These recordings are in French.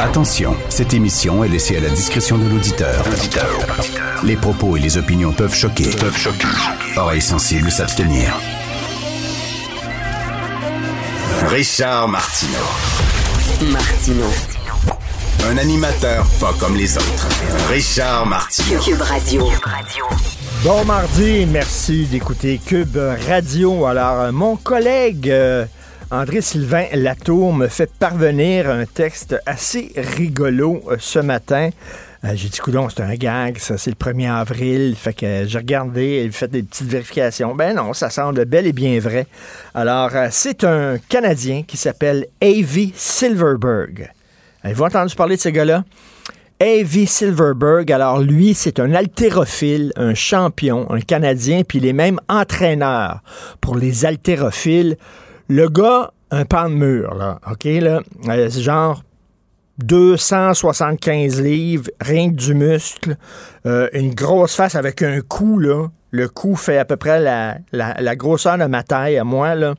Attention, cette émission est laissée à la discrétion de l'auditeur. Les propos et les opinions peuvent choquer. Peuvent choquer. Oreilles sensibles s'abstenir. Richard Martineau. Martino. Un animateur pas comme les autres. Richard Martineau. Cube Radio. Bon mardi, merci d'écouter Cube Radio. Alors, mon collègue euh, André-Sylvain Latour me fait parvenir un texte assez rigolo euh, ce matin. Euh, j'ai dit, coudon, c'est un gag, ça, c'est le 1er avril. Fait que j'ai regardé, j'ai fait des petites vérifications. Ben non, ça semble bel et bien vrai. Alors, euh, c'est un Canadien qui s'appelle A.V. Silverberg. Avez-vous entendu parler de ce gars-là? A.V. Silverberg, alors lui, c'est un haltérophile, un champion, un Canadien, puis il est même entraîneur pour les haltérophiles. Le gars, un pan de mur, là, OK, là, euh, c'est genre 275 livres, rien que du muscle, euh, une grosse face avec un cou, là. Le cou fait à peu près la, la, grosseur de ma taille à moi, là.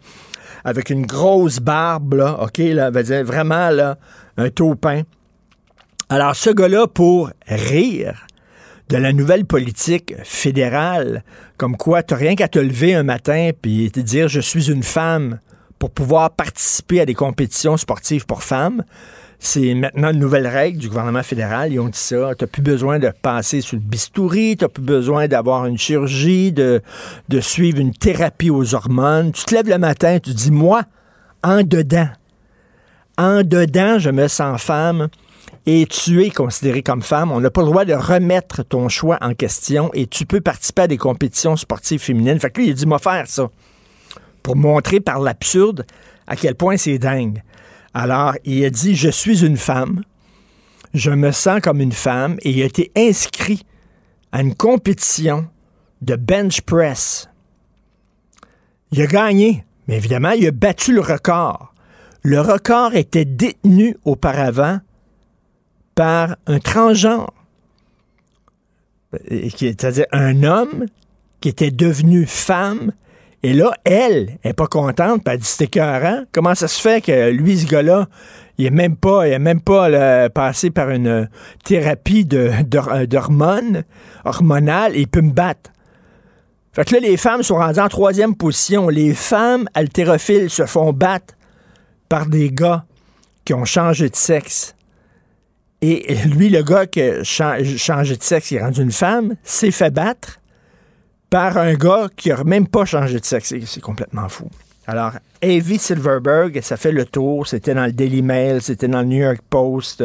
Avec une grosse barbe, là, OK, là, vraiment, là, un taupin. Alors, ce gars-là, pour rire de la nouvelle politique fédérale, comme quoi tu rien qu'à te lever un matin puis te dire je suis une femme pour pouvoir participer à des compétitions sportives pour femmes. C'est maintenant une nouvelle règle du gouvernement fédéral. Ils ont dit ça. Tu n'as plus besoin de passer sur le bistouri, tu n'as plus besoin d'avoir une chirurgie, de, de suivre une thérapie aux hormones. Tu te lèves le matin, tu dis, moi, en dedans, en dedans, je me sens femme et tu es considérée comme femme. On n'a pas le droit de remettre ton choix en question et tu peux participer à des compétitions sportives féminines. Fait que lui, il a dit, moi, faire ça montrer par l'absurde à quel point c'est dingue. Alors, il a dit, je suis une femme, je me sens comme une femme, et il a été inscrit à une compétition de bench press. Il a gagné, mais évidemment, il a battu le record. Le record était détenu auparavant par un transgenre, c'est-à-dire un homme qui était devenu femme et là, elle est pas contente, puis elle dit c'est écœurant. Comment ça se fait que lui, ce gars-là, il est même pas, il est même pas là, passé par une thérapie de, de- d'hormones, hormonale, et il peut me battre. Fait que là, les femmes sont rendues en troisième position. Les femmes haltérophiles se font battre par des gars qui ont changé de sexe. Et lui, le gars qui a cha- changé de sexe, qui est rendu une femme, s'est fait battre par un gars qui n'a même pas changé de sexe. C'est- complètement fou. Alors, Avi Silverberg, ça fait le tour. C'était dans le Daily Mail, c'était dans le New York Post.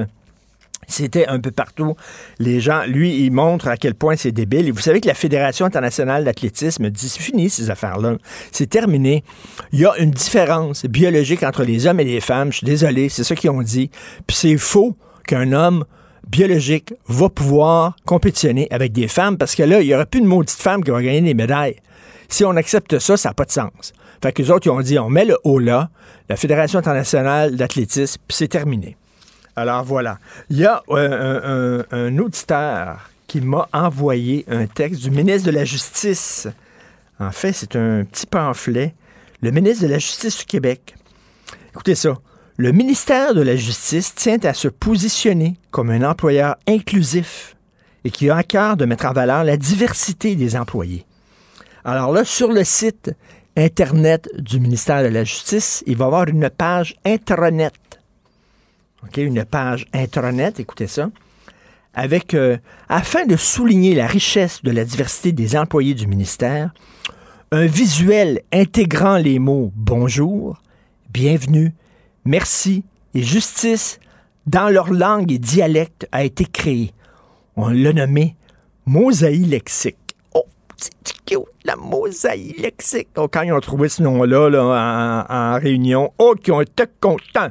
C'était un peu partout. Les gens, lui, il montre à quel point c'est débile. Et vous savez que la Fédération internationale d'athlétisme dit c'est fini ces affaires-là. C'est terminé. Il y a une différence biologique entre les hommes et les femmes. Je suis désolé, c'est ça qu'ils ont dit. Puis c'est faux qu'un homme biologique va pouvoir compétitionner avec des femmes parce que là, il n'y aura plus de maudite femme qui va gagner des médailles. Si on accepte ça, ça n'a pas de sens. Fait que les autres, ils ont dit, on met le haut là, la Fédération internationale d'athlétisme, puis c'est terminé. Alors voilà. Il y a euh, un, auditeur qui m'a envoyé un texte du ministre de la Justice. En fait, c'est un petit pamphlet. Le ministre de la Justice du Québec. Écoutez ça. Le ministère de la Justice tient à se positionner comme un employeur inclusif et qui a à cœur de mettre en valeur la diversité des employés. Alors là, sur le site Internet du ministère de la Justice, il va y avoir une page intranet. OK, une page intranet, écoutez ça. avec, euh, afin de souligner la richesse de la diversité des employés du ministère, un visuel intégrant les mots bonjour, bienvenue, merci et justice dans leur langue et dialecte a été créé. On l'a nommé mosaïque lexique. Oh, c'est cute, la mosaïque lexique. Oh, quand ils ont trouvé ce nom-là là, en, réunion, oh, qu'ils ont été contents.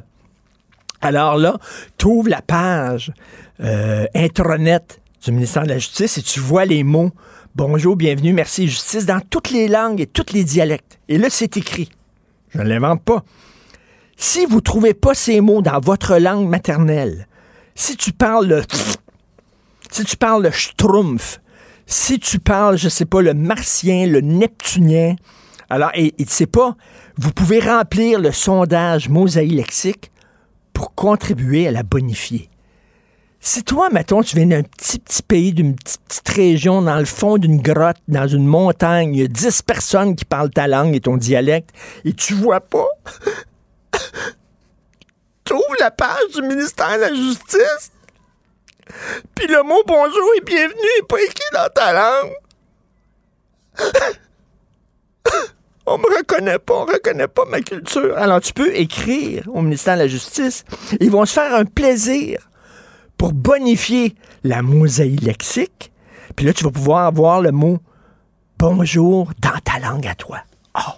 Alors là, tu ouvres la page euh, intranet du ministère de la Justice et tu vois les mots bonjour, bienvenue, merci, justice dans toutes les langues et tous les dialectes. Et là, c'est écrit. Je ne l'invente pas. Si vous ne trouvez pas ces mots dans votre langue maternelle, si tu parles le si tu parles le schtroumpf, si tu parles, je sais pas, le martien, le neptunien, alors, et, et sais pas, vous pouvez remplir le sondage mosaïque lexique pour contribuer à la bonifier. Si toi, mettons, tu viens d'un petit, petit pays, d'une petite, petite région, dans le fond d'une grotte, dans une montagne, il y a 10 personnes qui parlent ta langue et ton dialecte, et tu vois pas, trouve la page du ministère de la Justice, puis le mot bonjour et bienvenue n'est pas écrit dans ta langue. On me reconnaît pas, on reconnaît pas ma culture. Alors tu peux écrire au ministère de la Justice. Ils vont se faire un plaisir pour bonifier la mosaïque lexique. Puis là, tu vas pouvoir avoir le mot bonjour dans ta langue à toi. Oh.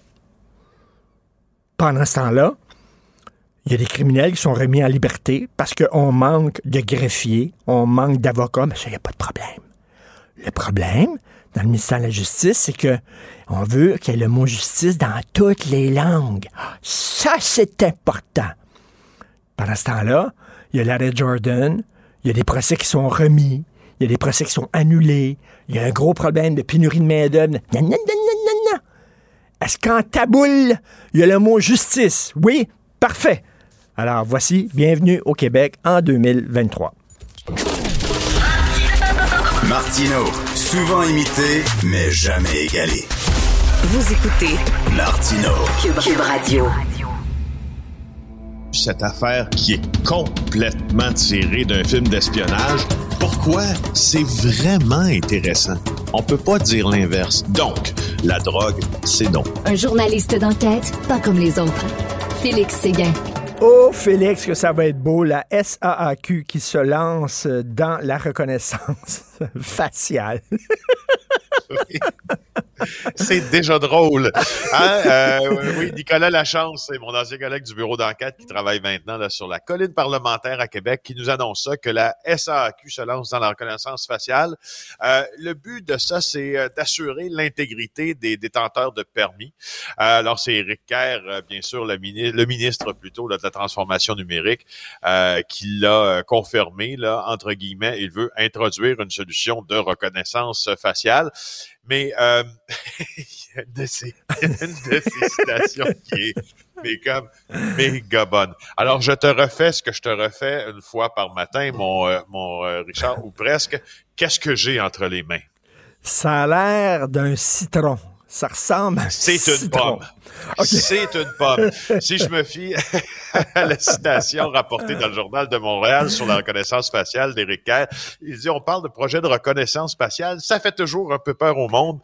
Pendant ce temps-là, il y a des criminels qui sont remis en liberté parce qu'on manque de greffiers, on manque d'avocats, mais ça, il n'y a pas de problème. Le problème, dans le ministère de la Justice, c'est que on veut qu'il y ait le mot justice dans toutes les langues. Ça, c'est important. Pendant ce temps-là, il y a l'arrêt Jordan, il y a des procès qui sont remis, il y a des procès qui sont annulés, il y a un gros problème de pénurie de main-d'œuvre. Est-ce qu'en taboule, il y a le mot justice? Oui, parfait. Alors voici, bienvenue au Québec en 2023. Martino, souvent imité, mais jamais égalé. Vous écoutez Martino, Cube, Cube Radio. Cette affaire qui est complètement tirée d'un film d'espionnage, pourquoi c'est vraiment intéressant? On peut pas dire l'inverse. Donc, la drogue, c'est donc. Un journaliste d'enquête, pas comme les autres. Félix Séguin. Oh, Félix, que ça va être beau, la SAAQ qui se lance dans la reconnaissance faciale. C'est déjà drôle. Hein? Euh, oui, Nicolas Lachance, c'est mon ancien collègue du bureau d'enquête qui travaille maintenant là, sur la colline parlementaire à Québec, qui nous annonce ça, que la SAQ se lance dans la reconnaissance faciale. Euh, le but de ça, c'est euh, d'assurer l'intégrité des détenteurs de permis. Euh, alors, c'est Éric Kerr, euh, bien sûr, le, mini le ministre plutôt là, de la transformation numérique, qui l'a confirmé, là, entre guillemets, il veut introduire une solution de reconnaissance faciale. Mais euh, il y a une de ces, une de ces citations qui est mais comme méga bonne. Alors, je te refais ce que je te refais une fois par matin, mon, euh, mon euh, Richard, ou presque. Qu'est-ce que j'ai entre les mains? Ça a l'air d'un citron. Ça ressemble à C'est une citron. pomme. C'est une pomme. Si je me fie à la citation rapportée dans le journal de Montréal sur la reconnaissance faciale d'Éric Kerr, il dit on parle de projet de reconnaissance faciale, ça fait toujours un peu peur au monde.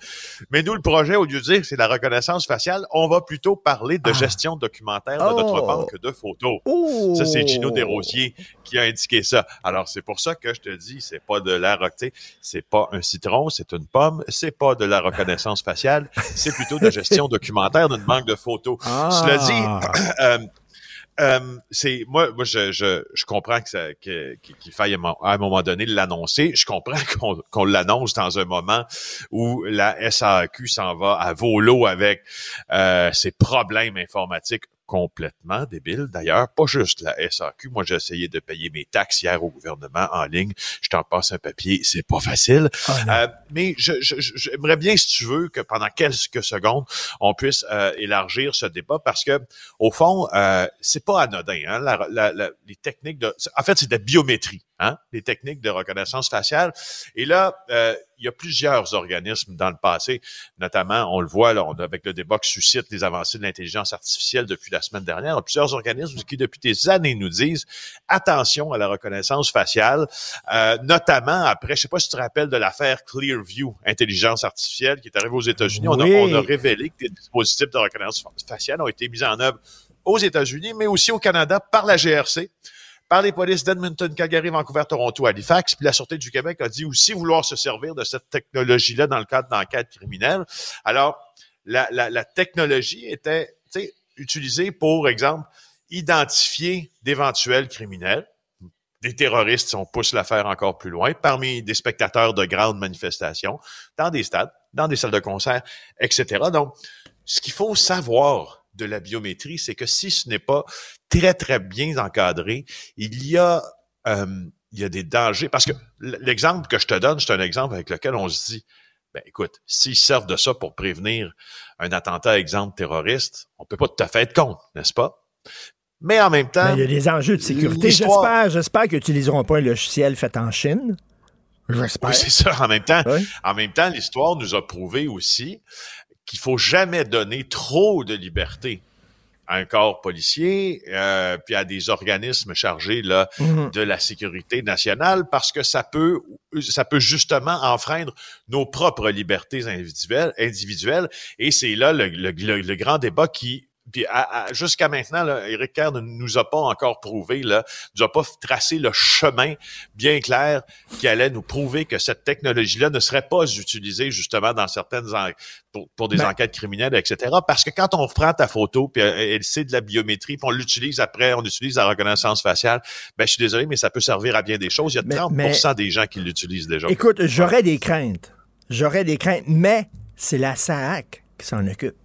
Mais nous, le projet, au lieu de dire c'est la reconnaissance faciale, on va plutôt parler de gestion documentaire de notre Oh. banque de photos. Oh. Ça, c'est Gino Desrosiers qui a indiqué ça. Alors, c'est pour ça que je te dis, c'est pas de la tu sais, c'est pas un citron, c'est une pomme, c'est pas de la reconnaissance faciale, c'est plutôt de la gestion documentaire d'une banque de photos. Ah. Cela dit, euh, euh, c'est moi, moi je, je, je comprends que ça, que- qu'il faille à un mo- à un moment donné l'annoncer. Je comprends qu'on qu'on l'annonce dans un moment où la SAQ s'en va à volo avec euh, ses problèmes informatiques complètement débiles. D'ailleurs, pas juste la SAQ. Moi, j'ai essayé de payer mes taxes hier au gouvernement en ligne. Je t'en passe un papier, c'est pas facile. Ah. Euh, mais je, je- je- j'aimerais bien, si tu veux, que pendant quelques secondes, on puisse euh, élargir ce débat parce que, au fond, euh, c'est pas anodin. Hein, la- la- la- les techniques de, en fait, c'est de la biométrie. Hein, les techniques de reconnaissance faciale. Et là, euh, il y a plusieurs organismes dans le passé, notamment, on le voit là, avec le débat que suscite les avancées de l'intelligence artificielle depuis la semaine dernière, il y a plusieurs organismes qui, depuis des années, nous disent attention à la reconnaissance faciale, euh, notamment après, je sais pas si tu te rappelles de l'affaire Clearview, intelligence artificielle, qui est arrivée aux États-Unis. On, Oui. on a révélé que des dispositifs de reconnaissance faciale ont été mis en œuvre aux États-Unis, mais aussi au Canada par la GRC par les polices d'Edmonton, Calgary, Vancouver, Toronto, Halifax. Puis la Sûreté du Québec a dit aussi vouloir se servir de cette technologie-là dans le cadre d'enquêtes criminelles. Alors, la, la, la technologie était utilisée pour exemple identifier d'éventuels criminels, des terroristes si on pousse l'affaire encore plus loin, parmi des spectateurs de grandes manifestations, dans des stades, dans des salles de concert, etc. Donc, ce qu'il faut savoir de la biométrie, c'est que si ce n'est pas très, très bien encadré, il y a, euh, il y a des dangers. Parce que l'exemple que je te donne, c'est un exemple avec lequel on se dit, ben écoute, s'ils servent de ça pour prévenir un attentat, exemple terroriste, on peut pas tout à fait être contre, n'est-ce pas? Mais en même temps, Mais il y a des enjeux de sécurité. J'espère, j'espère qu'ils n'utiliseront pas un logiciel fait en Chine. J'espère. Oui, c'est ça. En même temps, Oui. en même temps, l'histoire nous a prouvé aussi qu'il faut jamais donner trop de liberté à un corps policier, euh, puis à des organismes chargés là Mhm. de la sécurité nationale, parce que ça peut, ça peut justement enfreindre nos propres libertés individuelles, individuelles. Et c'est là le, le- le- le grand débat qui puis jusqu'à maintenant, là, Éric Kerr ne nous a pas encore prouvé, là, nous a pas tracé le chemin bien clair qui allait nous prouver que cette technologie-là ne serait pas utilisée justement dans certaines en- pour, pour des Ben- enquêtes criminelles, etc. Parce que quand on prend ta photo, puis elle, elle sait de la biométrie, puis on l'utilise après, on utilise la reconnaissance faciale, ben je suis désolé, mais ça peut servir à bien des choses. Il y a Mais- 30% des gens qui l'utilisent déjà. Écoute, j'aurais des craintes. J'aurais des craintes, mais c'est la SAC qui s'en occupe.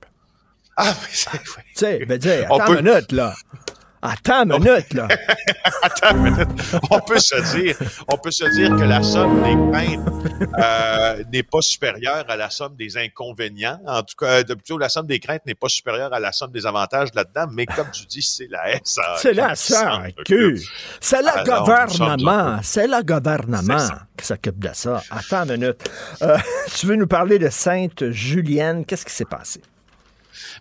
Ah, mais c'est- ouais. Tu sais, ben On attends peut- une minute, là. Attends une minute, là. Attends une minute. On peut se dire, on peut se dire que la somme des craintes euh, n'est pas supérieure à la somme des inconvénients. En tout cas, de- plutôt la somme des craintes n'est pas supérieure à la somme des avantages là-dedans. Mais comme tu dis, c'est la SAQ. C'est la occupe. C'est le gouvernement. C'est le gouvernement qui s'occupe de ça. Attends une minute. Euh, tu veux nous parler de Sainte-Julienne? Qu'est-ce qui s'est passé?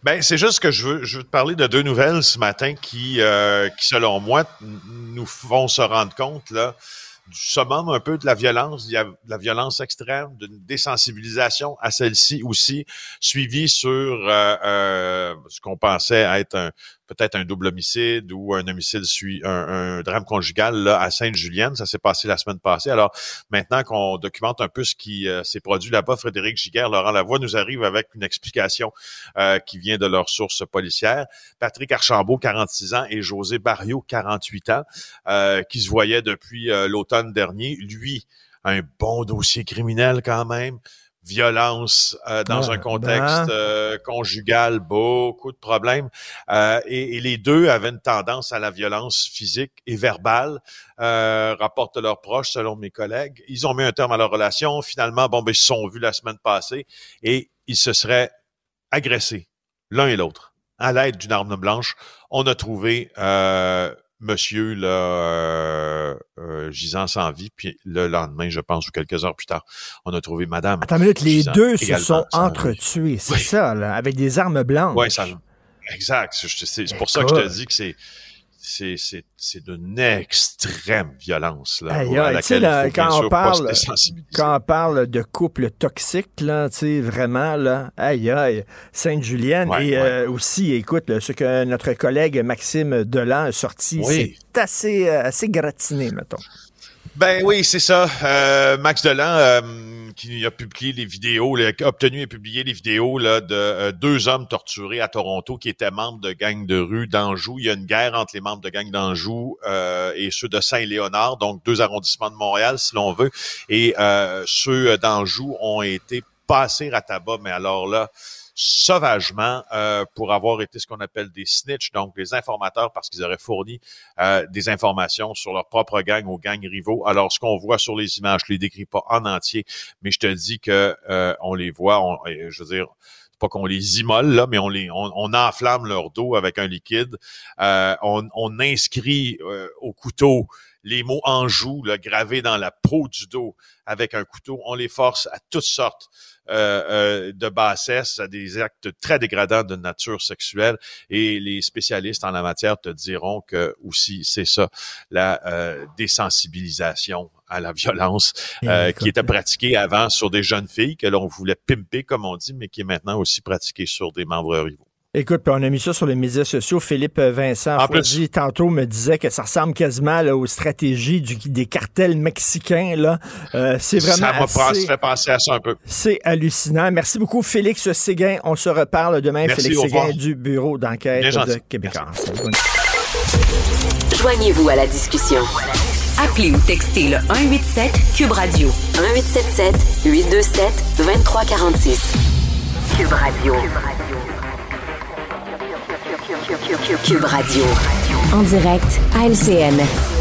Ben, c'est juste que je veux, je veux te parler de deux nouvelles ce matin qui, euh, qui selon moi, nous font se rendre compte là, du summum un peu de la violence, de la violence extrême, d'une désensibilisation à celle-ci aussi, suivie sur euh, euh, ce qu'on pensait être un peut-être un double homicide ou un homicide sui- un, un drame conjugal là, à Sainte-Julienne. Ça s'est passé la semaine passée. Alors maintenant qu'on documente un peu ce qui euh, s'est produit là-bas, Frédéric Giguère, Laurent Lavoie nous arrive avec une explication euh, qui vient de leurs sources policières. Patrick Archambault, 46 ans, et José Barrio, 48 ans, euh, qui se voyaient depuis euh, l'automne dernier. Lui, un bon dossier criminel quand même. Violence euh, dans un contexte ben. euh, conjugal, beaucoup de problèmes. Euh, et, et les deux avaient une tendance à la violence physique et verbale, euh, rapportent leurs proches, selon mes collègues. Ils ont mis un terme à leur relation. Finalement, bon, ben, ils se sont vus la semaine passée et ils se seraient agressés, l'un et l'autre, à l'aide d'une arme blanche. On a trouvé euh, monsieur là, euh, euh, gisant sans vie, puis le lendemain, je pense, ou quelques heures plus tard, on a trouvé madame. Attends une minute, les deux se sont entretués. C'est Oui. ça, là, avec des armes blanches. Oui, ça. Exact. C'est pour ça que je te dis que c'est c'est c'est c'est d'une extrême violence là, Aïe, à laquelle là, il faut bien quand on sûr parle-. Quand on parle de couple toxique, là, tu sais, vraiment, là, aïe, aïe, Sainte-Julienne, Ouais, et ouais. euh, aussi, écoute, là, ce que notre collègue Maxime Delan a sorti, Oui. c'est assez, euh, assez gratiné, mettons. Ben oui, c'est ça. Euh, Max Delan, euh, qui a publié les vidéos, a obtenu et publié les vidéos là, de euh, deux hommes torturés à Toronto qui étaient membres de gangs de rue d'Anjou. Il y a une guerre entre les membres de gangs d'Anjou euh, et ceux de Saint-Léonard, donc deux arrondissements de Montréal, si l'on veut. Et euh, ceux d'Anjou ont été passés à tabac, mais alors là, sauvagement euh, pour avoir été ce qu'on appelle des snitch, donc des informateurs parce qu'ils auraient fourni euh, des informations sur leur propre gang aux gangs rivaux. Alors, ce qu'on voit sur les images, je les décris pas en entier, mais je te dis que euh, on les voit, je veux dire, pas qu'on les immole là, mais on les, on, on enflamme leur dos avec un liquide. On, inscrit au couteau les mots Anjou là, gravés dans la peau du dos avec un couteau. On les force à toutes sortes euh, euh, de bassesse, à des actes très dégradants de nature sexuelle. Et les spécialistes en la matière te diront que aussi c'est ça, la euh, désensibilisation à la violence euh, qui était pratiquée avant sur des jeunes filles que l'on voulait pimper comme on dit, mais qui est maintenant aussi pratiquée sur des membres rivaux. Écoute, puis on a mis ça sur les médias sociaux. Philippe Vincent En tantôt me disait que ça ressemble quasiment là, aux stratégies du- des cartels mexicains. Là. Euh, c'est vraiment ça m'a assez- fait penser à ça un peu. C'est hallucinant. Merci beaucoup, Félix Séguin. On se reparle demain. Merci, Félix. Séguin du Bureau d'enquête Bien de. Québécois. Joignez-vous à la discussion. Appelez ou textez le 187 Cube Radio 1877 827 2346. Cube Radio. Cube Radio. En direct à LCN.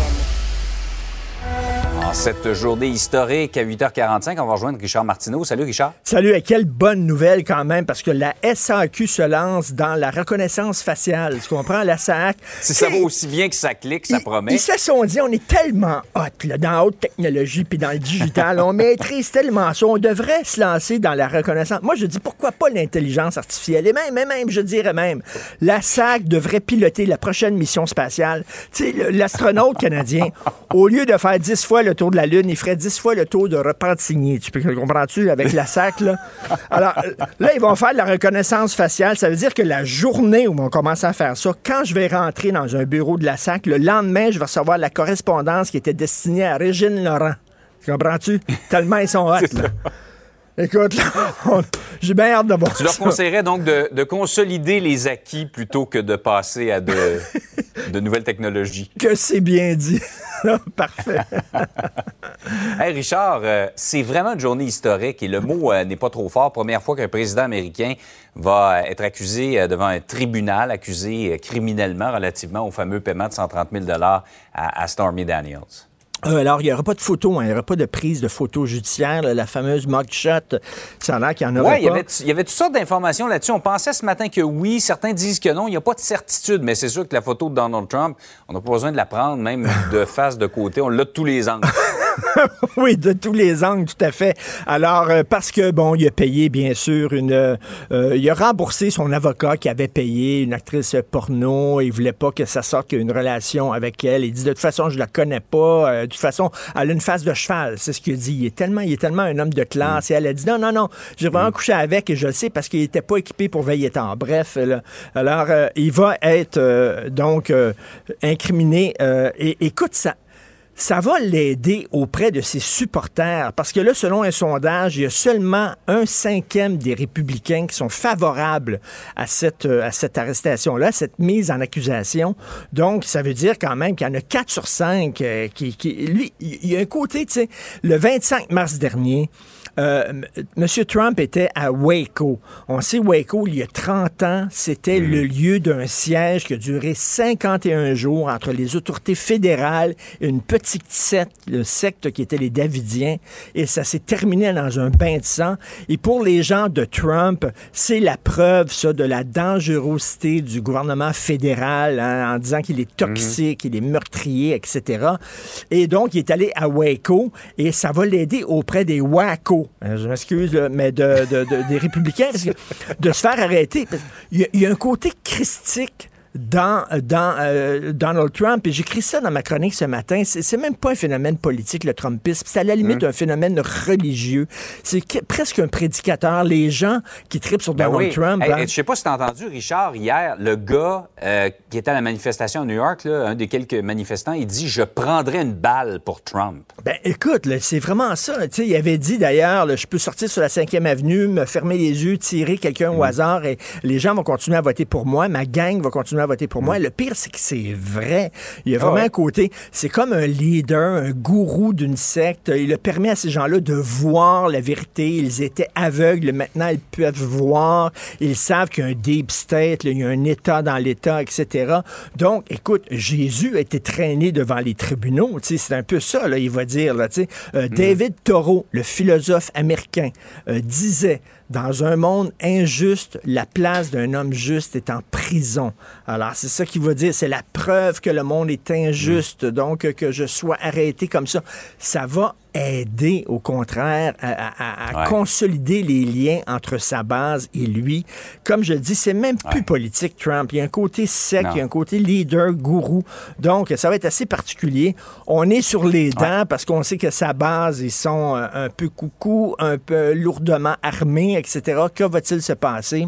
Cette journée historique à 8h45, on va rejoindre Richard Martineau. Salut Richard. Salut, et quelle bonne nouvelle quand même, parce que la SAQ se lance dans la reconnaissance faciale. Tu comprends? La SAC. Si ça va aussi bien que ça clique, ça Ils- promet. Ils se sont dit, on est tellement hot là, dans la haute technologie puis dans le digital. on maîtrise tellement ça. On devrait se lancer dans la reconnaissance. Moi, je dis, pourquoi pas l'intelligence artificielle? Et même, même, même, je dirais même, la SAC devrait piloter la prochaine mission spatiale. Tu sais, l'astronaute canadien, au lieu de faire 10 fois le tour de la Lune, il ferait 10 fois le tour de Repentigny. Tu peux comprends-tu avec la SAC, là? Alors, là, ils vont faire de la reconnaissance faciale. Ça veut dire que la journée où on commence à faire ça, quand je vais rentrer dans un bureau de la SAC, le lendemain, je vais recevoir la correspondance qui était destinée à Régine Laurent. Tu comprends-tu? Tellement ils sont hot, là. Écoute, j'ai bien hâte de voir Tu leur ça. conseillerais donc de, de consolider les acquis plutôt que de passer à de, de nouvelles technologies? Que c'est bien dit. Parfait. Hey Richard, euh, c'est vraiment une journée historique et le mot euh, n'est pas trop fort. Première fois qu'un président américain va euh, être accusé devant un tribunal, accusé criminellement relativement au fameux paiement de 130 000 à, à Stormy Daniels. Euh, alors, il n'y aura pas de photo, hein, il n'y aura pas de prise de photo judiciaire, là, la fameuse mugshot. Ça a l'air qu'il y en aura Oui, pas. avait- il y avait toutes sortes d'informations là-dessus. On pensait ce matin que oui, certains disent que non. Il n'y a pas de certitude, mais c'est sûr que la photo de Donald Trump, on n'a pas besoin de la prendre, même de face, de côté. On l'a de tous les angles. oui, de tous les angles, tout à fait. Alors, euh, parce que, bon, il a payé, bien sûr, une. euh, euh, il a remboursé son avocat qui avait payé une actrice porno. Il voulait pas que ça sorte qu'il y a une relation avec elle. Il dit, de toute façon, je la connais pas. Euh, de toute façon, elle a une face de cheval. C'est ce qu'il dit. Il est tellement, il est tellement un homme de classe. Et elle a dit, non, non, non, j'ai vraiment couché avec et je le sais parce qu'il était pas équipé pour veiller tard. Bref, là, alors, euh, il va être, euh, donc, euh, incriminé. euh, et écoute, ça ça va l'aider auprès de ses supporters parce que là, selon un sondage, il y a seulement un cinquième des républicains qui sont favorables à cette, euh, à cette arrestation-là, cette mise en accusation. Donc, ça veut dire quand même qu'il y en a 4 sur 5 euh, qui, qui... Lui, il y a un côté, tu sais, le 25 mars dernier, euh, M. Monsieur Trump était à Waco. On sait Waco, il y a 30 ans, c'était le lieu d'un siège qui a duré 51 jours entre les autorités fédérales et une petite secte, le secte qui était les Davidiens. Et ça s'est terminé dans un bain de sang. Et pour les gens de Trump, c'est la preuve, ça, de la dangerosité du gouvernement fédéral hein, en disant qu'il est toxique, il est meurtrier, etc. Et donc, il est allé à Waco et ça va l'aider auprès des Waco. Euh, Je m'excuse, mais de, de- de- des républicains, de se faire arrêter. qu'il y il y, a un côté christique dans, dans euh, Donald Trump, et j'écris ça dans ma chronique ce matin, c'est même pas un phénomène politique, le Trumpisme, c'est à la limite Hum. un phénomène religieux. C'est que- presque un prédicateur. Les gens qui tripent sur Ben Donald oui. Trump... Hey, hein, Je sais pas si tu as entendu, Richard, hier, le gars euh, qui était à la manifestation à New York, là, un des quelques manifestants, il dit Je prendrais une balle pour Trump. Ben écoute, c'est vraiment ça. Tu sais, il avait dit d'ailleurs, je peux sortir sur la 5e avenue, me fermer les yeux, tirer quelqu'un Mm. au hasard et les gens vont continuer à voter pour moi, ma gang va continuer à voter pour Mm. moi. Le pire, c'est que c'est vrai. Il y a vraiment Ah ouais. un côté, c'est comme un leader, un gourou d'une secte. Il a permis à ces gens-là de voir la vérité. Ils étaient aveugles, maintenant ils peuvent voir. Ils savent qu'il y a un deep state, là, il y a un État dans l'État, etc. Donc, écoute, Jésus a été traîné devant les tribunaux. C'est un peu ça, là, il va dire. Là. Euh, David Thoreau, le philosophe américain, euh, disait Dans un monde injuste, la place d'un homme juste est en prison. Alors, c'est ça qu'il veut dire. C'est la preuve que le monde est injuste. Donc, que je sois arrêté comme ça. Ça va aider, au contraire, à, consolider les liens entre sa base et lui. Comme je le dis, c'est même plus politique, Trump. Il y a un côté sec, il y a un côté leader, gourou. Donc, ça va être assez particulier. On est sur les dents parce qu'on sait que sa base, ils sont euh, un peu coucou, un peu lourdement armés, etc. Que va-t-il se passer?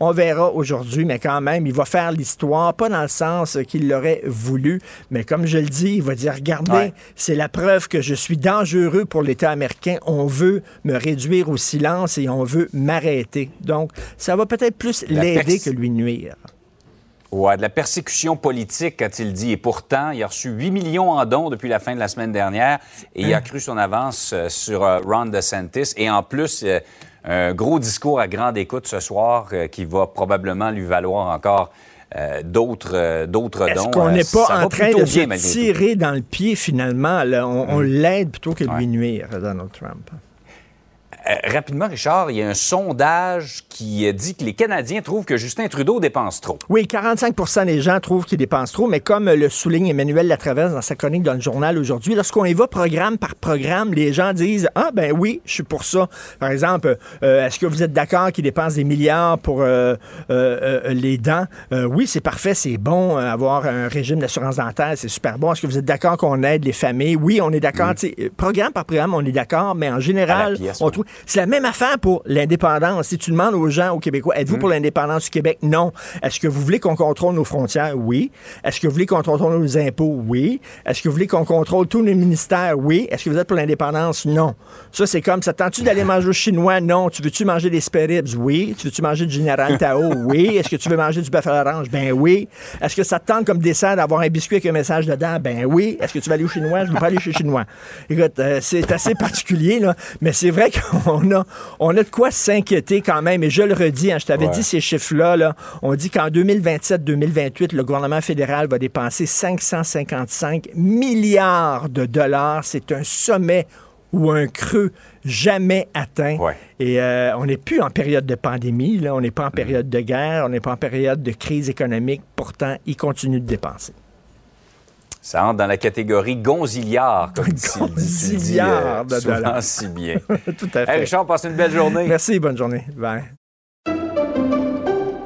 On verra aujourd'hui, mais quand même, il va faire l'histoire, pas dans le sens qu'il l'aurait voulu, mais comme je le dis, il va dire, regardez, c'est la preuve que je suis dangereux pour l'État américain. On veut me réduire au silence et on veut m'arrêter. Donc, ça va peut-être plus l'aider que lui nuire. Ouais, de la persécution politique, a-t-il dit. Et pourtant, il a reçu 8 millions en dons depuis la fin de la semaine dernière et il a hein? cru son avance euh, sur euh, Ron DeSantis. Et en plus, euh, un gros discours à grande écoute ce soir euh, qui va probablement lui valoir encore euh, d'autres euh, d'autres dons. Est-ce qu'on n'est pas en train de se tirer dans le pied finalement? On, mm. l'aide plutôt que de lui nuire, Donald Trump. Euh, rapidement, Richard, il y a un sondage qui dit que les Canadiens trouvent que Justin Trudeau dépense trop. Oui, 45% des gens trouvent qu'il dépense trop, mais comme le souligne Emmanuel Latraverse dans sa chronique dans le journal aujourd'hui, lorsqu'on y va programme par programme, les gens disent Ah, ben oui, je suis pour ça. Par exemple, euh, est-ce que vous êtes d'accord qu'il dépense des milliards pour euh, les dents? Oui, c'est parfait, c'est bon. avoir un régime d'assurance dentaire, c'est super bon. Est-ce que vous êtes d'accord qu'on aide les familles? Oui, on est d'accord. Mm. Programme par programme, on est d'accord, mais en général, on trouve. C'est la même affaire pour l'indépendance. Si tu demandes aux gens, aux Québécois, êtes-vous mm. pour l'indépendance du Québec? Non. Est-ce que vous voulez qu'on contrôle nos frontières? Oui. Est-ce que vous voulez qu'on contrôle nos impôts? Oui. Est-ce que vous voulez qu'on contrôle tous nos ministères? Oui. Est-ce que vous êtes pour l'indépendance? Non. Ça, c'est comme, ça tente-tu d'aller manger au chinois? Non. Tu veux-tu manger des spéribs? Oui. Tu veux-tu manger du Général Tao? Oui. Est-ce que tu veux manger du bœuf à l'orange? Ben oui. Est-ce que ça te tente comme dessert d'avoir un biscuit avec un message dedans? Ben oui. Est-ce que tu vas aller au chinois? Je veux pas aller chez chinois. Écoute, euh, c'est assez particulier, là. Mais c'est vrai qu'on a, on a de quoi s'inquiéter quand même. Et je le redis, hein, je t'avais dit ces chiffres-là. Là, on dit qu'en 2027-2028, le gouvernement fédéral va dépenser 555 milliards de dollars. C'est un sommet ou un creux jamais atteint. Et euh, on n'est plus en période de pandémie, là. on n'est pas en période de guerre, on n'est pas en période de crise économique. Pourtant, il continue de dépenser. Ça entre dans la catégorie gonziliard, comme gonziliard dit, euh, souvent si bien. Tout à fait. Hey Richard, passe une belle journée. Merci, bonne journée. Bye.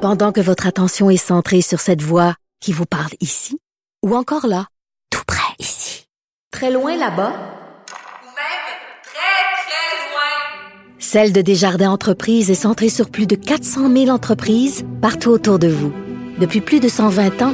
Pendant que votre attention est centrée sur cette voix qui vous parle ici, ou encore là, tout près ici, très loin là-bas, ou même très, très loin, Celle de Desjardins Entreprises est centrée sur plus de 400 000 entreprises partout autour de vous. Depuis plus de 120 ans,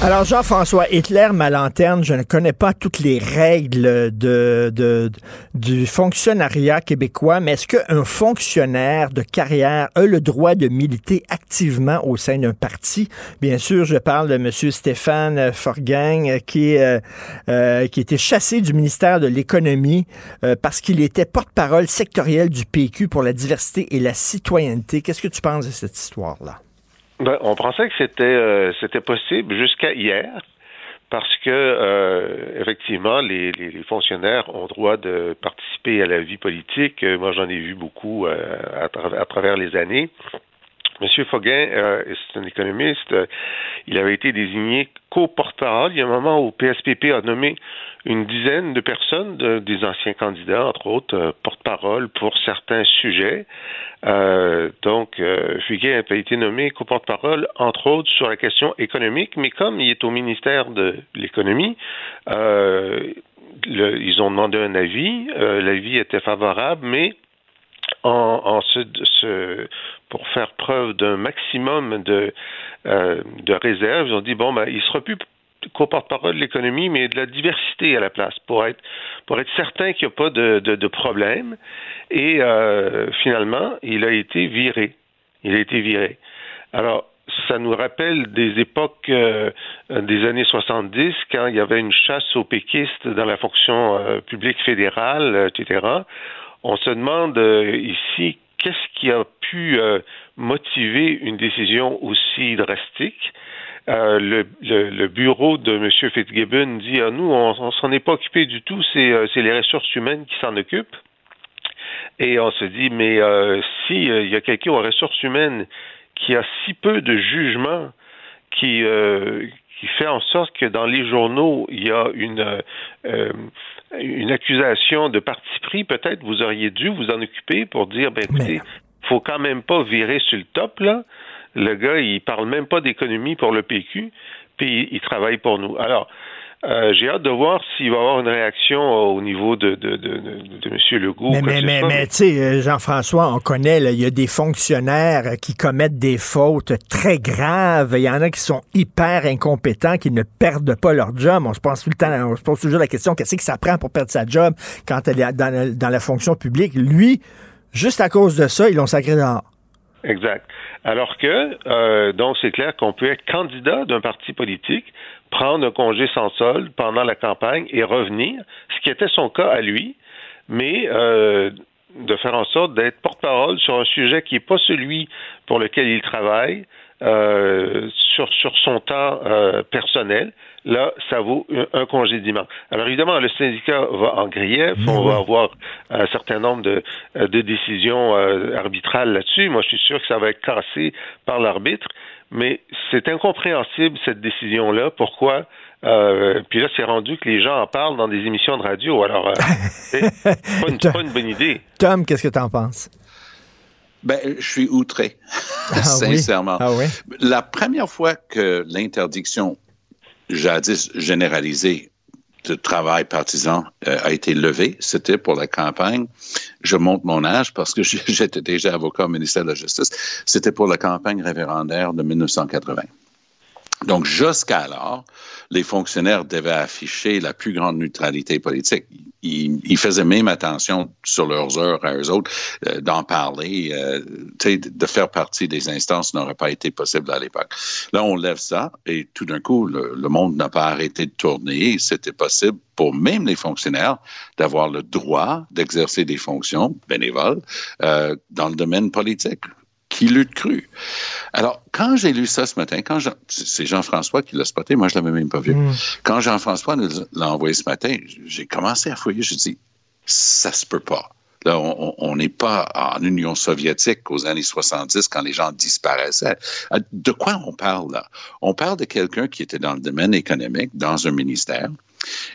Alors, Jean-François Hitler, ma lanterne, je ne connais pas toutes les règles de, du fonctionnariat québécois, mais est-ce qu'un fonctionnaire de carrière a le droit de militer activement au sein d'un parti? Bien sûr, je parle de M. Stéphane Forgang, qui, euh, euh, qui était chassé du ministère de l'Économie euh, parce qu'il était porte-parole sectoriel du PQ pour la diversité et la citoyenneté. Qu'est-ce que tu penses de cette histoire-là? Ben, on pensait que c'était euh, c'était possible jusqu'à hier parce que euh, effectivement les, les, fonctionnaires ont droit de participer à la vie politique. Euh, moi, j'en ai vu beaucoup à, à, travers les années. Monsieur Foguin, euh, c'est un économiste, euh, il avait été désigné co-porte-parole. Il y a un moment où PSPP a nommé une dizaine de personnes, de- des anciens candidats, entre autres, euh, porte-parole pour certains sujets. Euh, donc, euh, Fuguet a été nommé co-porte-parole, entre autres, sur la question économique, mais comme il est au ministère de l'économie, euh, ils ont demandé un avis. L'avis était favorable, mais pour faire preuve d'un maximum de, de réserve, ils ont dit bon ben il sera plus co-porte-parole de l'économie, mais de la diversité à la place pour être pour être certain qu'il n'y a pas de, de, problème. Et euh, finalement, il a été viré. Il a été viré. Alors ça nous rappelle des époques euh, des années 70 quand il y avait une chasse aux péquistes dans la fonction euh, publique fédérale, etc. On se demande ici qu'est-ce qui a pu motiver une décision aussi drastique? Euh, le, le- le bureau de M. Fitzgibbon dit à nous, on, on s'en est pas occupé du tout, c'est euh, c'est les ressources humaines qui s'en occupent. Et on se dit, mais euh, si euh, il y a quelqu'un aux ressources humaines qui a si peu de jugement, qui qui fait en sorte que dans les journaux il y a une euh, une accusation de parti pris, peut-être vous auriez dû vous en occuper pour dire, ben écoutez, faut quand même pas virer sur le top là. Le gars, il parle même pas d'économie pour le PQ, puis il, il travaille pour nous. Alors, euh, j'ai hâte de voir s'il va y avoir une réaction au niveau de, de, de, de, M. Legault. Mais, mais, mais, tu sais, euh, Jean-François, on connaît, il y a des fonctionnaires euh, qui commettent des fautes très graves. Il y en a qui sont hyper incompétents, qui ne perdent pas leur job. On se pose tout le temps, on se pose toujours la question, qu'est-ce que ça prend pour perdre sa job quand elle est dans la, dans la fonction publique? Lui, juste à cause de ça, ils l'ont sacré dehors. Exact. Alors que, euh, donc, c'est clair qu'on peut être candidat d'un parti politique, prendre un congé sans solde pendant la campagne et revenir, ce qui était son cas à lui, mais euh, de faire en sorte d'être porte-parole sur un sujet qui n'est pas celui pour lequel il travaille, euh, sur, sur son temps euh, personnel. Là, ça vaut un, un congédiement. Alors évidemment, le syndicat va en grief, on va avoir un certain nombre de, de décisions euh, arbitrales là-dessus. Moi, je suis sûr que ça va être cassé par l'arbitre, mais c'est incompréhensible cette décision-là. Pourquoi? Euh, puis là, c'est rendu que les gens en parlent dans des émissions de radio. Alors, euh, c'est pas, une- pas une bonne idée. Tom, qu'est-ce que tu en penses? Ben, je suis outré, Ah oui? sincèrement. Ah oui? La première fois que l'interdiction jadis généralisée de travail partisan euh, a été levée, c'était pour la campagne. Je monte mon âge parce que j'étais déjà avocat au ministère de la Justice. C'était pour la campagne référendaire de 1980. Donc, jusqu'alors, les fonctionnaires devaient afficher la plus grande neutralité politique. Ils, ils faisaient même attention sur leurs heures à eux autres euh, d'en parler. Euh, de faire partie des instances n'aurait pas été possible à l'époque. Là, on lève ça et tout d'un coup, le, le monde n'a pas arrêté de tourner. C'était possible pour même les fonctionnaires d'avoir le droit d'exercer des fonctions bénévoles euh, dans le domaine politique. Qui l'eût cru? Alors, quand j'ai lu ça ce matin, quand Jean- c'est Jean-François qui l'a spoté, moi je l'avais même pas vu. Quand Jean-François nous l'a envoyé ce matin, j'ai commencé à fouiller, je dis, ça se peut pas. Là, on- on n'est pas en Union soviétique aux années 70 quand les gens disparaissaient. Euh, De quoi on parle là? On parle de quelqu'un qui était dans le domaine économique, dans un ministère,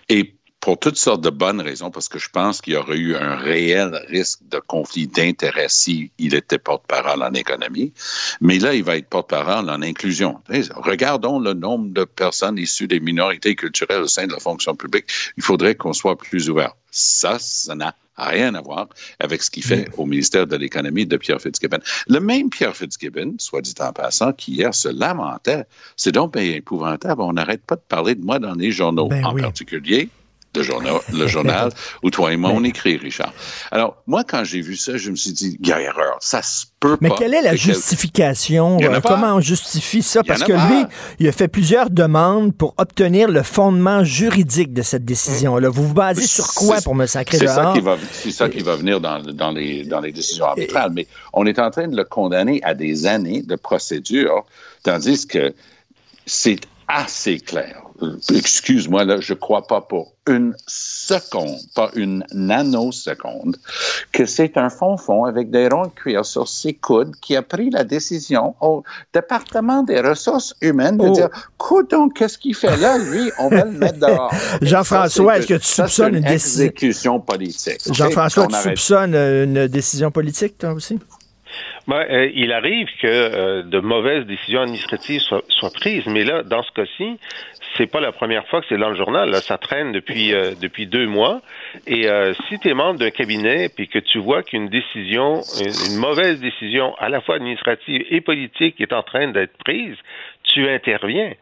et pour toutes sortes de bonnes raisons, parce que je pense qu'il y aurait eu un réel risque de conflit d'intérêts s'il était porte-parole en économie. Mais là, il va être porte-parole en inclusion. Regardons le nombre de personnes issues des minorités culturelles au sein de la fonction publique. Il faudrait qu'on soit plus ouvert. Ça, ça n'a rien à voir avec ce qu'il fait au ministère de l'économie de Pierre Fitzgibbon. Le même Pierre Fitzgibbon, soit dit en passant, qui hier se lamentait, c'est donc bien épouvantable. On n'arrête pas de parler de moi dans les journaux, Ben en oui. particulier le journal, le journal où toi et moi on écrit, Richard. Alors, moi, quand j'ai vu ça, je me suis dit, il y a erreur. Ça se peut Mais pas. quelle est la justification? Euh, comment on justifie ça? Parce que pas. lui, il a fait plusieurs demandes pour obtenir le fondement juridique de cette décision-là. Vous vous basez sur quoi pour me sacrer C'est ça dehors? qui va, c'est ça qui va venir dans, dans les, dans les décisions arbitrales. Mais on est en train de le condamner à des années de procédure, tandis que c'est assez clair. Excuse-moi, là, je crois pas pour une seconde, pas une nanoseconde, que c'est un fond-fond avec des ronds de cuir sur ses coudes qui a pris la décision au département des ressources humaines de Oh. dire, donc qu'est-ce qu'il fait là, lui? On va le mettre dehors. Jean-François, est-ce que tu ça, soupçonnes une une décision? politique. Jean-François, tu soupçonnes euh, une décision politique, toi aussi? Ben, euh, il arrive que euh, de mauvaises décisions administratives soient, soient prises, mais là, dans ce cas-ci, c'est pas la première fois que c'est dans le journal. Là. Ça traîne depuis euh, depuis deux mois. Et euh, si tu es membre d'un cabinet puis que tu vois qu'une décision, une, une mauvaise décision, à la fois administrative et politique, est en train d'être prise, tu interviens.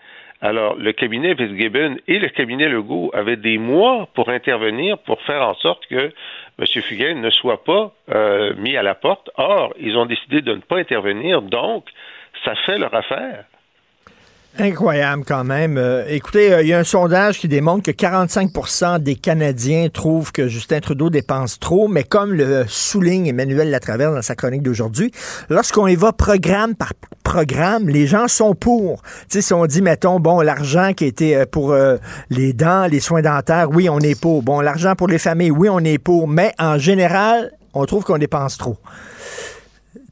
Alors, le cabinet Fitzgibbon et le cabinet Legault avaient des mois pour intervenir pour faire en sorte que M. Fugain ne soit pas euh, mis à la porte. Or, ils ont décidé de ne pas intervenir, donc ça fait leur affaire. Incroyable quand même. Euh, écoutez, euh, il y a un sondage qui démontre que 45% des Canadiens trouvent que Justin Trudeau dépense trop, mais comme le souligne Emmanuel Latraverse dans sa chronique d'aujourd'hui, lorsqu'on y va programme par programme, les gens sont pour. Tu si on dit, mettons, bon, l'argent qui était euh, pour euh, les dents, les soins dentaires, oui, on est pour. Bon, l'argent pour les familles, oui, on est pour. Mais en général, on trouve qu'on dépense trop.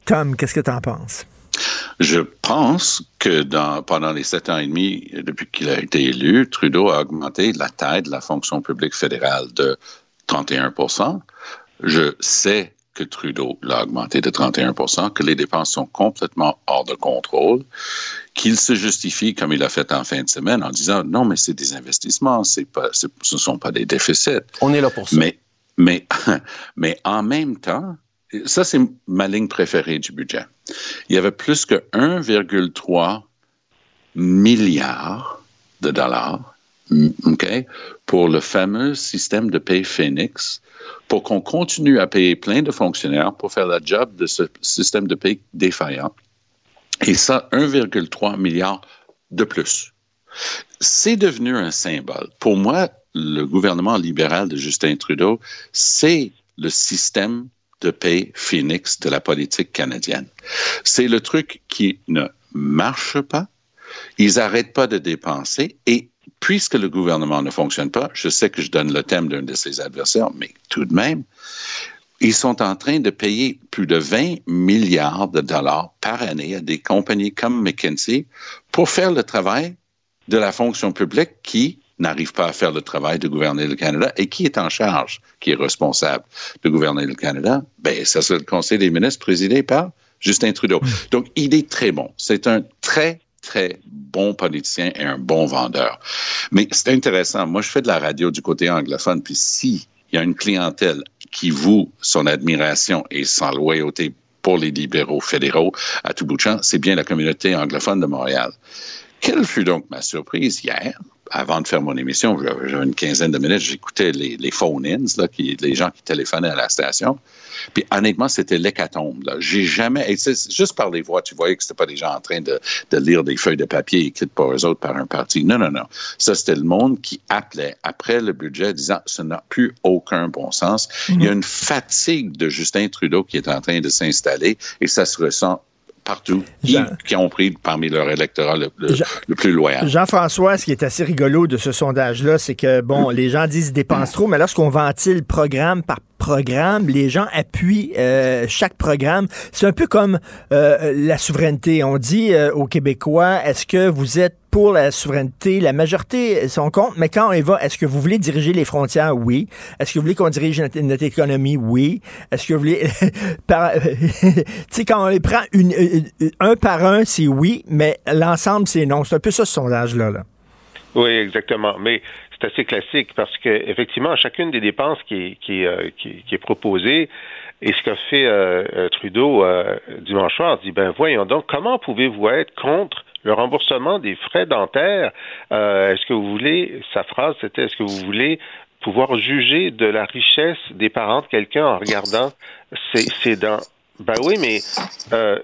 Tom, qu'est-ce que tu en penses? Je pense que dans, pendant les sept ans et demi, depuis qu'il a été élu, Trudeau a augmenté la taille de la fonction publique fédérale de 31% Je sais que Trudeau l'a augmenté de 31% que les dépenses sont complètement hors de contrôle, qu'il se justifie comme il a fait en fin de semaine en disant non, mais c'est des investissements, pas, ce ne sont pas des déficits. On est là pour ça. Mais, mais, mais en même temps, ça, c'est ma ligne préférée du budget. Il y avait plus que 1,3 milliard de dollars mm, OK, pour le fameux système de paye Phoenix, pour qu'on continue à payer plein de fonctionnaires pour faire la job de ce système de paye défaillant. Et ça, 1,3 milliard de plus. C'est devenu un symbole. Pour moi, le gouvernement libéral de Justin Trudeau, c'est le système de paix Phoenix de la politique canadienne. C'est le truc qui ne marche pas. Ils n'arrêtent pas de dépenser et puisque le gouvernement ne fonctionne pas, je sais que je donne le thème d'un de ses adversaires, mais tout de même, ils sont en train de payer plus de 20 milliards de dollars par année à des compagnies comme McKinsey pour faire le travail de la fonction publique qui n'arrive pas à faire le travail de gouverner le Canada et qui est en charge, qui est responsable de gouverner le Canada, ben, ça c'est le Conseil des ministres présidé par Justin Trudeau. Donc, il est très bon. C'est un très, très bon politicien et un bon vendeur. Mais c'est intéressant. Moi, je fais de la radio du côté anglophone, puis si il y a une clientèle qui voue son admiration et son loyauté pour les libéraux fédéraux à tout bout de champ, c'est bien la communauté anglophone de Montréal. Quelle fut donc ma surprise hier, avant de faire mon émission, j'avais une quinzaine de minutes, j'écoutais les, les phone-ins, les gens qui téléphonaient à la station. Puis honnêtement, c'était l'hécatombe. J'ai jamais, et juste par les voix, tu voyais que c'était pas des gens en train de, de lire des feuilles de papier écrites par eux autres par un parti. Non, non, non. Ça, c'était le monde qui appelait après le budget, disant, ça n'a plus aucun bon sens. Il y a une fatigue de Justin Trudeau qui est en train de s'installer et ça se ressent partout, qui ont pris parmi leur électorat le, le- le plus loyal. Jean-François, ce qui est assez rigolo de ce sondage-là, c'est que, bon, les gens disent qu'ils dépensent trop, mais lorsqu'on ventile programme par programme, les gens appuient euh, chaque programme. C'est un peu comme euh, la souveraineté. On dit euh, aux Québécois, est-ce que vous êtes pour la souveraineté? La majorité sont contre, mais quand on va, est-ce que vous voulez diriger les frontières? Oui. Est-ce que vous voulez qu'on dirige notre, économie? Oui. Est-ce que vous voulez... tu sais, quand on les prend une, un par un, c'est oui, mais l'ensemble, c'est non. C'est un peu ça, ce sondage-là. Là. Oui, exactement. Mais c'est assez classique parce que effectivement, chacune des dépenses qui euh, qui qui est proposée et ce qu'a fait euh, euh, Trudeau euh, dimanche soir, dit ben voyons donc, comment pouvez-vous être contre le remboursement des frais dentaires Euh, Est-ce que vous voulez Sa phrase c'était Est-ce que vous voulez pouvoir juger de la richesse des parents de quelqu'un en regardant ses, dents? Ben oui, mais euh,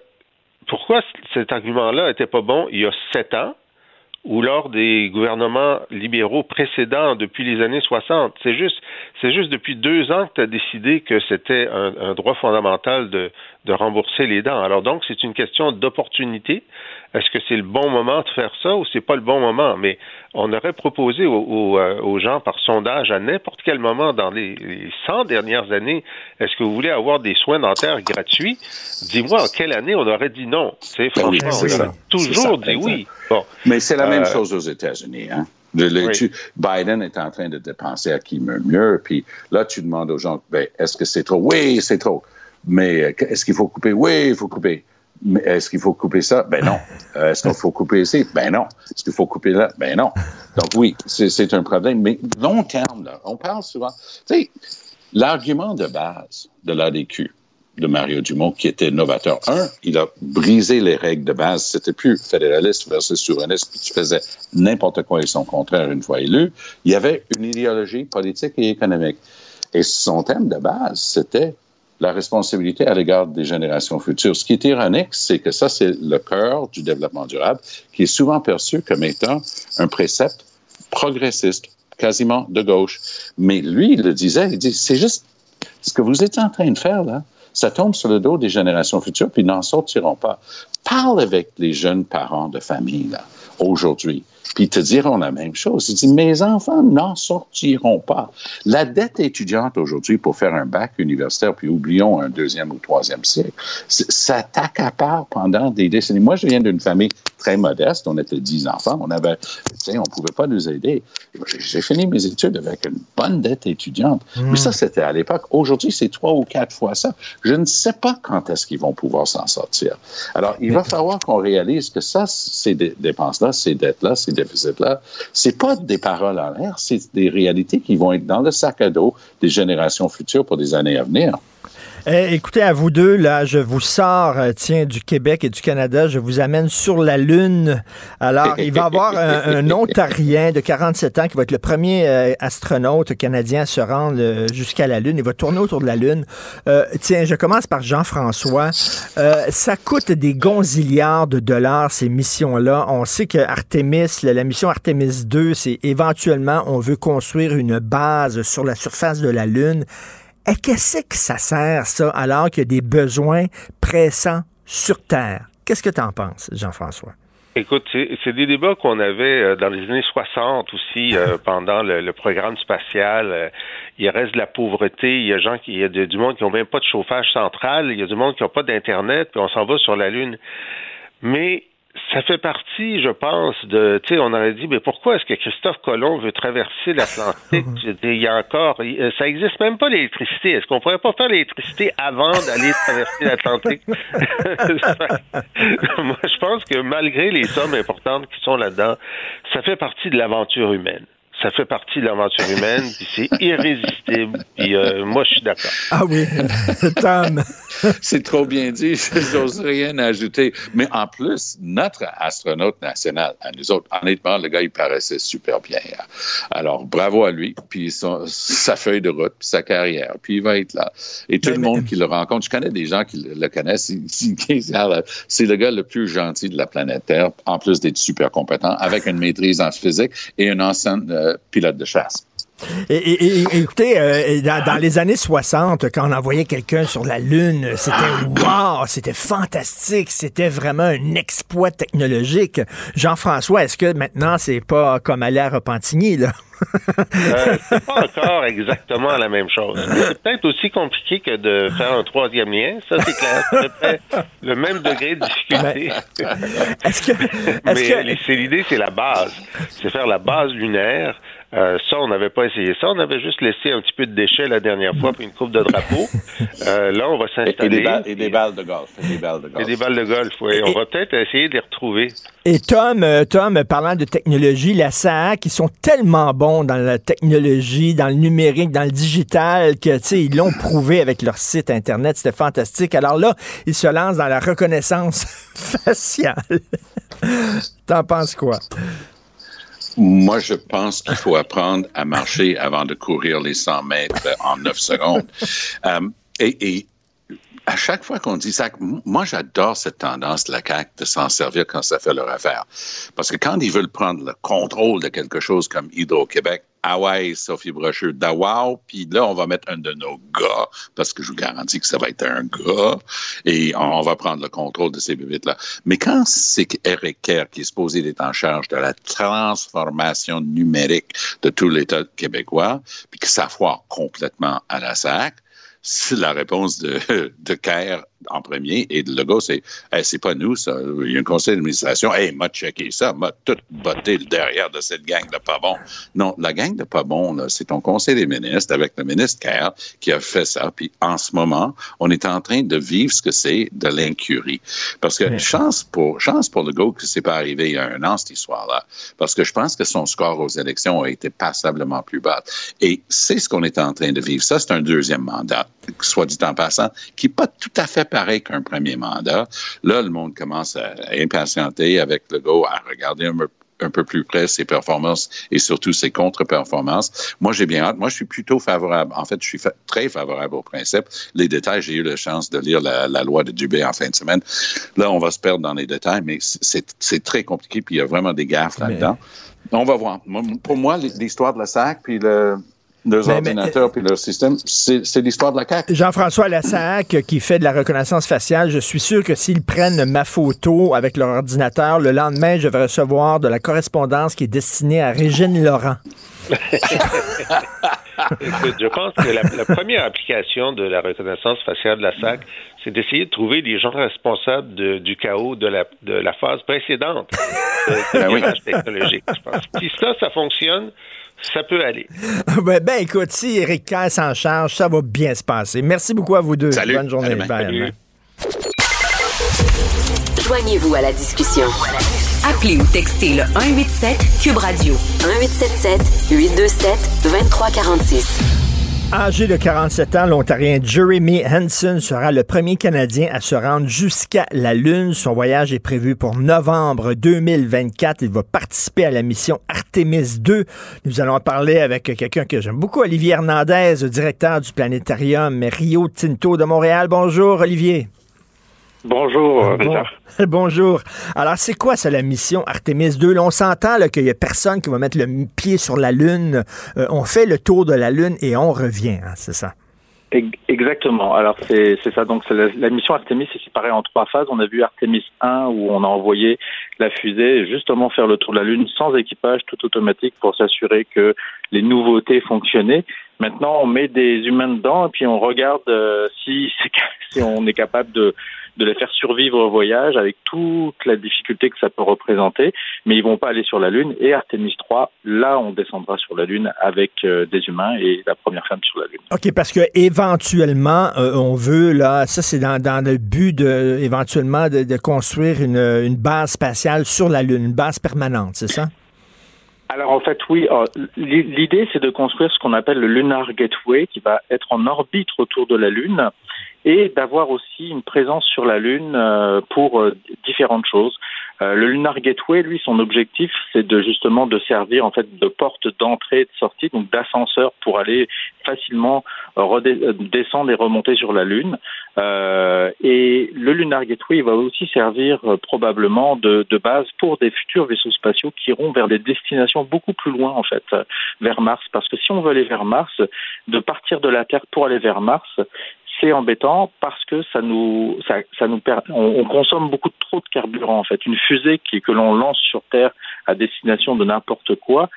pourquoi cet argument-là n'était pas bon il y a sept ans ou lors des gouvernements libéraux précédents depuis les années 60. C'est juste, c'est juste depuis deux ans que tu as décidé que c'était un, un droit fondamental de, de rembourser les dents. Alors donc, c'est une question d'opportunité. Est-ce que c'est le bon moment de faire ça ou c'est pas le bon moment? Mais on aurait proposé aux, aux, gens par sondage à n'importe quel moment dans les, les 100 dernières années, est-ce que vous voulez avoir des soins dentaires gratuits? Dis-moi en quelle année on aurait dit non? C'est Ben oui, franchement, c'est on ça. a toujours C'est ça, dit oui. Bon. Mais c'est la même Euh, chose aux États-Unis. Hein? Le- le- Oui. tu- Biden est en train de dépenser à qui meurt mieux. Puis là, tu demandes aux gens, ben, est-ce que c'est trop? Oui, c'est trop. Mais euh, est-ce qu'il faut couper? Oui, il faut couper. Mais est-ce qu'il faut couper ça? Ben non. Euh, est-ce qu'il faut couper ici? Ben non. Est-ce qu'il faut couper là? Ben non. Donc oui, c'est c'est un problème. Mais long terme, là, on parle souvent. Tu sais, l'argument de base de l'ADQ, de Mario Dumont, qui était novateur. Un, il a brisé les règles de base. C'était plus fédéraliste versus souverainiste, puis tu faisais n'importe quoi et son contraire une fois élu. Il y avait une idéologie politique et économique. Et son thème de base, c'était la responsabilité à l'égard des générations futures. Ce qui est ironique, c'est que ça, c'est le cœur du développement durable, qui est souvent perçu comme étant un précepte progressiste, quasiment de gauche. Mais lui, il le disait, il dit, c'est juste ce que vous êtes en train de faire là, ça tombe sur le dos des générations futures, puis ils n'en sortiront pas. Parle avec les jeunes parents de famille là, aujourd'hui, puis ils te diront la même chose. Ils disent, mes enfants n'en sortiront pas. La dette étudiante aujourd'hui pour faire un bac universitaire, puis oublions un deuxième ou troisième siècle, ça t'accapare pendant des décennies. Moi, je viens d'une famille très modeste. On était dix enfants. On avait, tu sais, on pouvait pas nous aider. J'ai- fini mes études avec une bonne dette étudiante. Mais ça, c'était à l'époque. Aujourd'hui, c'est trois ou quatre fois ça. Je ne sais pas quand est-ce qu'ils vont pouvoir s'en sortir. Alors, il va falloir qu'on réalise que ça, ces dé- dépenses-là, ces dettes-là, ces déficits-là, c'est pas des paroles en l'air, c'est des réalités qui vont être dans le sac à dos des générations futures pour des années à venir. Eh, écoutez, à vous deux, là, je vous sors, euh, tiens, du Québec et du Canada, je vous amène sur la Lune. Alors, il va y avoir un, un Ontarien de 47 ans qui va être le premier euh, astronaute canadien à se rendre euh, jusqu'à la Lune. Il va tourner autour de la Lune. Tiens, je commence par Jean-François. Ça coûte des gonzillards de dollars, ces missions-là. On sait que Artemis, la, la mission Artemis 2, c'est éventuellement, on veut construire une base sur la surface de la Lune. Et qu'est-ce que ça sert, ça, alors qu'il y a des besoins pressants sur Terre? Qu'est-ce que tu en penses, Jean-François? Écoute, c'est des débats qu'on avait euh, dans les années 60 aussi euh, pendant le, le programme spatial. Euh, il reste de la pauvreté. Il y a gens qui, il y a de- du monde qui n'ont même pas de chauffage central. Il y a du monde qui n'a pas d'internet. Puis on s'en va sur la lune. Mais ça fait partie, je pense, de, tu sais, on aurait dit, mais pourquoi est-ce que Christophe Colomb veut traverser l'Atlantique? Il y a encore, euh, ça existe même pas l'électricité. Est-ce qu'on pourrait pas faire l'électricité avant d'aller traverser l'Atlantique? Moi, je pense que malgré les sommes importantes qui sont là-dedans, ça fait partie de l'aventure humaine. Ça fait partie de l'aventure humaine, puis c'est irrésistible. Puis euh, moi, je suis d'accord. Ah oui, Tom. C'est trop bien dit, je n'ose rien ajouter. Mais en plus, notre astronaute national, à nous autres, honnêtement, le gars, il paraissait super bien. hein. Alors, bravo à lui, puis son- sa feuille de route, puis sa carrière, puis il va être là. Et tout le monde qui le rencontre, je connais des gens qui le, le connaissent, Ah, c'est le gars le plus gentil de la planète Terre, en plus d'être super compétent, avec une maîtrise en physique et un ancien euh, pilote de chasse. Et, et- et- et écoutez, euh, dans, dans les années 60, quand on envoyait quelqu'un sur la Lune, c'était wow, c'était fantastique, c'était vraiment un exploit technologique. Jean-François, est-ce que maintenant, c'est pas comme aller à Repentigny, là? Euh, c'est pas encore exactement la même chose. Mais C'est peut-être aussi compliqué que de faire un troisième lien, ça c'est clair. Le même degré de difficulté. Est-ce que, Mais est-ce que- les- c'est l'idée, c'est la base. C'est faire la base lunaire. Euh, ça, on n'avait pas essayé ça. On avait juste laissé un petit peu de déchets la dernière fois, puis une coupe de drapeau. Euh, là, on va Et, et s'installer. et des balles de golf. Et des balles de Et golf. des balles de golf, oui. On va peut-être essayer de les retrouver. Et Tom, euh, Tom, parlant de technologie, la SAC, ils sont tellement bons dans la technologie, dans le numérique, dans le digital, que, tu sais, ils l'ont prouvé avec leur site Internet. C'était fantastique. Alors là, ils se lancent dans la reconnaissance faciale. T'en penses quoi? Moi, je pense qu'il faut apprendre à marcher avant de courir les 100 mètres en 9 secondes. Euh, à chaque fois qu'on dit ça, moi, j'adore cette tendance de la CAQ de s'en servir quand ça fait leur affaire. Parce que quand ils veulent prendre le contrôle de quelque chose comme Hydro-Québec, Hawaï, Sophie Brocheux, Dawao, puis là, on va mettre un de nos gars, parce que je vous garantis que ça va être un gars, et on, va prendre le contrôle de ces bébites-là. Mais quand c'est Eric Kerr qui est supposé être en charge de la transformation numérique de tout l'État québécois, puis que ça complètement à la sac, c'est la réponse de, de Kerr en premier et le gars, c'est c'est pas nous, ça. Il y a un conseil d'administration. Hey, m'a checké ça, m'a tout botté le derrière de cette gang de pas bon. Non, la gang de pas bon, c'est ton conseil des ministres avec le ministre Kerr qui a fait ça. Puis en ce moment, on est en train de vivre ce que c'est de l'incurie. Parce que chance pour chance pour le gars que c'est pas arrivé il y a un an, cette histoire-là. Parce que je pense que son score aux élections a été passablement plus bas. Et c'est ce qu'on est en train de vivre. Ça, c'est un deuxième mandat, soit dit en passant, qui n'est pas tout à fait pareil qu'un premier mandat. Là, le monde commence à, impatienter avec le go, à regarder un peu plus près ses performances et surtout ses contre-performances. Moi, j'ai bien hâte. Moi, je suis plutôt favorable. En fait, je suis très favorable au principe. Les détails, j'ai eu la chance de lire la, loi de Dubé en fin de semaine. Là, on va se perdre dans les détails, mais c'est très compliqué, puis il y a vraiment des gaffes là-dedans. On va voir. Pour moi, l'histoire de la SAC, puis le, leurs ordinateurs puis leur système, c'est l'histoire de la CAQ. Jean-François Lassac qui fait de la reconnaissance faciale, je suis sûr que s'ils prennent ma photo avec leur ordinateur, le lendemain, je vais recevoir de la correspondance qui est destinée à Régine Laurent. je pense que la, première application de la reconnaissance faciale de la SAC, c'est d'essayer de trouver les gens responsables du chaos de la, de la phase précédente de, de ben technologique. Je pense. Si ça, ça fonctionne, ça peut aller. ben, ben, écoute, si Eric Kerr s'en charge, ça va bien se passer. Merci beaucoup à vous deux. Salut. Bonne journée. Joignez-vous à la discussion. Appelez ou textez le 187 Cube Radio 1877 827 2346. Âgé de 47 ans, l'Ontarien Jeremy Hansen sera le premier Canadien à se rendre jusqu'à la Lune. Son voyage est prévu pour novembre 2024. Il va participer à la mission Artemis 2. Nous allons parler avec quelqu'un que j'aime beaucoup, Olivier Hernandez, directeur du planétarium Rio Tinto de Montréal. Bonjour, Olivier. Bonjour, euh, Bonjour. Alors, c'est quoi ça, la mission Artemis 2? on s'entend qu'il n'y a personne qui va mettre le pied sur la Lune. Euh, on fait le tour de la Lune et on revient, hein, c'est ça? Exactement. Alors, c'est ça. Donc, la, mission Artemis est séparée en trois phases. On a vu Artemis 1 où on a envoyé la fusée justement faire le tour de la Lune sans équipage, tout automatique pour s'assurer que les nouveautés fonctionnaient. Maintenant, on met des humains dedans et puis on regarde euh, si, si on est capable de de les faire survivre au voyage avec toute la difficulté que ça peut représenter, mais ils vont pas aller sur la Lune. Et Artemis 3, là, on descendra sur la Lune avec euh, des humains et la première femme sur la Lune. OK, parce que éventuellement, euh, on veut, là, ça c'est dans, dans, le but de, éventuellement de, de construire une, une base spatiale sur la Lune, une base permanente, c'est ça? Alors en fait oui, euh, l'idée c'est de construire ce qu'on appelle le Lunar Gateway qui va être en orbite autour de la Lune et d'avoir aussi une présence sur la Lune euh, pour euh, différentes choses. Euh, le Lunar Gateway, lui, son objectif, c'est de justement de servir en fait de porte d'entrée et de sortie, donc d'ascenseur pour aller facilement descendre et remonter sur la Lune. et le Lunar Gateway va aussi servir probablement de, de, base pour des futurs vaisseaux spatiaux qui iront vers des destinations beaucoup plus loin en fait, vers Mars. Parce que si on veut aller vers Mars, de partir de la Terre pour aller vers Mars, c'est embêtant parce que ça nous, ça, ça nous on, on, consomme beaucoup trop de carburant en fait. Une fusée qui, que l'on lance sur Terre à destination de n'importe quoi,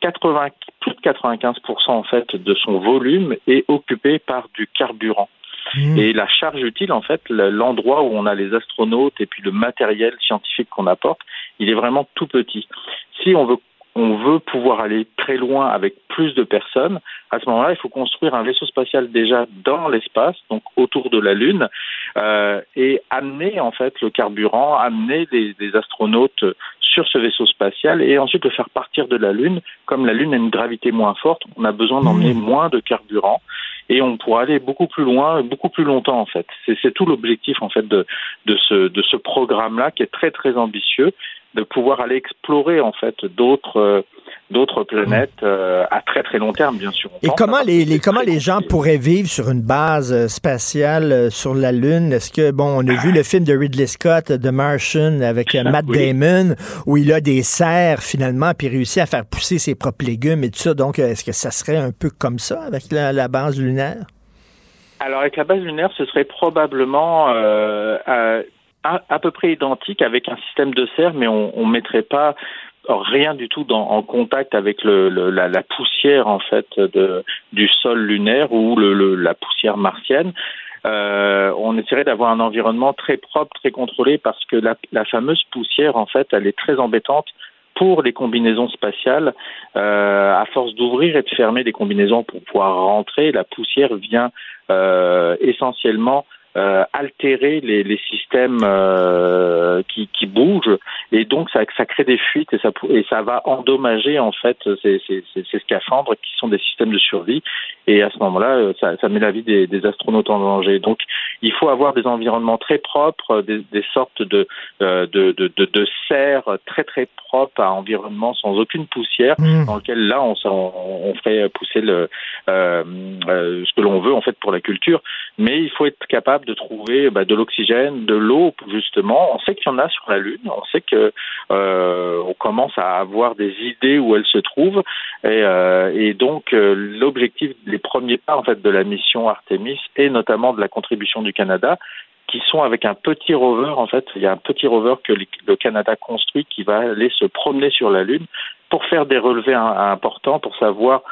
80, plus de 95% en fait de son volume est occupé par du carburant. Mmh. Et la charge utile, en fait, l'endroit où on a les astronautes et puis le matériel scientifique qu'on apporte, il est vraiment tout petit. Si on veut on veut pouvoir aller très loin avec plus de personnes, à ce moment-là, il faut construire un vaisseau spatial déjà dans l'espace, donc autour de la Lune, euh, et amener en fait le carburant, amener des, des, astronautes sur ce vaisseau spatial et ensuite le faire partir de la Lune. Comme la Lune a une gravité moins forte, on a besoin d'emmener mmh. moins de carburant et on pourra aller beaucoup plus loin, beaucoup plus longtemps en fait. C'est tout l'objectif en fait de, de ce, de ce programme-là qui est très très ambitieux de pouvoir aller explorer en fait d'autres d'autres planètes euh, à très très long terme, bien sûr. On Et comment les, les- comment les gens pourraient vivre sur une base euh, spatiale euh, sur la Lune? Est-ce que, bon, on a vu le film de Ridley Scott, The Martian, avec euh, Matt Oui. Damon, où il a des serres, finalement, puis réussit à faire pousser ses propres légumes et tout ça. Donc, euh, est-ce que ça serait un peu comme ça avec la, la base lunaire? Alors avec la base lunaire, ce serait probablement euh, à, à, peu près identique avec un système de serre, mais on ne mettrait pas rien du tout en contact avec la, poussière en fait du sol lunaire ou la poussière martienne. Euh, on essaierait d'avoir un environnement très propre, très contrôlé, parce que la, la fameuse poussière, en fait, elle est très embêtante pour les combinaisons spatiales. Euh, à force d'ouvrir et de fermer des combinaisons pour pouvoir rentrer, la poussière vient euh, essentiellement euh, altérer les, les systèmes euh, qui, qui bougent et donc ça, ça crée des fuites et ça, et ça va endommager en fait ces, ces, ces, scaphandres qui sont des systèmes de survie et à ce moment-là euh, ça, ça met la vie des, des astronautes en danger. Donc il faut avoir des environnements très propres, des, des sortes de, euh, de, de, de, de serres très très propres à environnement sans aucune poussière Mm. dans lequel là on, s'en- on ferait pousser le, euh, euh, ce que l'on veut en fait pour la culture, mais il faut être capable de trouver bah, de l'oxygène, de l'eau justement. On sait qu'il y en a sur la Lune, on sait que euh, on commence à avoir des idées où elles se trouvent, et, euh, et donc euh, l'objectif des premiers pas en fait de la mission Artemis et notamment de la contribution du Canada qui sont avec un petit rover. En fait, il y a un petit rover que le Canada construit qui va aller se promener sur la Lune pour faire des relevés im- importants, pour savoir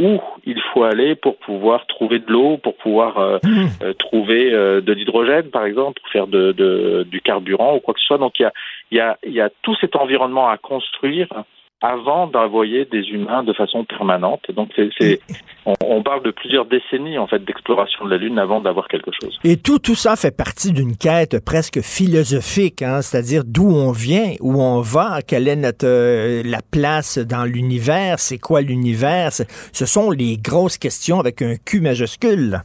où il faut aller pour pouvoir trouver de l'eau, pour pouvoir euh, euh, trouver euh, de l'hydrogène, par exemple, pour faire de, de- du carburant ou quoi que ce soit. Donc il y a, il y, a, il y a tout cet environnement à construire avant d'envoyer des humains de façon permanente. Donc c'est, c'est, on, on parle de plusieurs décennies en fait d'exploration de la Lune avant d'avoir quelque chose. Et tout, tout ça fait partie d'une quête presque philosophique, hein, c'est-à-dire d'où on vient, où on va, quelle est notre euh, la place dans l'univers, c'est quoi l'univers. Ce sont les grosses questions avec un Q majuscule.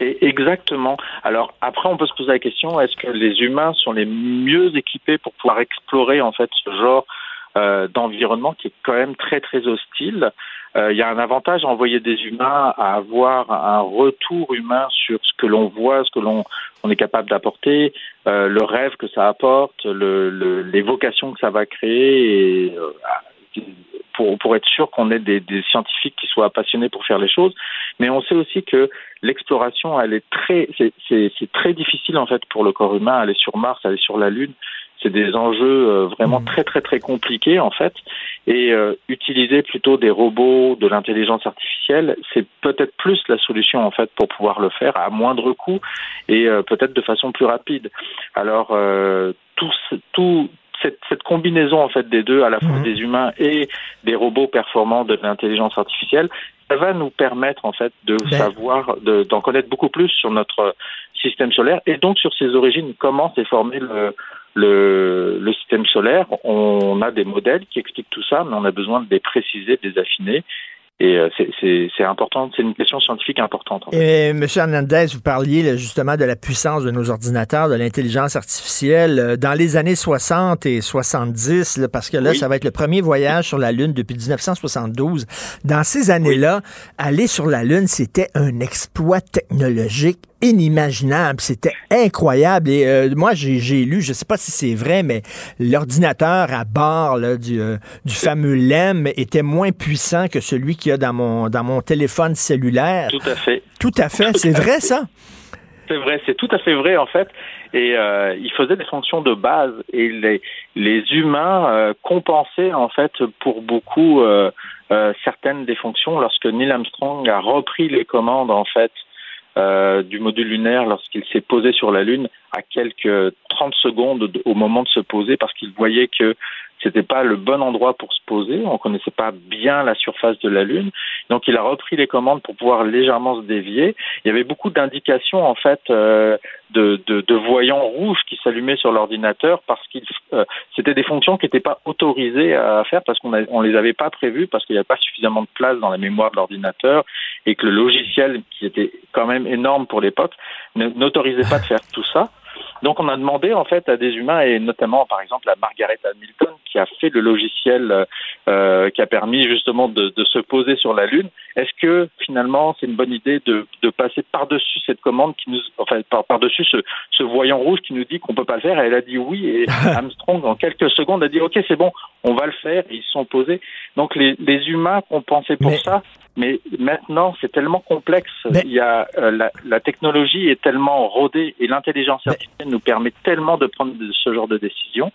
Et exactement. Alors après, on peut se poser la question est-ce que les humains sont les mieux équipés pour pouvoir explorer en fait ce genre euh, d'environnement qui est quand même très très hostile Euh, Il y a un avantage à envoyer des humains à avoir un retour humain sur ce que l'on voit, ce que l'on on est capable d'apporter, euh, le rêve que ça apporte, le, le, les vocations que ça va créer. Et, euh, pour, pour être sûr qu'on ait des, des scientifiques qui soient passionnés pour faire les choses. Mais on sait aussi que l'exploration, elle est très, c'est très difficile en fait pour le corps humain. Aller sur Mars, aller sur la Lune, c'est des enjeux euh, vraiment très très très compliqués en fait. Et euh, utiliser plutôt des robots, de l'intelligence artificielle, c'est peut-être plus la solution en fait pour pouvoir le faire à moindre coût et euh, peut-être de façon plus rapide. Alors euh, tout, ce- tout cette, cette combinaison en fait des deux, à la fois des humains et des robots performants de l'intelligence artificielle, ça va nous permettre en fait de Ben. savoir, de- d'en connaître beaucoup plus sur notre système solaire et donc sur ses origines, comment s'est formé le, le, le système solaire. On a des modèles qui expliquent tout ça, mais on a besoin de les préciser, de les affiner. Et euh, c'est- important, c'est une question scientifique importante. en fait. Et M. Hernandez, vous parliez là, justement de la puissance de nos ordinateurs, de l'intelligence artificielle. Euh, Dans les années 60 et 70, là, parce que là, Oui. ça va être le premier voyage sur la Lune depuis 1972. Dans ces années-là, aller sur la Lune, c'était un exploit technologique inimaginable. C'était incroyable. Et euh, moi, j'ai lu, je ne sais pas si c'est vrai, mais l'ordinateur à bord là, du, euh, du fameux LEM était moins puissant que celui qu'il y a dans mon, dans mon téléphone cellulaire. Tout à fait. Tout à fait. C'est vrai, ça? C'est vrai, c'est tout à fait vrai en fait. Et euh, il faisait des fonctions de base et les, les humains euh, compensaient en fait pour beaucoup euh, certaines des fonctions lorsque Neil Armstrong a repris les commandes en fait euh, du module lunaire lorsqu'il s'est posé sur la Lune à quelques 30 secondes de- au moment de se poser parce qu'il voyait que c'était pas le bon endroit pour se poser, on connaissait pas bien la surface de la Lune, donc il a repris les commandes pour pouvoir légèrement se dévier. Il y avait beaucoup d'indications en fait euh, de, de, voyants rouges qui s'allumaient sur l'ordinateur parce qu'il euh, c'était des fonctions qui n'étaient pas autorisées à faire parce qu'on on les avait pas prévues parce qu'il n'y avait pas suffisamment de place dans la mémoire de l'ordinateur et que le logiciel qui était quand même énorme pour l'époque n'autorisait pas de faire tout ça. Donc on a demandé en fait à des humains et notamment par exemple à Margaret Hamilton qui a fait le logiciel euh, qui a permis justement de, de, se poser sur la Lune. Est-ce que finalement c'est une bonne idée de, de passer par-dessus cette commande qui nous, enfin par-dessus ce, ce, voyant rouge qui nous dit qu'on peut pas le faire? Elle a dit oui et Armstrong en quelques secondes a dit ok c'est bon on va le faire. Et ils se sont posés. Donc les, les humains ont pensé pour ça mais maintenant, c'est tellement complexe. Il y a, euh, la, la, technologie est tellement rodée et l'intelligence artificielle nous permet tellement de prendre ce genre de décisions.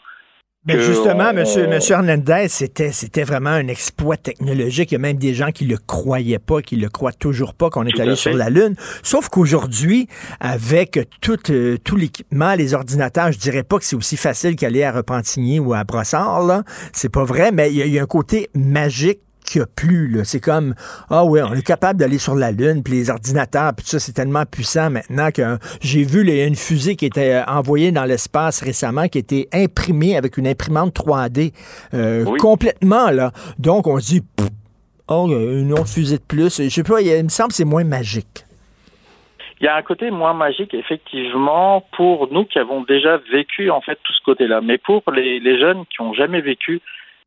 Mais justement, monsieur, monsieur Hernandez, c'était, c'était vraiment un exploit technologique. Il y a même des gens qui le croyaient pas, qui le croient toujours pas qu'on est allé sur la Lune. Sauf qu'aujourd'hui, avec tout, euh, tout l'équipement, les ordinateurs, je dirais pas que c'est aussi facile qu'aller à Repentigny ou à Brossard, là. C'est pas vrai, mais il y, a, il y a un côté magique qu'il n'y a plus. C'est comme, ah oui, on est capable d'aller sur la Lune, puis les ordinateurs, puis tout ça, c'est tellement puissant maintenant que j'ai vu une fusée qui était euh, envoyée dans l'espace récemment, qui était imprimée avec une imprimante 3D euh, complètement, là. Donc, on se dit, oh, une autre fusée de plus. Je sais pas, il, me semble que c'est moins magique. Il y a un côté moins magique, effectivement, pour nous qui avons déjà vécu, en fait, tout ce côté-là. Mais pour les, les jeunes qui n'ont jamais vécu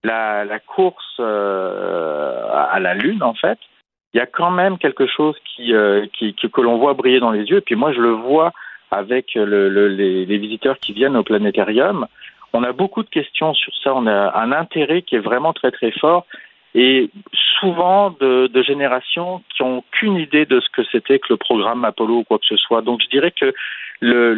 la, course euh, à la Lune, en fait, il y a quand même quelque chose euh, qui, que l'on voit briller dans les yeux. Et puis moi, je le vois avec le, le, les, visiteurs qui viennent au planétarium. On a beaucoup de questions sur ça. On a un intérêt qui est vraiment très très fort et souvent de, générations qui ont qu'une idée de ce que c'était que le programme Apollo ou quoi que ce soit. Donc je dirais que le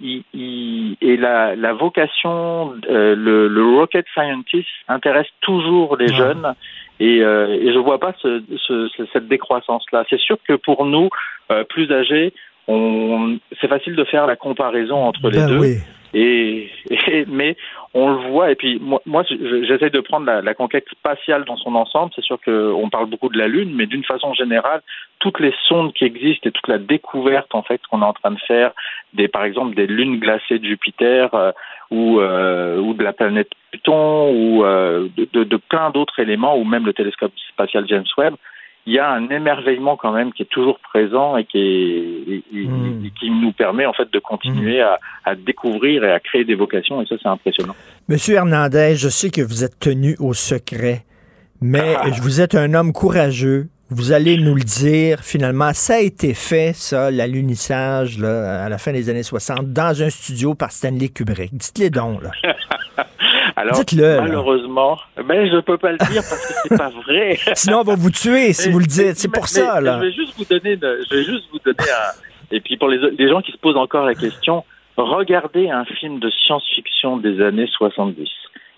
et la, la vocation, euh, le, le, rocket scientist intéresse toujours les jeunes et, euh, et je vois pas ce, ce, cette décroissance là. C'est sûr que pour nous euh, plus âgés, on, c'est facile de faire la comparaison entre les ben deux. Oui. Et, et, mais on le voit. Et puis moi, moi j'essaie de prendre la, la, conquête spatiale dans son ensemble. C'est sûr qu'on parle beaucoup de la Lune, mais d'une façon générale, toutes les sondes qui existent et toute la découverte en fait qu'on est en train de faire, des par exemple des lunes glacées de Jupiter euh, ou euh, ou de la planète Pluton ou euh, de, de, de, plein d'autres éléments, ou même le télescope spatial James Webb il y a un émerveillement quand même qui est toujours présent et qui, est, et, mmh. et qui nous permet en fait de continuer mmh. à, à, découvrir et à créer des vocations et ça c'est impressionnant. Monsieur Hernandez, je sais que vous êtes tenu au secret, mais ah. vous êtes un homme courageux. Vous allez nous le dire, finalement, ça a été fait, ça, l'alunissage, à la fin des années 60, dans un studio par Stanley Kubrick. Dites-le donc, là. Alors, malheureusement, ben, je ne peux pas le dire parce que c'est pas vrai. Sinon, on va vous tuer si vous le dites. C'est pour ça, là. Je vais juste vous donner, je vais juste vous donner un... Et puis, pour les, les gens qui se posent encore la question, regardez un film de science-fiction des années 70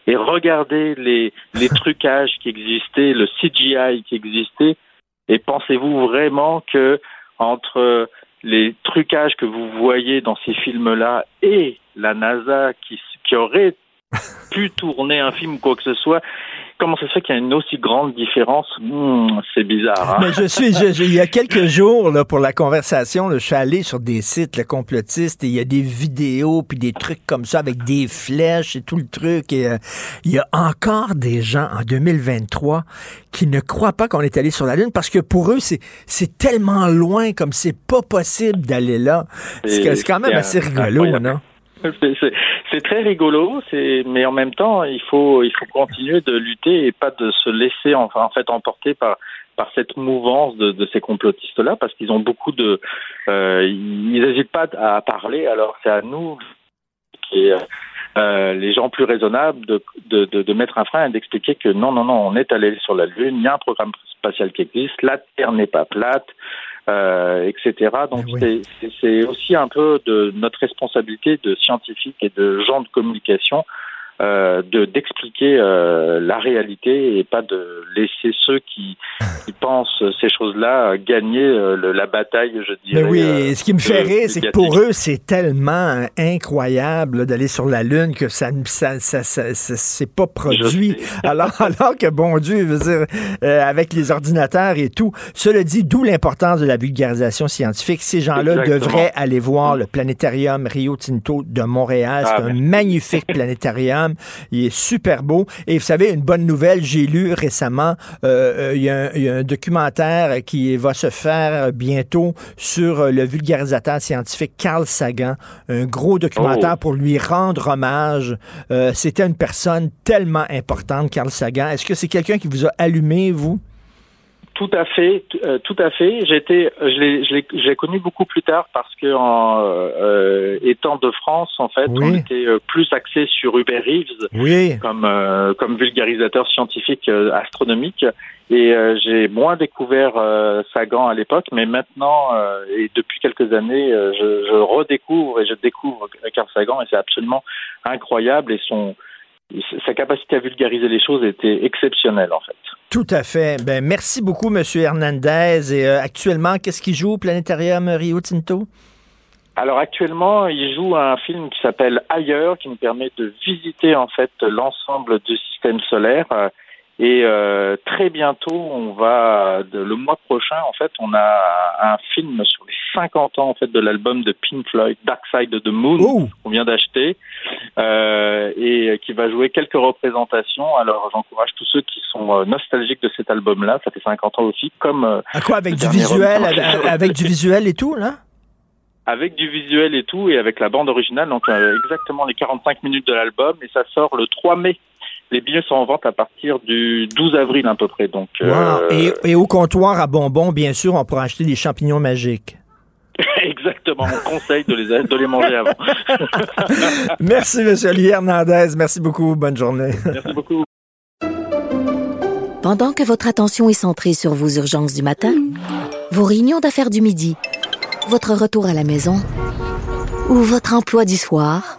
et regardez les, les trucages qui existaient, le CGI qui existait, et pensez-vous vraiment que entre les trucages que vous voyez dans ces films-là et la NASA qui, qui aurait pu tourner un film ou quoi que ce soit. Comment ça se fait qu'il y a une aussi grande différence? Hmm, C'est bizarre. Hein? Mais je suis, je, je, il y a quelques jours là, pour la conversation, là, je suis allé sur des sites le complotistes et il y a des vidéos puis des trucs comme ça avec des flèches et tout le truc. Et euh, il y a encore des gens en 2023 qui ne croient pas qu'on est allé sur la Lune parce que pour eux c'est c'est tellement loin comme c'est pas possible d'aller là. C'est quand même assez rigolo, non? C'est très rigolo, mais en même temps, il faut, il faut continuer de lutter et pas de se laisser en, en fait emporter par, par cette mouvance de, de ces complotistes-là, parce qu'ils ont beaucoup de, euh, ils n'hésitent pas à parler. Alors c'est à nous, qui euh, les gens plus raisonnables, de, de, de, de mettre un frein et d'expliquer que non, non, non, on est allé sur la Lune, il y a un programme spatial qui existe, la Terre n'est pas plate euh, etc. Donc c'est aussi un peu de notre responsabilité de scientifiques et de gens de communication euh, de d'expliquer euh, la réalité et pas de laisser ceux qui, qui pensent ces choses-là gagner euh, le, la bataille, je dirais. Mais oui, euh, ce qui me fait rire, c'est que pour eux, c'est tellement incroyable d'aller sur la Lune que ça ça, ça, ça, ça c'est pas produit. Alors, alors que, bon Dieu, veut dire, euh, avec les ordinateurs et tout. Cela dit, d'où l'importance de la vulgarisation scientifique. Ces gens-là devraient aller voir le planétarium Rio Tinto de Montréal. C'est ah, un magnifique planétarium femme. Il est super beau. Et vous savez, une bonne nouvelle, j'ai lu récemment, euh, euh, il y, a un- il y a un documentaire qui va se faire bientôt sur euh, le vulgarisateur scientifique Carl Sagan. Un gros documentaire Oh. pour lui rendre hommage. Euh, C'était une personne tellement importante, Carl Sagan. Est-ce que c'est quelqu'un qui vous a allumé, vous? Tout à fait, euh, tout à fait. J'étais, je l'ai, je l'ai, connu beaucoup plus tard parce que en euh, étant de France, en fait, Oui. on était euh, plus axé sur Hubert Reeves Oui. comme euh, comme vulgarisateur scientifique euh, astronomique. Et euh, j'ai moins découvert euh, Sagan à l'époque, mais maintenant euh, et depuis quelques années, euh, je, je redécouvre et je découvre Carl Sagan et c'est absolument incroyable et son sa capacité à vulgariser les choses était exceptionnelle en fait. Tout à fait. Ben, merci beaucoup, M. Hernandez. Et euh, actuellement, qu'est-ce qu'il joue au Planétarium Rio Tinto? Alors actuellement, il joue un film qui s'appelle Ailleurs, qui nous permet de visiter en fait l'ensemble du système solaire. Euh, Et euh, très bientôt, on va, de- le mois prochain, en fait, on a un film sur les 50 ans en fait de l'album de Pink Floyd, Dark Side of the Moon, qu'on vient d'acheter, euh, et qui va jouer quelques représentations. Alors j'encourage tous ceux qui sont euh, nostalgiques de cet album-là, ça fait 50 ans aussi, comme euh, À quoi? Avec du visuel? Avec, avec du visuel et tout, là? avec du visuel et tout, et avec la bande originale, donc euh, exactement les 45 minutes de l'album, et ça sort le 3 mai. Les billets sont en vente à partir du 12 avril à peu près. Donc, Wow. euh, Et, et au comptoir à bonbons, bien sûr, on pourra acheter des champignons magiques. exactement, on conseille de les, de les manger avant. Merci, M. Olivier Hernandez. Merci beaucoup. Bonne journée. Merci beaucoup. Pendant que votre attention est centrée sur vos urgences du matin, vos réunions d'affaires du midi, votre retour à la maison ou votre emploi du soir,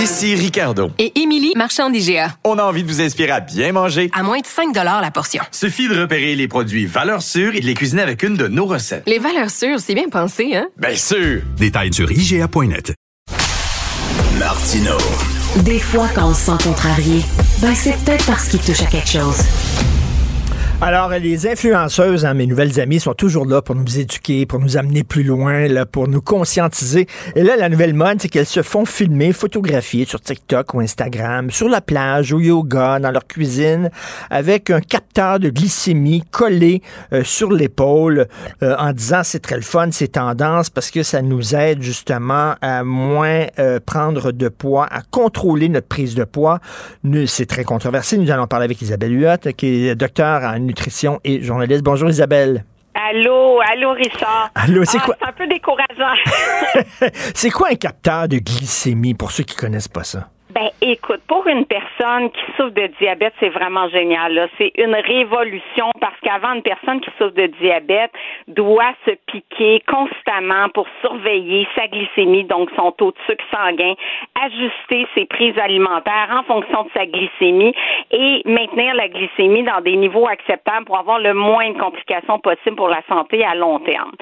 Ici Ricardo. Et Émilie, marchand d'IGA. On a envie de vous inspirer à bien manger. À moins de 5 la portion. Suffit de repérer les produits valeurs sûres et de les cuisiner avec une de nos recettes. Les valeurs sûres, c'est bien pensé, hein? Bien sûr! Détails sur IGA.net. Martino. Des fois, quand on se sent contrarié, ben c'est peut-être parce qu'il touche à quelque chose. Alors, les influenceuses, hein, mes nouvelles amies, sont toujours là pour nous éduquer, pour nous amener plus loin, là, pour nous conscientiser. Et là, la nouvelle mode, c'est qu'elles se font filmer, photographier sur TikTok ou Instagram, sur la plage, au yoga, dans leur cuisine, avec un capteur de glycémie collé euh, sur l'épaule, euh, en disant c'est très le fun, c'est tendance, parce que ça nous aide justement à moins euh, prendre de poids, à contrôler notre prise de poids. C'est très controversé. Nous allons parler avec Isabelle Huot, qui est docteur en nutrition et journaliste. Bonjour Isabelle. Allô, allô Richard. Allô, c'est Ah, quoi- C'est un peu décourageant. c'est quoi un capteur de glycémie pour ceux qui connaissent pas ça? Ben, écoute, pour une personne qui souffre de diabète, c'est vraiment génial. C'est une révolution parce qu'avant, une personne qui souffre de diabète doit se piquer constamment pour surveiller sa glycémie, donc son taux de sucre sanguin, ajuster ses prises alimentaires en fonction de sa glycémie et maintenir la glycémie dans des niveaux acceptables pour avoir le moins de complications possible pour la santé à long terme.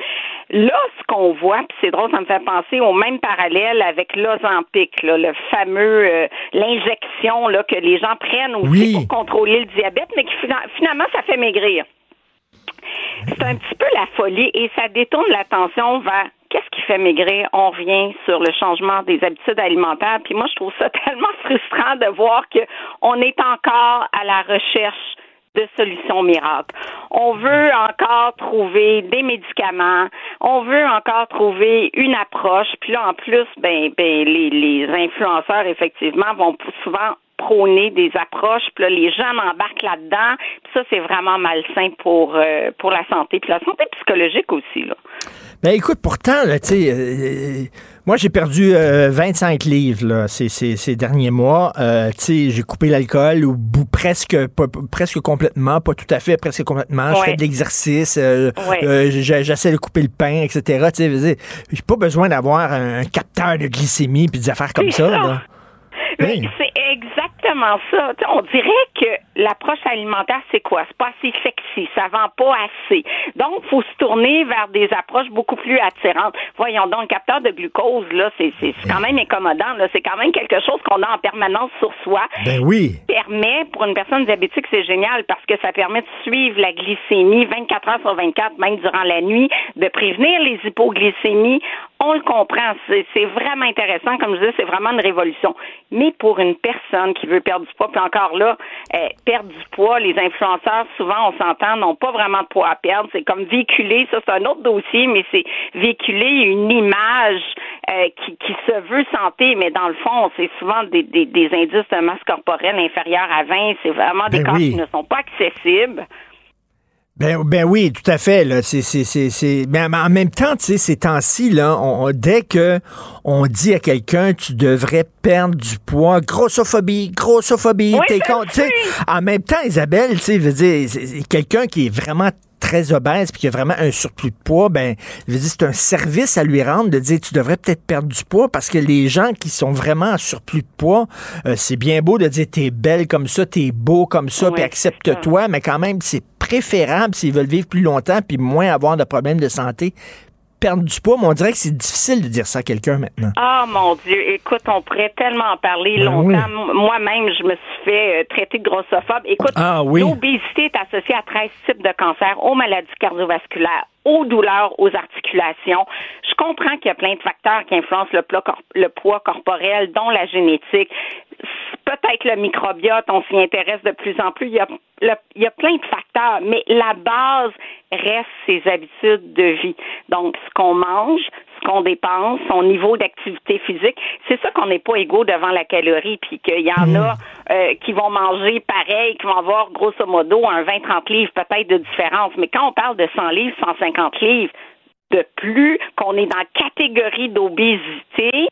Là, ce qu'on voit, puis c'est drôle, ça me fait penser au même parallèle avec l'Ozempic, là, le fameux euh, l'injection là que les gens prennent aussi Oui. pour contrôler le diabète, mais qui fina- finalement ça fait maigrir. C'est un petit peu la folie et ça détourne l'attention vers qu'est-ce qui fait maigrir. On revient sur le changement des habitudes alimentaires. Puis moi, je trouve ça tellement frustrant de voir que on est encore à la recherche de solutions miracles. On veut encore trouver des médicaments, on veut encore trouver une approche, puis là en plus, ben, ben les, influenceurs effectivement vont souvent prôner des approches, puis là les jeunes embarquent là-dedans, puis ça c'est vraiment malsain pour euh, la santé, puis la santé psychologique aussi là. Ben écoute, pourtant, tu sais, euh, moi j'ai perdu euh, 25 livres là, ces, ces, ces derniers mois. Euh, tu sais, j'ai coupé l'alcool ou presque, pas- presque complètement, pas tout à fait, presque complètement. Je fais de l'exercice, euh, Ouais. euh, j'essaie de couper le pain, etc. J'ai pas besoin d'avoir un, capteur de glycémie puis des affaires comme ça. ça. là. Oui, c'est ça. On dirait que l'approche alimentaire, c'est quoi? C'est pas assez sexy, ça vend pas assez. Donc, faut se tourner vers des approches beaucoup plus attirantes. Voyons donc, le capteur de glucose, là, c'est quand même incommodant. C'est quand même quelque chose qu'on a en permanence sur soi. Ben oui. permet, pour une personne diabétique, c'est génial parce que ça permet de suivre la glycémie 24 heures sur 24, même durant la nuit, de prévenir les hypoglycémies. On le comprend. C'est vraiment intéressant. Comme je disais, c'est vraiment une révolution. Mais pour une personne qui veut perdre du poids, puis encore là, euh, perdre du poids, les influenceurs, souvent, on s'entend, n'ont pas vraiment de poids à perdre. C'est comme véhiculer, ça c'est un autre dossier, mais c'est véhiculer une image euh, qui, qui se veut santé, mais dans le fond, c'est souvent des, des, des indices de masse corporelle inférieurs à 20. C'est vraiment des Ben corps oui. qui ne sont pas accessibles. Ben, ben oui, tout à fait. Là. C'est, c'est, c'est, c'est... Mais en même temps, tu sais, ces temps-ci, là, on, on- dès que on dit à quelqu'un tu devrais perdre du poids, grossophobie, grossophobie, Oui, t'es con. En même temps, Isabelle, tu sais, quelqu'un qui est vraiment très obèse puis qui a vraiment un surplus de poids, ben, c'est un service à lui rendre de dire tu devrais peut-être perdre du poids parce que les gens qui sont vraiment en surplus de poids, euh, c'est bien beau de dire t'es belle comme ça, t'es beau comme ça, Oui, puis accepte-toi, mais quand même, c'est préférable s'ils veulent vivre plus longtemps puis moins avoir de problèmes de santé. Perdre du poids, mais on dirait que c'est difficile de dire ça à quelqu'un maintenant. Ah mon Dieu, écoute, on pourrait tellement en parler Ben longtemps. oui. Moi-même, je me suis fait euh, traiter de grossophobe. Écoute, Ah oui. l'obésité est associée à 13 types de cancers, aux maladies cardiovasculaires, aux douleurs, aux articulations. Je comprends qu'il y a plein de facteurs qui influencent le, poids corporel, dont la génétique. Peut-être le microbiote, on s'y intéresse de plus en plus. Il y, a, le- il y a plein de facteurs, mais la base reste ses habitudes de vie. Donc, ce qu'on mange, ce qu'on dépense, son niveau d'activité physique, c'est ça qu'on n'est pas égaux devant la calorie, puis qu'il y en a euh, qui vont manger pareil, qui vont avoir grosso modo un 20-30 livres peut-être de différence. Mais quand on parle de 100 livres, 150 livres, de plus, qu'on est dans la catégorie d'obésité,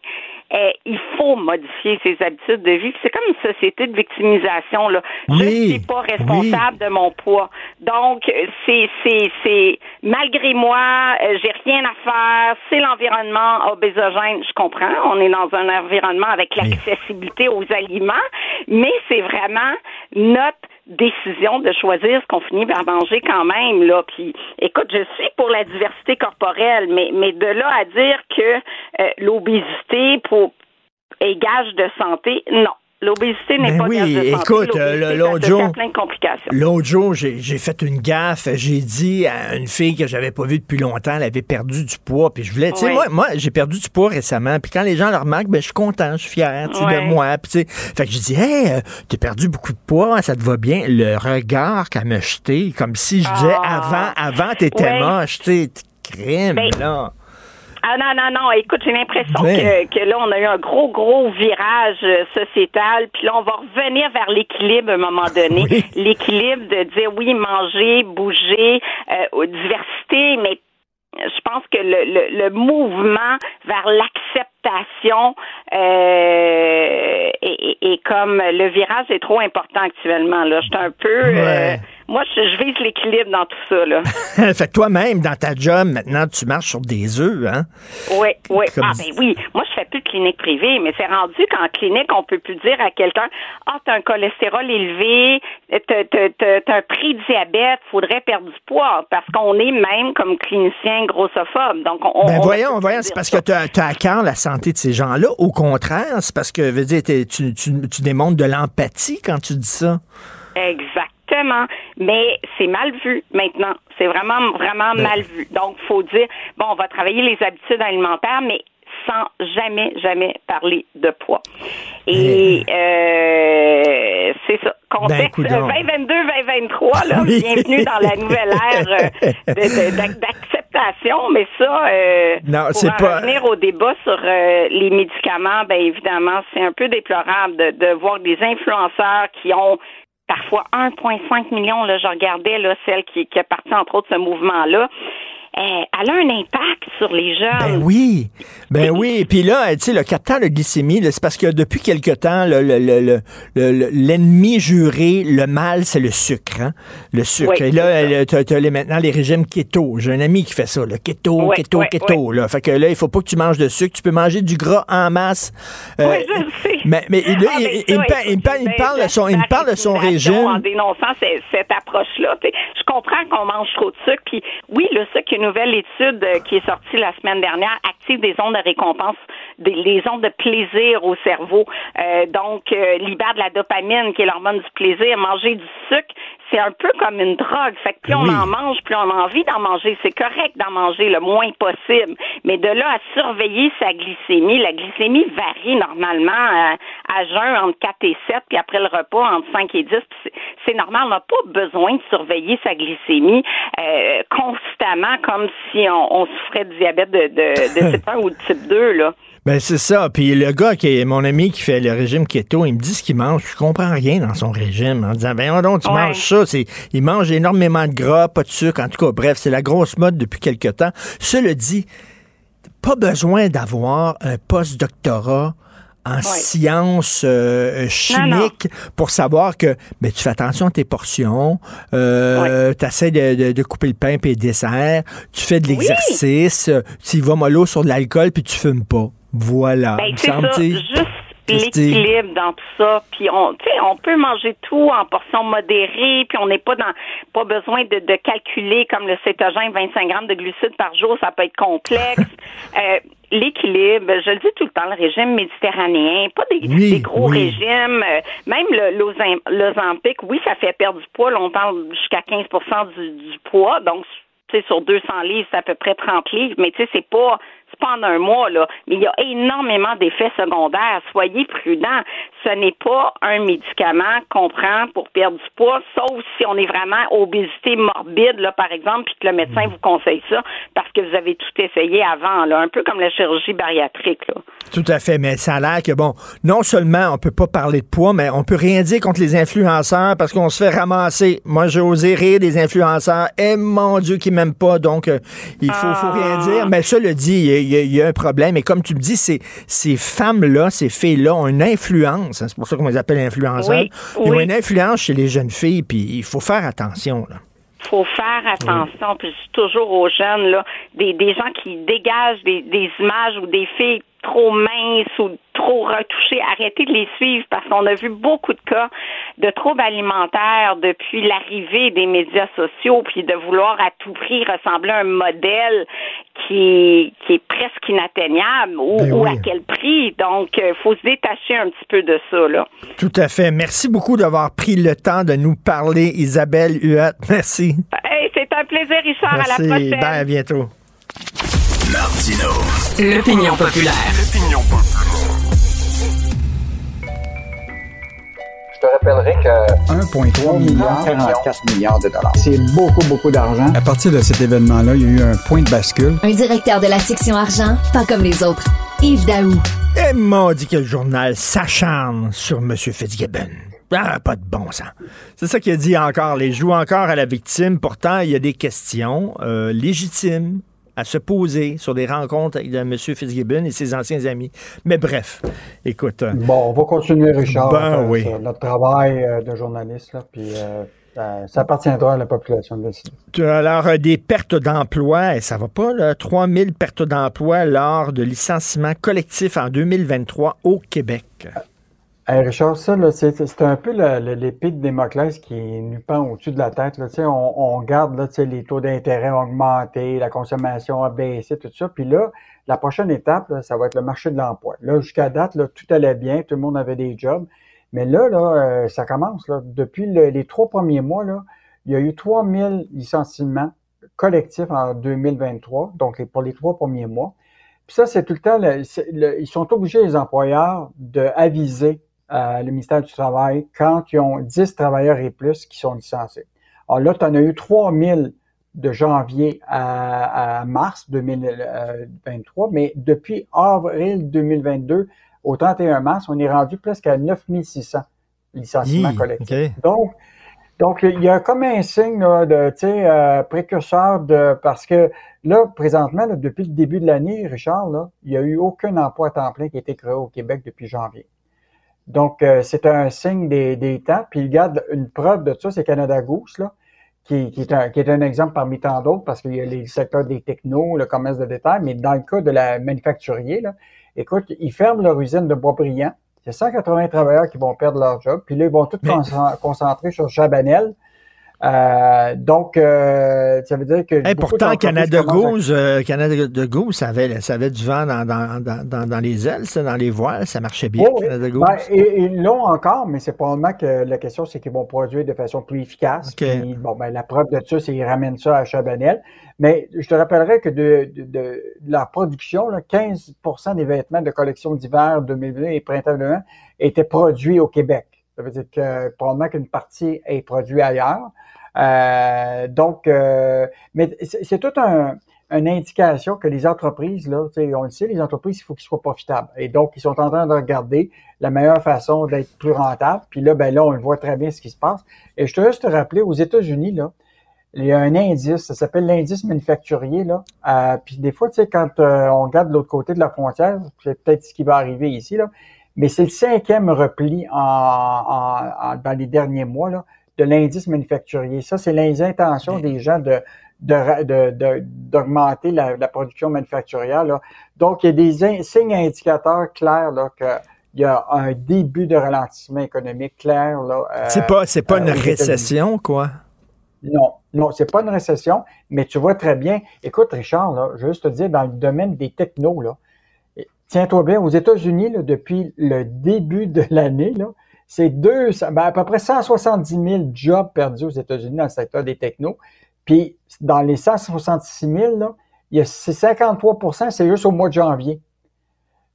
euh, il faut modifier ses habitudes de vie. C'est comme une société de victimisation. Là. Je ne suis pas responsable de mon poids. Donc, c'est, c'est, c'est malgré moi, euh, j'ai rien à faire. C'est l'environnement obésogène. Je comprends. On est dans un environnement avec l'accessibilité aux aliments, mais c'est vraiment notre décision de choisir ce qu'on finit par manger quand même là. Puis écoute je suis pour la diversité corporelle mais mais de là à dire que euh, l'obésité pour est gage de santé non l'obésité n'est Ben pas oui, gage de santé écoute, euh, l'autre jour- à plein de complications L'autre jour, j'ai fait une gaffe. J'ai dit à une fille que j'avais pas vue depuis longtemps, elle avait perdu du poids. Puis je voulais, tu sais, Oui. moi, moi j'ai perdu du poids récemment. Puis quand les gens le remarquent, ben, je suis content, je suis fier de moi. Puis, tu sais, fait que je dis, hey, euh, t'as perdu beaucoup de poids, ça te va bien? Le regard qu'elle m'a jeté, comme si je disais, Ah. avant, avant, t'étais moche, tu sais, crime, Ben, là. Ah non, non, non. Écoute, j'ai l'impression Ouais. que, que là, on a eu un gros, gros virage euh, sociétal. Puis là, on va revenir vers l'équilibre à un moment donné. L'équilibre de dire oui, manger, bouger, euh, diversité, mais je pense que le, le, le mouvement vers l'acceptation euh, est comme le virage est trop important actuellement. Là, je suis un peu. euh, moi, je, je vise l'équilibre dans tout ça. Là. fait que toi-même, dans ta job, maintenant, tu marches sur des œufs, hein? Oui, oui. Comme Ah ben oui. Moi, je fais plus de clinique privée, mais c'est rendu qu'en clinique, on peut plus dire à quelqu'un Ah, t'as un cholestérol élevé, t'as, t'as, t'as, t'as un pré-diabète, faudrait perdre du poids. Parce qu'on est même comme clinicien grossophobe. Donc on, Ben on voyons, voyons, c'est parce ça. que tu as, à cœur la santé de ces gens-là. Au contraire, c'est parce que, veux dire, tu, tu, tu démontres de l'empathie quand tu dis ça. Exactement. Mais c'est mal vu maintenant. C'est vraiment, vraiment Ben- mal vu. Donc, faut dire, bon, on va travailler les habitudes alimentaires, mais sans jamais, jamais parler de poids. Et euh, c'est ça. Contexte Ben, coudonc. 2022-2023, là, Oui. bienvenue dans la nouvelle ère euh, Mais ça, euh, Non, pour c'est en pas- revenir au débat sur euh, les médicaments, ben évidemment, c'est un peu déplorable de, de voir des influenceurs qui ont parfois 1,5 million. Là, je regardais là, celle qui, qui est partie entre autres ce mouvement-là. Euh, elle a un impact sur les jeunes. Ben oui, ben oui. Puis là, tu sais, le capteur de glycémie, c'est parce que depuis quelque temps, le- le- le- le- l'ennemi juré, le mal, c'est le sucre. hein. Le sucre. Oui, Et là, tu as, maintenant les régimes keto. J'ai un ami qui fait ça, le keto, Ouais, keto, keto. Là. Fait que là, il faut pas que tu manges de sucre. Tu peux manger du gras en masse. Euh, Oui, je le sais. Mais, mais là, Ah, il, ben, il ça, il me par- il me parle de son, il me parle de son En régime. dénonçant ce- cette approche-là. Je comprends qu'on mange trop de sucre. Puis oui, le sucre, il y a une nouvelle étude euh, qui est sortie la semaine dernière, active des ondes de récompense, des les ondes de plaisir au cerveau. Euh, donc, euh, libère de la dopamine, qui est l'hormone du plaisir. Manger du sucre, c'est un peu comme une drogue. Fait que plus on Oui. en mange, plus on a envie d'en manger. C'est correct d'en manger le moins possible. Mais de là à surveiller sa glycémie, la glycémie varie normalement euh, à jeun entre 4 et 7, puis après le repas entre 5 et 10. Puis c'est- C'est normal, on n'a pas besoin de surveiller sa glycémie euh, constamment comme si on, on souffrait de diabète de, de, de type 1 ou de type 2. Là. Ben c'est ça. Puis le gars qui est mon ami qui fait le régime keto, il me dit ce qu'il mange. Je comprends rien dans son régime en disant ben donc tu Ouais. manges ça. C'est il mange énormément de gras, pas de sucre. En tout cas, bref, c'est la grosse mode depuis quelque temps. Cela dit, pas besoin d'avoir un post-doctorat en sciences euh, chimiques pour savoir que ben, tu fais attention à tes portions, euh, tu essaies de, de- de couper le pain et le dessert, tu fais de l'exercice, tu y vas mollo sur de l'alcool puis tu fumes pas. Voilà. Ben, c'est ça, juste l'équilibre dans tout ça. Puis on, tu sais, on peut manger tout en portions modérées, puis on n'est pas dans, pas besoin de, de calculer comme le cétogène 25 grammes de glucides par jour, ça peut être complexe. Euh, L'équilibre, je le dis tout le temps, le régime méditerranéen, pas des, Oui, des gros oui. régimes, euh, même le oui, ça fait perdre du poids, parle jusqu'à 15 du, du poids, donc tu sais, sur 200 livres, c'est à peu près 30 livres, mais tu sais, c'est pas en un mois, là. Mais il y a énormément d'effets secondaires. Soyez prudents. Ce n'est pas un médicament qu'on prend pour perdre du poids, sauf si on est vraiment obésité morbide, là, par exemple, puis que le médecin vous conseille ça parce que vous avez tout essayé avant, là. Un peu comme la chirurgie bariatrique, là. Tout à fait, mais ça a l'air que, bon, non seulement on peut pas parler de poids, mais on peut rien dire contre les influenceurs parce qu'on se fait ramasser. Moi, j'ai osé rire des influenceurs. Et mon Dieu, qui m'aiment pas, donc euh, il faut, faut rien dire. Mais ça le dit, y a- il y, a- il un problème. Et comme tu me dis, ces, ces femmes-là, ces filles-là ont une influence. hein, c'est pour ça qu'on les appelle influenceurs. Oui, Ils ont une influence chez les jeunes filles, puis il faut faire attention. Là. faut faire attention. Puis je dis toujours aux jeunes, là, des, des gens qui dégagent des, des images ou des filles trop minces ou trop retouchées, arrêtez de les suivre parce qu'on a vu beaucoup de cas de troubles alimentaires depuis l'arrivée des médias sociaux, puis de vouloir à tout prix ressembler à un modèle qui, qui est presque inatteignable ou, Ben ou à quel prix. Donc, il faut se détacher un petit peu de ça. Là. Tout à fait. Merci beaucoup d'avoir pris le temps de nous parler, Isabelle Huette. Merci. Hey, c'est un plaisir, Richard. À la Merci. prochaine. Bye, à bientôt. Martino. L'opinion populaire. Je te rappellerai que 1,3 milliard, 44 milliards de dollars. C'est beaucoup, beaucoup d'argent. À partir de cet événement-là, il y a eu un point de bascule. Un directeur de la section argent, pas comme les autres. Yves Daou. Et m'a dit que le journal s'acharne sur M. Fitzgibbon. Ah, pas de bon sens. C'est ça qu'il a dit encore. Les joue encore à la victime. Pourtant, il y a des questions euh, légitimes à se poser sur des rencontres avec M. Fitzgibbon et ses anciens amis. Mais bref, écoute. euh, Bon, on va continuer, Richard, Ben faire oui. notre travail euh, de journaliste, là, puis euh, ça, appartiendra à la population de Alors, euh, des pertes d'emploi, ça va pas, là, 3000 pertes d'emploi lors de licenciements collectifs en 2023 au Québec. Richard, ça, c'est un peu l'épée de Démoclès qui nous pend au-dessus de la tête. Là. On, on regarde là, les taux d'intérêt ont augmenté, la consommation a baissé, tout ça. Puis là, la prochaine étape, là, ça va être le marché de l'emploi. Là, jusqu'à date, là, tout allait bien, tout le monde avait des jobs. Mais là, là, euh, ça commence. Là. Depuis le- les trois premiers mois, là, il y a eu 3000 licenciements collectifs en 2023, donc pour les trois premiers mois. Puis ça, c'est tout le temps, le- ils sont obligés, les employeurs, d'aviser euh, le ministère du Travail quand ils ont 10 travailleurs et plus qui sont licenciés. Alors là, tu en as eu 3000 de janvier à, à mars 2023, mais depuis avril 2022 au 31 mars, on est rendu presque à 9600 licenciements Hi, collectifs. OK. Donc, Donc, il y a comme un signe là, de, tu sais, euh, précurseur de, parce que là, présentement, là, depuis le début de l'année, Richard, là, il n'y a eu aucun emploi à temps plein qui a été créé au Québec depuis janvier. Donc, euh, c'est un signe des, des temps. Puis, regarde, une preuve de ça, c'est Canada Goose, là, qui, qui, est un, qui est un exemple parmi tant d'autres, parce qu'il y a les secteurs des technos, le commerce de détail, mais dans le cas de la manufacturier, là, écoute, ils ferment leur usine de Boisbriand, il y a 180 travailleurs qui vont perdre leur job. Puis là, ils vont tous concentrer, concentrer sur Chabanel. Euh, donc, euh, ça veut dire que. Hey, pourtant, Canada Goose, euh, Canada Goose, ça avait, ça avait du vent dans, dans, dans, dans les ailes, ça, dans les voiles, ça marchait bien, oh, Canada Goose. Ben, et, ils l'ont encore, mais c'est probablement que la question, c'est qu'ils vont produire de façon plus efficace. Okay. Puis, bon, ben, la preuve de ça, c'est qu'ils ramènent ça à Chabanel. Mais je te rappellerai que de, de, de la production, là, 15% des vêtements de collection d'hiver 2020 et printemps 2020 étaient produits au Québec. Ça veut dire que probablement qu'une partie est produite ailleurs. Euh, donc, euh, mais c'est tout un, une indication que les entreprises, là, on le sait, les entreprises, il faut qu'ils soient profitables. Et donc, ils sont en train de regarder la meilleure façon d'être plus rentable. Puis là, ben là, on voit très bien ce qui se passe. Et je te juste te rappeler, aux États-Unis, là, il y a un indice, ça s'appelle l'indice manufacturier. Là. Euh, puis des fois, tu sais, quand euh, on regarde de l'autre côté de la frontière, c'est peut-être ce qui va arriver ici, là, mais c'est le cinquième repli en, en, en, dans les derniers mois là, de l'indice manufacturier. Ça, c'est les intentions des gens de d'augmenter de, de, la, la, production manufacturière. Là. Donc, il y a des signes indicateurs clairs là, que il y a un début de ralentissement économique clair. Là, euh, c'est pas, c'est pas une récession, quoi? Non, non, c'est pas une récession, mais tu vois très bien. Écoute, Richard, là, je veux juste te dire, dans le domaine des technos, là, tiens-toi bien, aux États-Unis, depuis le début de l'année, c'est ben, à peu près 170 000 jobs perdus aux États-Unis dans le secteur des technos. Puis, dans les 166 000, là, il y a 53% c'est juste au mois de janvier.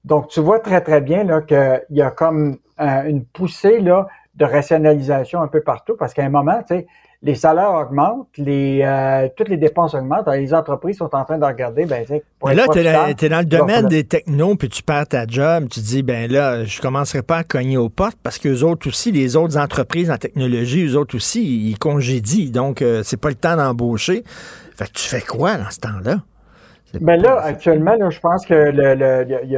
Donc, tu vois très, très bien qu'il y a comme euh, une poussée là, de rationalisation un peu partout parce qu'à un moment, tu sais, les salaires augmentent, les, euh, toutes les dépenses augmentent. les entreprises sont en train de regarder, ben, Mais là, tu es, dans le domaine des technos, puis tu perds ta job, tu dis, ben là, je commencerai pas à cogner aux portes parce que les autres aussi, les autres entreprises en technologie, eux autres aussi, ils congédient. Donc, euh, c'est pas le temps d'embaucher. Fait que tu fais quoi dans ce temps-là? Ben là, actuellement, là, je pense que le, le, y, a, y,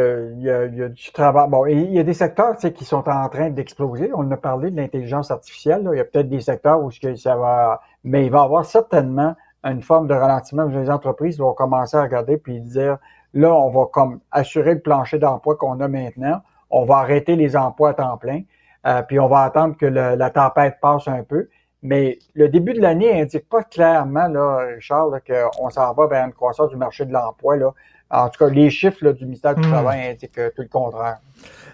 a, y, a, du travail. Bon, il y a des secteurs qui sont en train d'exploser. On a parlé de l'intelligence artificielle. Là. Il y a peut-être des secteurs où ça va. Mais il va y avoir certainement une forme de ralentissement où les entreprises vont commencer à regarder puis dire là, on va comme assurer le plancher d'emploi qu'on a maintenant. On va arrêter les emplois à temps plein. Euh, puis on va attendre que le, la tempête passe un peu. Mais le début de l'année indique pas clairement, là, Richard, qu'on s'en va vers une croissance du marché de l'emploi. Là. En tout cas, les chiffres là, du ministère du mmh. Travail indiquent tout le contraire.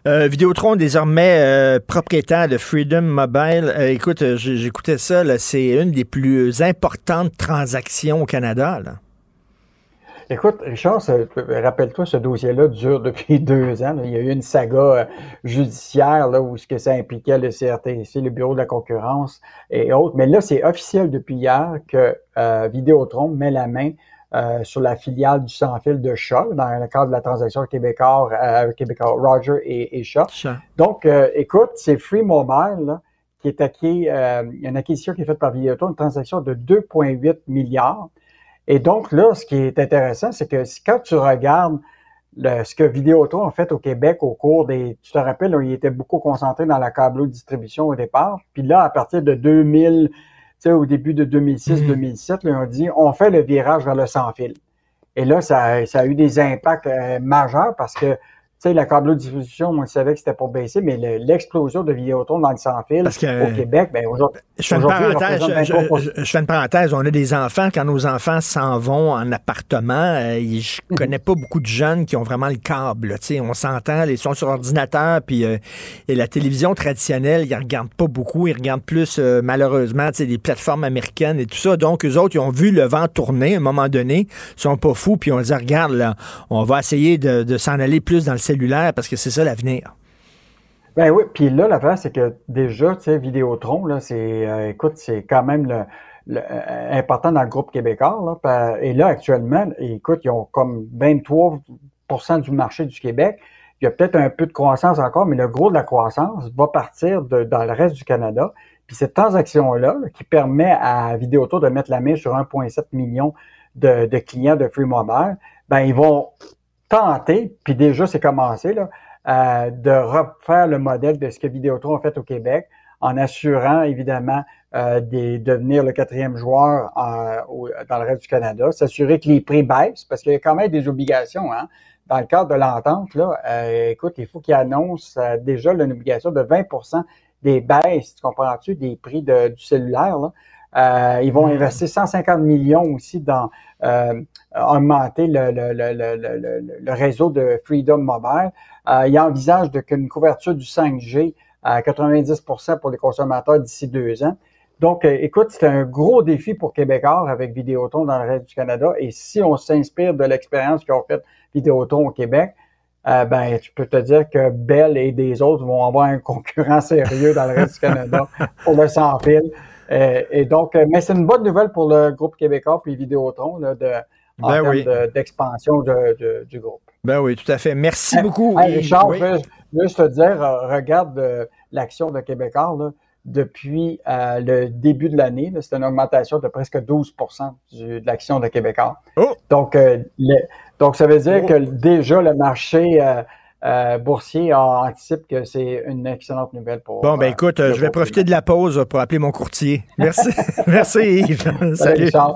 Euh, Vidéotron, désormais euh, propriétaire de Freedom Mobile. Euh, écoute, j'écoutais ça, c'est une des plus importantes transactions au Canada. Là. Écoute, Richard, rappelle-toi, ce dossier-là dure depuis deux ans. Il y a eu une saga euh, judiciaire là, où ce que ça impliquait le CRTC, le Bureau de la concurrence et autres. Mais là, c'est officiel depuis hier que euh, Vidéotron met la main euh, sur la filiale du sans-fil de Shaw dans le cadre de la transaction québécois, euh, québécois Roger et, et Shaw. Donc, écoute, c'est Free Mobile là, qui est acquis, euh, il y a une acquisition qui est faite par Vidéotron, une transaction de 2,8 milliards. Et donc là, ce qui est intéressant, c'est que quand tu regardes le, ce que Vidéotron a fait au Québec au cours des... Tu te rappelles, là, il était beaucoup concentré dans la câble distribution au départ. Puis là, à partir de 2000, tu sais, au début de 2006-2007, mm -hmm. on dit, on fait le virage vers le sans-fil. Et là, ça, ça, a eu des impacts euh, majeurs parce que sais, la câble diffusion, moi, je savais que c'était pour baisser, mais l'explosion de Vidéotron dans le sans-fil au Québec, ben aujourd'hui. Je fais une parenthèse. Je, je, fais une parenthèse. On a des enfants. Quand nos enfants s'en vont en appartement, euh, je mhm. connais pas beaucoup de jeunes qui ont vraiment le câble. Tu sais, on s'entend, ils sont sur ordinateur, puis euh, et la télévision traditionnelle, ils regardent pas beaucoup. Ils regardent plus, euh, malheureusement, tu sais, des plateformes américaines et tout ça. Donc, eux autres, ils ont vu le vent tourner à un moment donné. Ils sont pas fous, puis on dit, regarde, là, on va essayer de, de s'en aller plus dans le cellulaire parce que c'est ça l'avenir. Ben oui, puis là, l'affaire, c'est que déjà, tu sais, Vidéotron, là, c'est, euh, écoute, c'est quand même euh, important dans le groupe québécois. Là, et là, actuellement, écoute, ils ont comme 23% du marché du Québec. Il y a peut-être un peu de croissance encore, mais le gros de la croissance va partir dans le reste du Canada. Puis cette transaction-là, là, qui permet à Vidéotour de mettre la main sur 1,7 million de, de clients de Free Mobile, ben ils vont tenter, puis déjà c'est commencé, là, euh, de refaire le modèle de ce que Vidéotron a fait au Québec en assurant évidemment euh, des, devenir le quatrième joueur euh, au- dans le reste du Canada, s'assurer que les prix baissent, parce qu'il y a quand même des obligations. Hein? Dans le cadre de l'entente, là, euh, écoute, il faut qu'ils annoncent euh, déjà une obligation de 20% des baisses, tu comprends-tu, des prix de- du cellulaire. Là. Euh, ils vont investir 150 millions aussi dans euh, augmenter le, réseau de Freedom Mobile. Euh, ils envisagent de, qu'une couverture du 5G à 90% pour les consommateurs d'ici deux ans. Donc, euh, écoute, c'est un gros défi pour Québécois avec Vidéotron dans le reste du Canada. Et si on s'inspire de l'expérience qu'ont fait Vidéotron au Québec, euh, ben, tu peux te dire que Bell et des autres vont avoir un concurrent sérieux dans le reste du Canada pour le sans fil. Euh, et donc, mais c'est une bonne nouvelle pour le groupe québécois puis Vidéotron là, de, Ben oui. de- d'expansion de- de- du groupe. Ben oui, tout à fait. Merci beaucoup. Hey. Richard, Oui. je juste te dire, euh, regarde euh, l'action de Québécois là, depuis euh, le début de l'année. C'est une augmentation de presque 12 du- de l'action de Québécois. Donc, euh, le- donc, ça veut dire que déjà le marché euh, euh, boursier anticipe que c'est une excellente nouvelle pour. Bon, ben écoute, euh, je vais profiter de la pause pour appeler mon courtier. Merci. Merci Yves. Salut. Richard.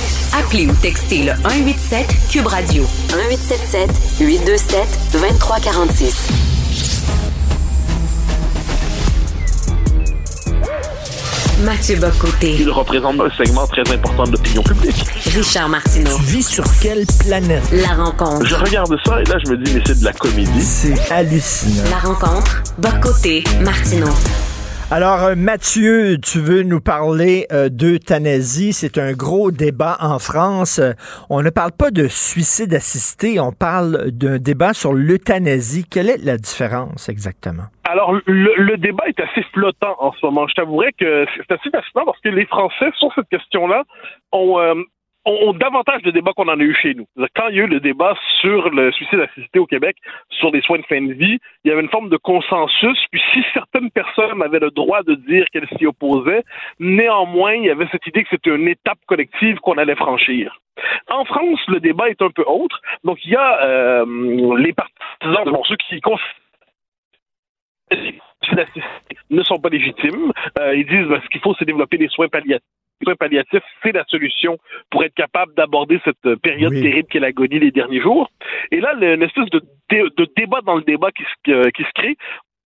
Appelez ou textez le 187 Cube Radio 1877 827 2346. Mathieu Bocoté. Il représente un segment très important de l'opinion publique. Richard Martineau. Tu vis sur quelle planète? La rencontre. Je regarde ça et là, je me dis, mais c'est de la comédie. C'est hallucinant. La rencontre. Bocoté. Martineau. Alors, euh, Mathieu, tu veux nous parler euh, d'euthanasie. C'est un gros débat en France. Euh, on ne parle pas de suicide assisté, on parle d'un débat sur l'euthanasie. Quelle est la différence exactement? Alors, le, le débat est assez flottant en ce moment. Je t'avouerais que c'est assez fascinant parce que les Français, sur cette question-là, ont, euh, ont, davantage de débats qu'on en a eu chez nous. Quand il y a eu le débat sur le suicide assisté au Québec, sur les soins de fin de vie, il y avait une forme de consensus. Puis si certaines personnes avaient le droit de dire qu'elles s'y opposaient, néanmoins, il y avait cette idée que c'était une étape collective qu'on allait franchir. En France, le débat est un peu autre. Donc, il y a euh, les partisans, bon, ceux qui ne sont pas légitimes. Euh, ils disent ben, ce qu'il faut, c'est développer des soins palliatifs. Soins palliatifs, c'est la solution pour être capable d'aborder cette euh, période Oui. terrible qu'est l'agonie les derniers jours. Et là, le- une espèce de, dé- de débat dans le débat qui se, qui se crée.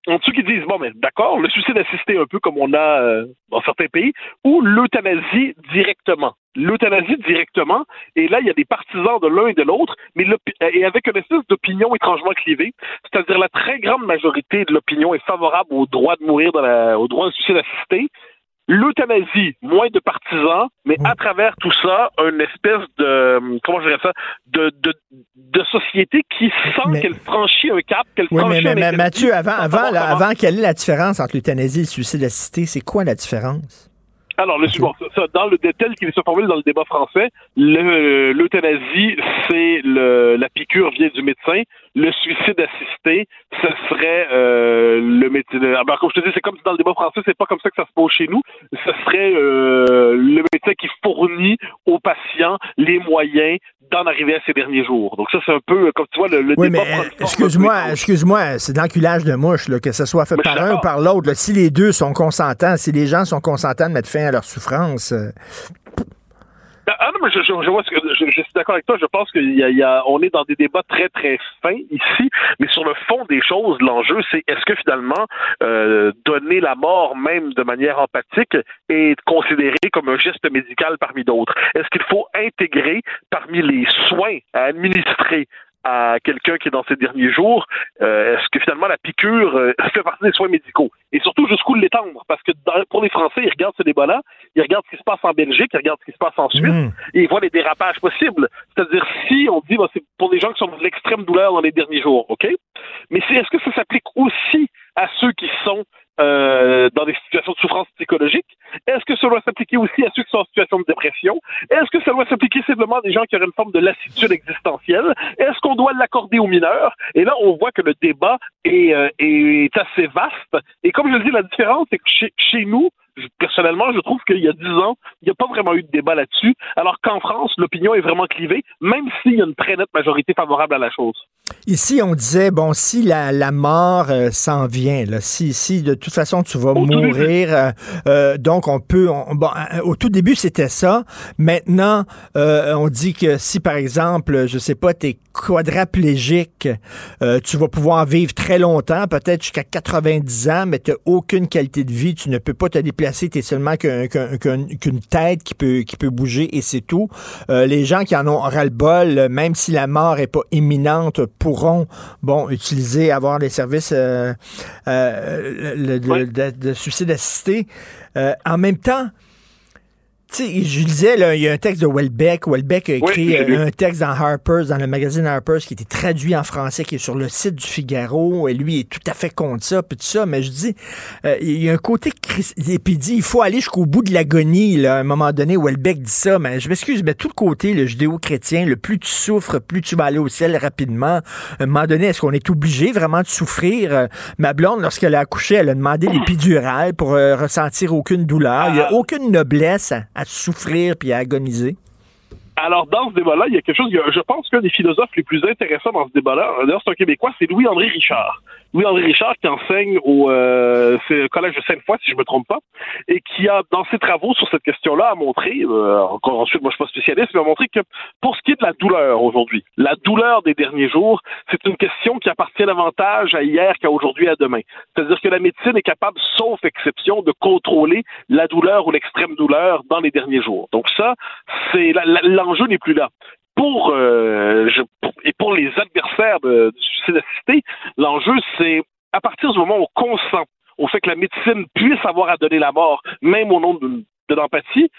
En dessous qui disent bon mais d'accord le suicide assisté un peu comme on a euh, dans certains pays ou l'euthanasie directement l'euthanasie directement et là il y a des partisans de l'un et de l'autre mais et avec une espèce d'opinion étrangement clivée c'est-à-dire la très grande majorité de l'opinion est favorable au droit de mourir dans la, au droit de suicide assisté l'euthanasie, moins de partisans, mais à travers tout ça, une espèce de, comment je dirais ça, de, de, de société qui sent qu'elle franchit un cap, qu'elle Oui, mais, franchit mais- un mais Mathieu, avant, avant, là, comment. avant, quelle est la différence entre l'euthanasie et le suicide assisté? C'est quoi la différence? Alors, le ça, dans le tel qu'il se formule dans le débat français, le- l'euthanasie, c'est le, la piqûre vient du médecin. Le suicide assisté, ce serait euh, le médecin. Ah ben, comme je te dis, c'est comme dans le débat français, c'est pas comme ça que ça se pose chez nous. Ce serait euh, le médecin qui fournit aux patients les moyens d'en arriver à ces derniers jours. Donc ça, c'est un peu, comme tu vois, le, le Oui, mais débat euh, excuse-moi, excuse-moi, c'est de l'enculage de mouche, là, que ce soit fait Mais par un ou par l'autre. Si les deux sont consentants, si les gens sont consentants de mettre fin à leur souffrance, euh, Ah non, mais je, je, je vois ce que je, je suis d'accord avec toi. Je pense il y a, on est dans des débats très très fins ici, mais sur le fond des choses, l'enjeu c'est est-ce que finalement euh, donner la mort même de manière empathique est considéré comme un geste médical parmi d'autres? Est-ce qu'il faut intégrer parmi les soins à administrer à quelqu'un qui est dans ses derniers jours, euh, est-ce que finalement la piqûre euh, fait partie des soins médicaux? Et surtout, jusqu'où l'étendre? Parce que dans- pour les Français, ils regardent ce débat-là, ils regardent ce qui se passe en Belgique, ils regardent ce qui se passe en Suisse, Mm. et ils voient les dérapages possibles. C'est-à-dire, si on dit, bah, c'est pour des gens qui sont dans l'extrême douleur dans les derniers jours, OK? Mais est-ce que ça s'applique aussi à ceux qui sont euh, dans des situations de souffrance psychologique? Est-ce que ça doit s'appliquer aussi à ceux qui sont en situation de dépression? Est-ce que ça doit s'appliquer simplement à des gens qui auraient une forme de lassitude existentielle? Est-ce qu'on doit l'accorder aux mineurs? Et là, on voit que le débat est, euh, est assez vaste. Et comme je le dis, la différence, c'est que chez, nous, personnellement, je trouve qu'il y a dix ans, il n'y a pas vraiment eu de débat là-dessus, alors qu'en France, l'opinion est vraiment clivée, même s'il y a une très nette majorité favorable à la chose. ici, on disait, bon, si la, la mort euh, s'en vient, là, si, si de toute façon tu vas mourir, euh, euh, donc on peut, on- bon, euh, au tout début, c'était ça. Maintenant, euh, on dit que si, par exemple, je sais pas, tu es quadraplégique, euh, tu vas pouvoir vivre très longtemps, peut-être jusqu'à 90 ans, mais tu aucune qualité de vie, tu ne peux pas te déplacer, tu es seulement qu'un- qu'un- qu'un- qu'une tête qui peut, qui peut bouger et c'est tout. Euh, les gens qui en ont ras-le-bol, même si la mort est pas imminente, pourront, bon, utiliser, avoir les services euh, le- de, de suicide assisté. En même temps, sais, je disais, là, il y a un texte de Welbeck. Welbeck a écrit euh, un texte dans Harper's, dans le magazine Harper's, qui était traduit en français, qui est sur le site du Figaro. Et lui est tout à fait contre ça, puis tout ça. Mais je dis, euh, il y a un côté... Et puis il dit, il faut aller jusqu'au bout de l'agonie. Là. À un moment donné, Welbeck dit ça. Mais je m'excuse, mais tout le côté, le judéo-chrétien, le plus tu souffres, plus tu vas aller au ciel rapidement. À un moment donné, est-ce qu'on est obligé vraiment de souffrir? Euh, ma blonde, lorsqu'elle a accouché, elle a demandé l'épidurale pour euh, ressentir aucune douleur. Il n'y a aucune noblesse à, souffrir puis agoniser? Alors, dans ce débat-là, il y a quelque chose, je pense qu'un des philosophes les plus intéressants dans ce débat-là, d'ailleurs, c'est un Québécois, c'est Louis-André Richard. Louis-André Richard qui enseigne au euh, collège de Sainte-Foy, si je me trompe pas, et qui a, dans ses travaux sur cette question-là, a montré, euh, ensuite, moi je suis pas spécialiste, mais a montré que pour ce qui est de la douleur aujourd'hui, la douleur des derniers jours, c'est une question qui appartient davantage à hier qu'à aujourd'hui et à demain. C'est-à-dire que la médecine est capable, sauf exception, de contrôler la douleur ou l'extrême douleur dans les derniers jours. Donc ça, c'est l'enjeu n'est plus là. Pour, euh, je- et pour les adversaires de- du suicide l'enjeu c'est à partir du moment où on consent au fait que la médecine puisse avoir à donner la mort, même au nom de l'empathie,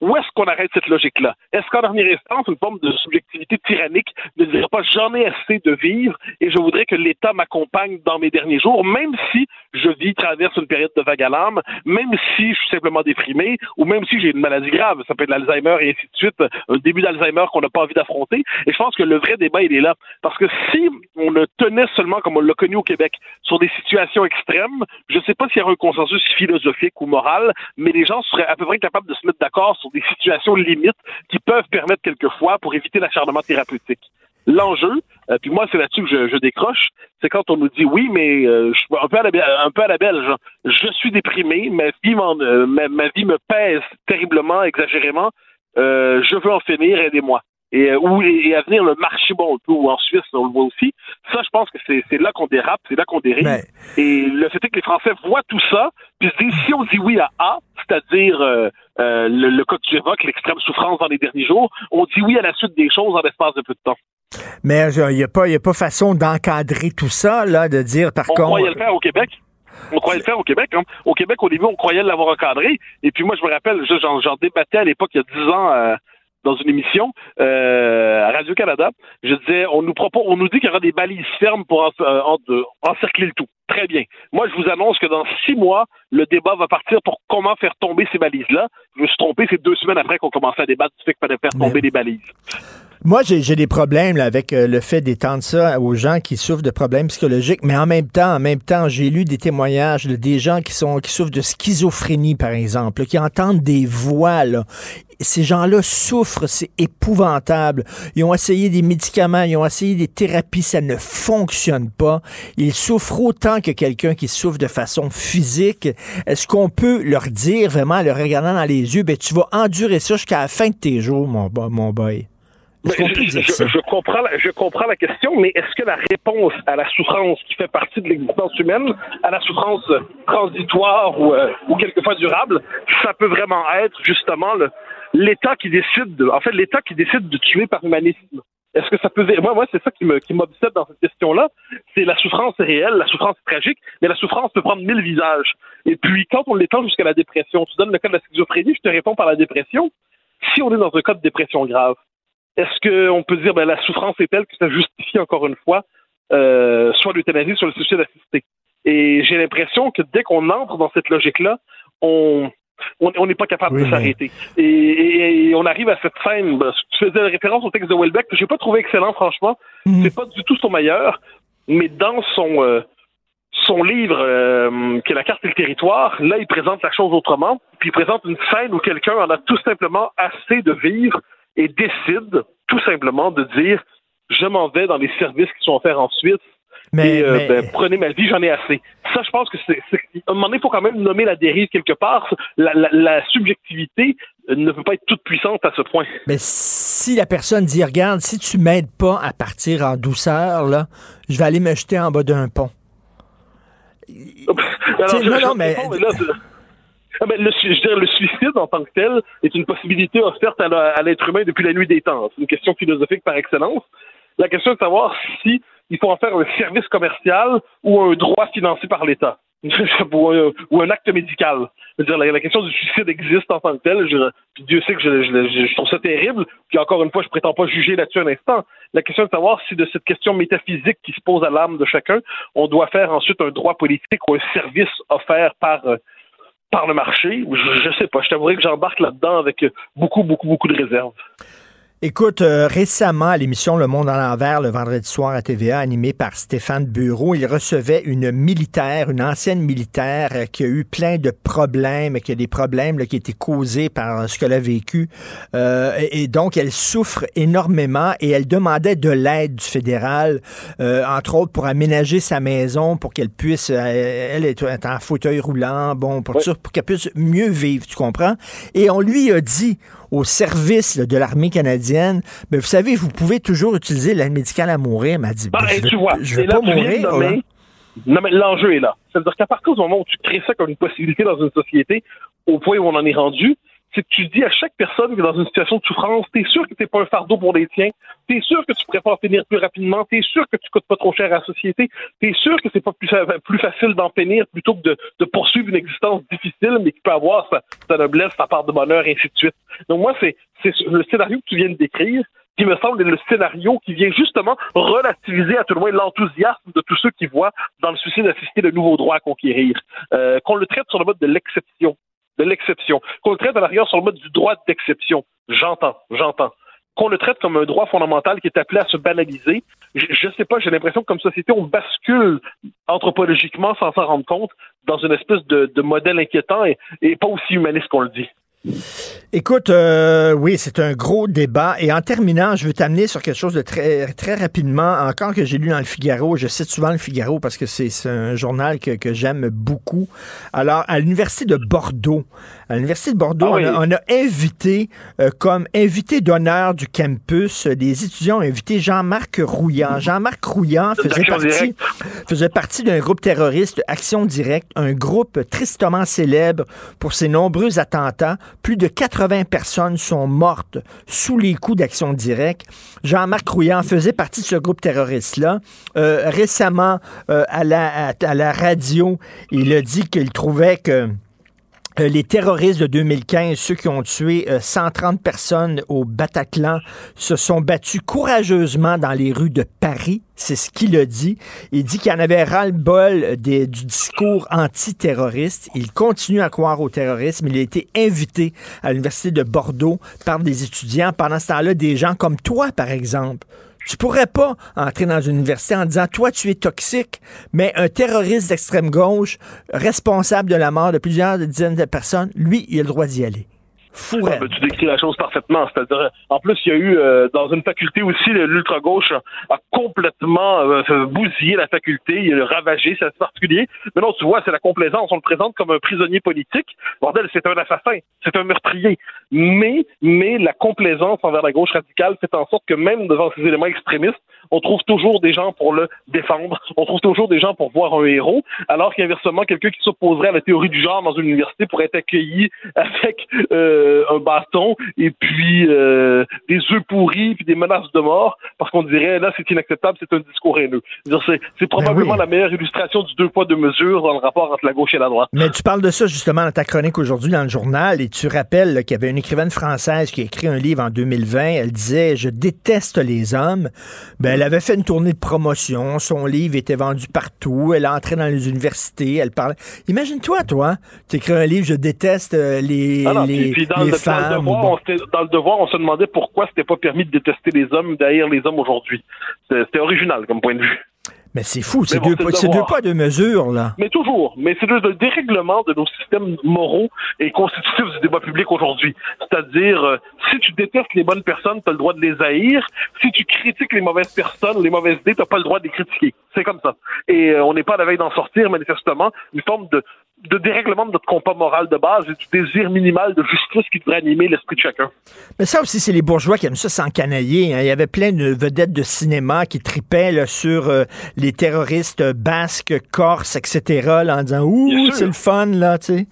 où est-ce qu'on arrête cette logique-là? Est-ce qu'en dernière instance, une forme de subjectivité tyrannique ne dirait pas j'en ai assez de vivre et je voudrais que l'État m'accompagne dans mes derniers jours, même si je vis, traverse une période de vague à l'âme, même si je suis simplement déprimé ou même si j'ai une maladie grave, ça peut être l'Alzheimer et ainsi de suite, un début d'Alzheimer qu'on n'a pas envie d'affronter. Et je pense que le vrai débat, il est là. Parce que si on le tenait seulement comme on l'a connu au Québec sur des situations extrêmes, je ne sais pas s'il y aurait un consensus philosophique ou moral, mais les gens seraient à peu près capables de se mettre d'accord sur des situations limites qui peuvent permettre quelquefois pour éviter l'acharnement thérapeutique. L'enjeu, euh, puis moi c'est là-dessus que je, je décroche, c'est quand on nous dit oui, mais euh, je suis un peu à la, un peu à la belge. hein. Je suis déprimé, ma vie, euh, ma, ma vie me pèse terriblement, exagérément. euh, je veux en finir, aidez-moi. Et, euh, ou, et à venir le marché bon peu ou en Suisse, on le voit aussi. Ça, je pense que c'est là qu'on dérape, c'est là qu'on dérive. Ben, Et le fait est que les Français voient tout ça, puis se disent si on dit oui à A, c'est-à-dire euh, euh, le, le cas que tu évoques, l'extrême souffrance dans les derniers jours, on dit oui à la suite des choses en l'espace de peu de temps. Mais il n'y a, pas- y a pas façon d'encadrer tout ça, là, de dire, par On contre... croyait le faire au Québec. On croyait le faire au Québec. Hein. Au Québec, au début, on croyait l'avoir encadré. Et puis moi, je me rappelle, je- j'en j'en débattais à l'époque, il y a 10 ans, euh, dans une émission euh, à Radio-Canada. Je disais, on nous propose, on nous dit qu'il y aura des balises fermes pour en- euh, en- de- encercler le tout. Très bien. Moi, je vous annonce que dans six mois, le débat va partir pour comment faire tomber ces balises-là. Je me suis trompé, c'est deux semaines après qu'on commençait à débattre du fait qu'il fallait faire tomber les balises. Moi, j'ai des problèmes là, avec euh, le fait d'étendre ça aux gens qui souffrent de problèmes psychologiques, mais en même temps, en même temps, j'ai lu des témoignages de des gens qui sont qui souffrent de schizophrénie, par exemple, là, qui entendent des voix. Là. Ces gens-là souffrent, c'est épouvantable. Ils ont essayé des médicaments, ils ont essayé des thérapies, ça ne fonctionne pas. Ils souffrent autant que quelqu'un qui souffre de façon physique. Est-ce qu'on peut leur dire vraiment, en leur regardant dans les yeux, ben tu vas endurer ça jusqu'à la fin de tes jours, mon, mon boy? Est-ce qu'on Mais peut je, dire je- ça? je comprends la, je comprends la question, mais est-ce que la réponse à la souffrance qui fait partie de l'existence humaine, à la souffrance transitoire ou, euh, ou quelquefois durable, ça peut vraiment être justement l'État qui décide, de, en fait, l'État qui décide de tuer par humanisme? Est-ce que ça peut moi moi c'est ça qui me qui m'obsède dans cette question-là, c'est la souffrance réelle, la souffrance tragique, mais la souffrance peut prendre mille visages. Et puis quand on l'étend jusqu'à la dépression, tu donnes le cas de la schizophrénie, je te réponds par la dépression. Si on est dans un cas de dépression grave, est-ce qu'on peut dire ben, la souffrance est telle que ça justifie encore une fois euh, soit l'euthanasie, soit le suicide assisté? Et j'ai l'impression que dès qu'on entre dans cette logique-là, on on n'est pas capable Oui, de mais- s'arrêter. Et, et- et on arrive à cette scène. ben, tu faisais référence au texte de Welbeck que j'ai pas trouvé excellent, franchement. C'est pas du tout son meilleur, mais dans son euh, son livre euh, qui est la carte et le territoire, là il présente la chose autrement. Puis il présente une scène où quelqu'un en a tout simplement assez de vivre et décide tout simplement de dire je m'en vais dans les services qui sont offerts en Suisse. Mais- et euh, mais- ben, prenez ma vie, j'en ai assez. Ça, je pense que c'est. À un moment donné, il faut quand même nommer la dérive quelque part. La, la- la subjectivité ne peut pas être toute puissante à ce point. Mais si la personne dit, regarde, si tu m'aides pas à partir en douceur, là, je vais aller me jeter en bas d'un pont. Alors, je- non, non, mais- réponds, là, Ah, ben, le, je veux le suicide en tant que tel est une possibilité offerte à l'être humain depuis la nuit des temps. C'est une question philosophique par excellence. La question est de savoir si il faut en faire un service commercial ou un droit financé par l'État. ou, un, ou un acte médical. Dire, la, question du suicide existe en tant que tel. Je, puis Dieu sait que je, je- je- je trouve ça terrible. Puis encore une fois, je prétends pas juger là-dessus un instant. La question est de savoir si de cette question métaphysique qui se pose à l'âme de chacun, on doit faire ensuite un droit politique ou un service offert par euh, par le marché. Je, je sais pas. Je t'avouerai que j'embarque là-dedans avec beaucoup, beaucoup, beaucoup de réserves. Écoute, euh, récemment, à l'émission Le Monde à l'envers, le vendredi soir à TVA, animé par Stéphane Bureau, il recevait une militaire, une ancienne militaire euh, qui a eu plein de problèmes, qui a des problèmes là, qui étaient causés par euh, ce qu'elle a vécu. Et, et donc, elle souffre énormément et elle demandait de l'aide du fédéral, entre autres pour aménager sa maison, pour qu'elle puisse, elle est en fauteuil roulant, bon, pour, ça, pour qu'elle puisse mieux vivre, tu comprends? Et on lui a dit au service là, de l'armée canadienne, ben, vous savez, vous pouvez toujours utiliser l'aide médicale à mourir. Elle m'a dit, ben, Ah, je tu vois, je là, de mourir. nommer-. Non, mais l'enjeu est là. C'est-à-dire qu'à partir du moment où tu crées ça comme une possibilité dans une société, au point où on en est rendu, c'est que tu dis à chaque personne qui est dans une situation de souffrance, t'es sûr que t'es pas un fardeau pour les tiens, t'es sûr que tu préfères finir plus rapidement, t'es sûr que tu coûtes pas trop cher à la société, t'es sûr que c'est pas plus, fa- plus facile d'en finir plutôt que de, de poursuivre une existence difficile, mais qui peut avoir sa, noblesse, sa part de bonheur, et ainsi de suite. Donc moi, c'est le scénario que tu viens de décrire qui me semble être le scénario qui vient justement relativiser à tout le moins l'enthousiasme de tous ceux qui voient dans le suicide assisté le nouveau droit à conquérir. Euh, qu'on le traite sur le mode de l'exception, de l'exception. Qu'on le traite à l'arrière sur le mode du droit d'exception. J'entends, j'entends. Qu'on le traite comme un droit fondamental qui est appelé à se banaliser. Je, je sais pas, j'ai l'impression que comme société, on bascule anthropologiquement sans s'en rendre compte dans une espèce de, modèle inquiétant et pas aussi humaniste qu'on le dit. Écoute, euh, oui, c'est un gros débat. Et en terminant, je veux t'amener sur quelque chose de très, très rapidement, encore que j'ai lu dans le Figaro. Je cite souvent le Figaro parce que c'est un journal que j'aime beaucoup. Alors, à l'Université de Bordeaux, à l'Université de Bordeaux, Ah oui. on, a, on a invité, euh, comme invité d'honneur du campus, euh, des étudiants ont invité Jean-Marc Rouillant. Jean-Marc Rouillant faisait partie, faisait partie d'un groupe terroriste, Action Directe, un groupe tristement célèbre pour ses nombreux attentats. Plus de 80 personnes sont mortes sous les coups d'Action Directe. Jean-Marc Rouillant faisait partie de ce groupe terroriste-là. Euh, récemment, euh, à, la, à, à la radio, il a dit qu'il trouvait que Euh, les terroristes de 2015, ceux qui ont tué euh, 130 personnes au Bataclan, se sont battus courageusement dans les rues de Paris. C'est ce qu'il a dit. Il dit qu'il en avait ras-le-bol du discours antiterroriste. Il continue à croire au terrorisme. Il a été invité à l'Université de Bordeaux par des étudiants. Pendant ce temps-là, des gens comme toi, par exemple. Tu pourrais pas entrer dans une université en disant toi tu es toxique, mais un terroriste d'extrême gauche responsable de la mort de plusieurs dizaines de personnes, lui, il a le droit d'y aller. Ah, ben, tu décris la chose parfaitement. C'est-à-dire, en plus, il y a eu euh, dans une faculté aussi, l'ultra-gauche a complètement euh, bousillé la faculté, il a ravagé, c'est assez particulier. Mais non, tu vois, c'est la complaisance. On le présente comme un prisonnier politique. Bordel, c'est un assassin, c'est un meurtrier. Mais, mais la complaisance envers la gauche radicale fait en sorte que même devant ces éléments extrémistes, on trouve toujours des gens pour le défendre. On trouve toujours des gens pour voir un héros, alors qu'inversement, quelqu'un qui s'opposerait à la théorie du genre dans une université pourrait être accueilli avec euh, un bâton et puis euh, des œufs pourris puis des menaces de mort parce qu'on dirait là c'est inacceptable, c'est un discours haineux. C'est, c'est probablement oui. la meilleure illustration du deux poids deux mesures dans le rapport entre la gauche et la droite. Mais tu parles de ça justement dans ta chronique aujourd'hui dans le journal et tu rappelles qu'il y avait une écrivaine française qui a écrit un livre en 2020. Elle disait Je déteste les hommes. Ben, elle avait fait une tournée de promotion. Son livre était vendu partout. Elle entrait dans les universités. Elle parlait. Imagine-toi, toi, tu écris un livre Je déteste euh, les, Ah non, les, puis, puis dans, les le, dans le femmes. devoir, Bon. on dans le devoir, on se demandait pourquoi c'était pas permis de détester les hommes, d'haïr les hommes aujourd'hui. C'était original comme point de vue. Mais c'est fou. C'est bon, deux, deux poids, deux mesures, là. Mais toujours. Mais c'est le, le dérèglement de nos systèmes moraux et constitutifs du débat public aujourd'hui. C'est-à-dire, euh, si tu détestes les bonnes personnes, tu as le droit de les haïr. Si tu critiques les mauvaises personnes, les mauvaises idées, tu pas le droit de les critiquer. C'est comme ça. Et euh, on n'est pas à la veille d'en sortir, manifestement. Une forme de, de dérèglement de notre compas moral de base et du désir minimal de justice qui devrait animer l'esprit de chacun. Mais ça aussi, c'est les bourgeois qui aiment ça s'encanailler. hein. Il y avait plein de vedettes de cinéma qui tripaient là, sur euh, les terroristes basques, corses, etc. là, en disant Ouh, c'est le fun, là, tu sais.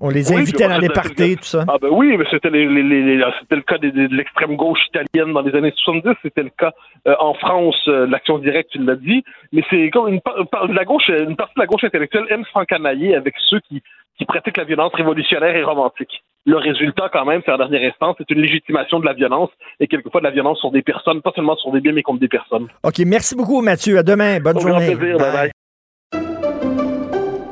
On les Oui, invitait dans c'était- parties, tout ça. Ah ben oui, mais c'était les, les- les- les- c'était le cas de l'extrême gauche italienne dans les années 70, c'était le cas euh, en France, euh, l'action directe, tu l'as dit, mais c'est comme une, par- par- la gauche, euh, une partie de la gauche intellectuelle aime s'encanailler avec ceux qui, qui pratiquent la violence révolutionnaire et romantique. Le résultat, quand même, c'est en dernière instance, c'est une légitimation de la violence et quelquefois de la violence sur des personnes, pas seulement sur des biens, mais contre des personnes. OK, merci beaucoup, Mathieu. À demain. Bonne Au grand journée. plaisir, bye bye.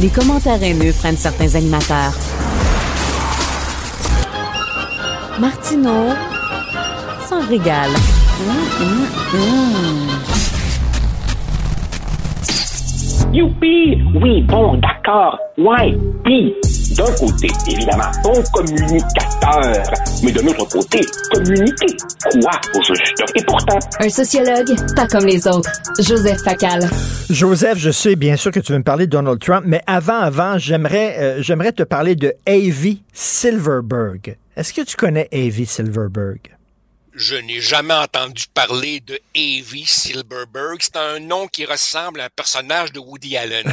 Les commentaires haineux prennent certains animateurs. Martineau s'en régale. Hum. Youpi! Oui, bon, d'accord. Ouais. Puis, d'un côté, évidemment, bon communicateur. Mais de l'autre côté, communiquer. Quoi, au juste? Et pourtant, Un sociologue, pas comme les autres. Joseph Facal. Joseph, je sais bien sûr que tu veux me parler de Donald Trump, mais avant, avant, j'aimerais, euh, j'aimerais te parler de Avi Silverberg. Est-ce que tu connais Avi Silverberg? Je n'ai jamais entendu parler de Avi Silverberg. C'est un nom qui ressemble à un personnage de Woody Allen.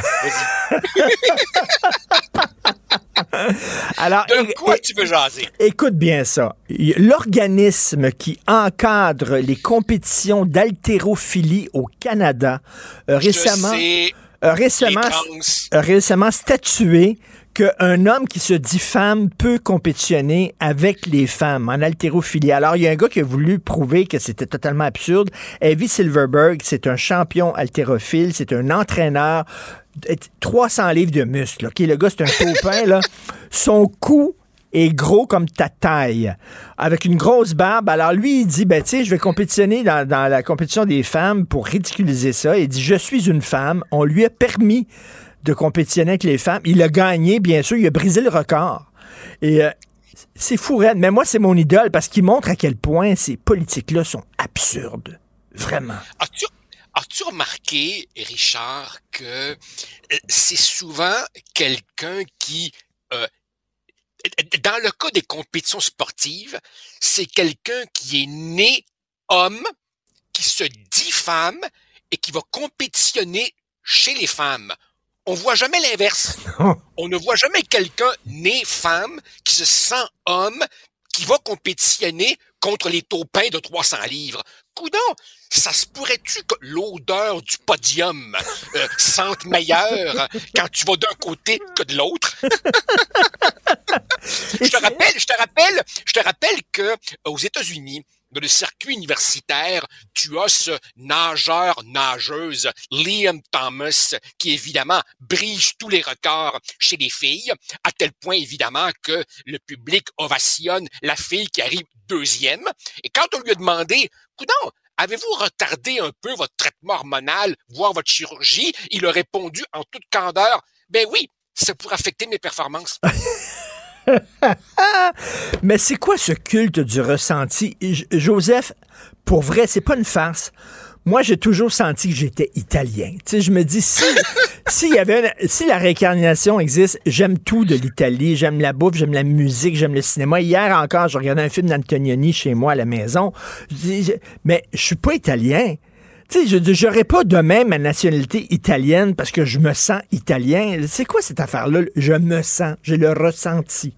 Alors, de quoi tu veux jaser? Écoute bien ça. L'organisme qui encadre les compétitions d'haltérophilie au Canada a récemment, sais, récemment, statué qu'un homme qui se dit femme peut compétitionner avec les femmes en haltérophilie. Alors, il y a un gars qui a voulu prouver que c'était totalement absurde. Avi Silverberg, c'est un champion haltérophile, c'est un entraîneur, euh, 300 livres de muscles. OK, le gars, c'est un taupin, là. Son cou est gros comme ta taille, avec une grosse barbe. Alors lui, il dit, ben je vais compétitionner dans, la compétition des femmes pour ridiculiser ça. Il dit, je suis une femme. On lui a permis de compétitionner avec les femmes. Il a gagné, bien sûr. Il a brisé le record. Et euh, c'est fou. Mais moi, c'est mon idole parce qu'il montre à quel point ces politiques-là sont absurdes. Vraiment. As-tu remarqué, Richard, que euh, c'est souvent quelqu'un qui, euh, dans le cas des compétitions sportives, c'est quelqu'un qui est né homme, qui se dit femme et qui va compétitionner chez les femmes. On voit jamais l'inverse. On ne voit jamais quelqu'un né femme qui se sent homme qui va compétitionner contre les taupins de 300 livres. Coudon, ça se pourrait-tu que l'odeur du podium euh, sente meilleure quand tu vas d'un côté que de l'autre? je te rappelle, je te rappelle, je te rappelle que euh, aux États-Unis, dans le circuit universitaire, tu as ce nageur-nageuse Liam Thomas qui évidemment brise tous les records chez les filles, à tel point évidemment que le public ovationne la fille qui arrive deuxième. Et quand on lui a demandé, coudon, avez-vous retardé un peu votre traitement hormonal, voire votre chirurgie? Il a répondu en toute candeur, ben oui, ça pourrait affecter mes performances. Mais c'est quoi ce culte du ressenti? Joseph, pour vrai, c'est pas une farce. Moi, j'ai toujours senti que j'étais italien. Tu sais, je me dis, si, si, y avait si la réincarnation existe, j'aime tout de l'Italie. J'aime la bouffe, j'aime la musique, j'aime le cinéma. Hier encore, je regardais un film d'Antonioni chez moi à la maison. mais je suis pas italien. Tu sais, je j'aurais pas demain ma nationalité italienne parce que je me sens italien. C'est quoi cette affaire-là? Je me sens, j'ai le ressenti.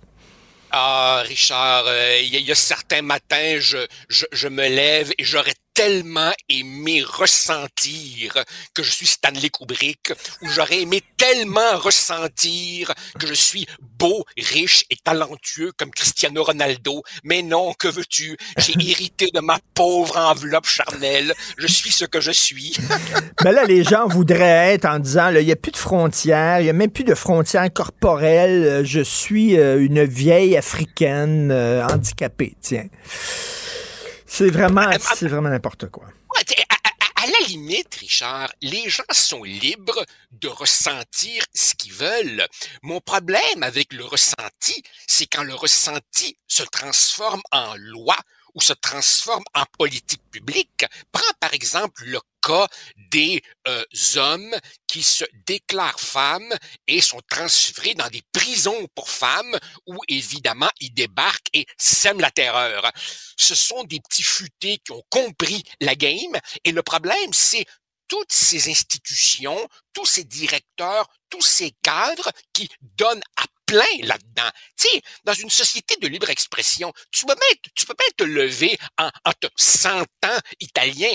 Ah, Richard, euh, il y, a certains matins, je, je, je me lève et j'aurais tellement aimé ressentir que je suis Stanley Kubrick, ou j'aurais aimé tellement ressentir que je suis beau, riche et talentueux comme Cristiano Ronaldo. Mais non, que veux-tu? J'ai hérité de ma pauvre enveloppe charnelle. Je suis ce que je suis. Mais là, les gens voudraient être en disant, il n'y a plus de frontières, il n'y a même plus de frontières corporelles. Je suis euh, une vieille africaine euh, handicapée, tiens. C'est vraiment, c'est vraiment n'importe quoi. À, la limite, Richard, les gens sont libres de ressentir ce qu'ils veulent. Mon problème avec le ressenti, c'est quand le ressenti se transforme en loi ou se transforme en politique publique. Prends par exemple le cas des euh, hommes qui se déclarent femmes et sont transférés dans des prisons pour femmes où évidemment ils débarquent et sèment la terreur. Ce sont des petits futés qui ont compris la game et le problème c'est toutes ces institutions, tous ces directeurs, tous ces cadres qui donnent à plein là-dedans. Tu sais, dans une société de libre expression, tu peux même, tu peux pas te lever en, en te sentant italien.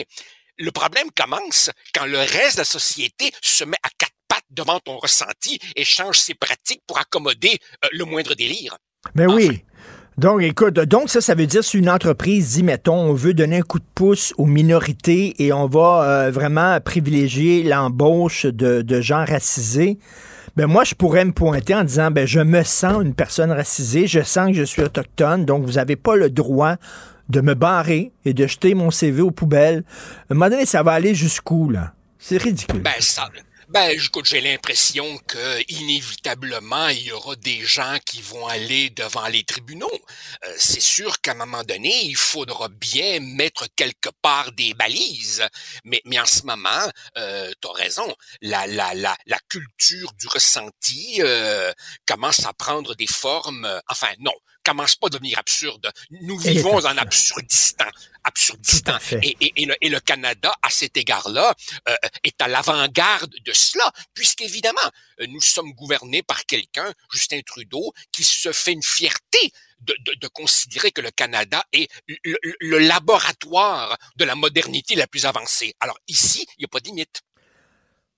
Le problème commence quand le reste de la société se met à quatre pattes devant ton ressenti et change ses pratiques pour accommoder euh, le moindre délire. Mais ben oui. Donc, écoute, donc ça, ça veut dire si une entreprise dit, mettons, on veut donner un coup de pouce aux minorités et on va euh, vraiment privilégier l'embauche de, de, gens racisés, ben moi, je pourrais me pointer en disant, ben je me sens une personne racisée, je sens que je suis autochtone, donc vous n'avez pas le droit de me barrer et de jeter mon CV aux poubelles. À un moment donné, ça va aller jusqu'où, là? C'est ridicule. Ben, ça, ben, écoute, j'ai l'impression que inévitablement il y aura des gens qui vont aller devant les tribunaux. Euh, c'est sûr qu'à un moment donné, il faudra bien mettre quelque part des balises. Mais, mais en ce moment, euh, tu as raison, la, la, la, la culture du ressenti euh, commence à prendre des formes. Euh, enfin, non, commence pas à devenir absurde. Nous vivons en absurdistan. Absurdistan. Et, et, et, le, et, le, Canada, à cet égard-là, euh, est à l'avant-garde de cela, puisqu'évidemment, euh, nous sommes gouvernés par quelqu'un, Justin Trudeau, qui se fait une fierté de, de, de, considérer que le Canada est le, le, laboratoire de la modernité la plus avancée. Alors ici, il n'y a pas de limite.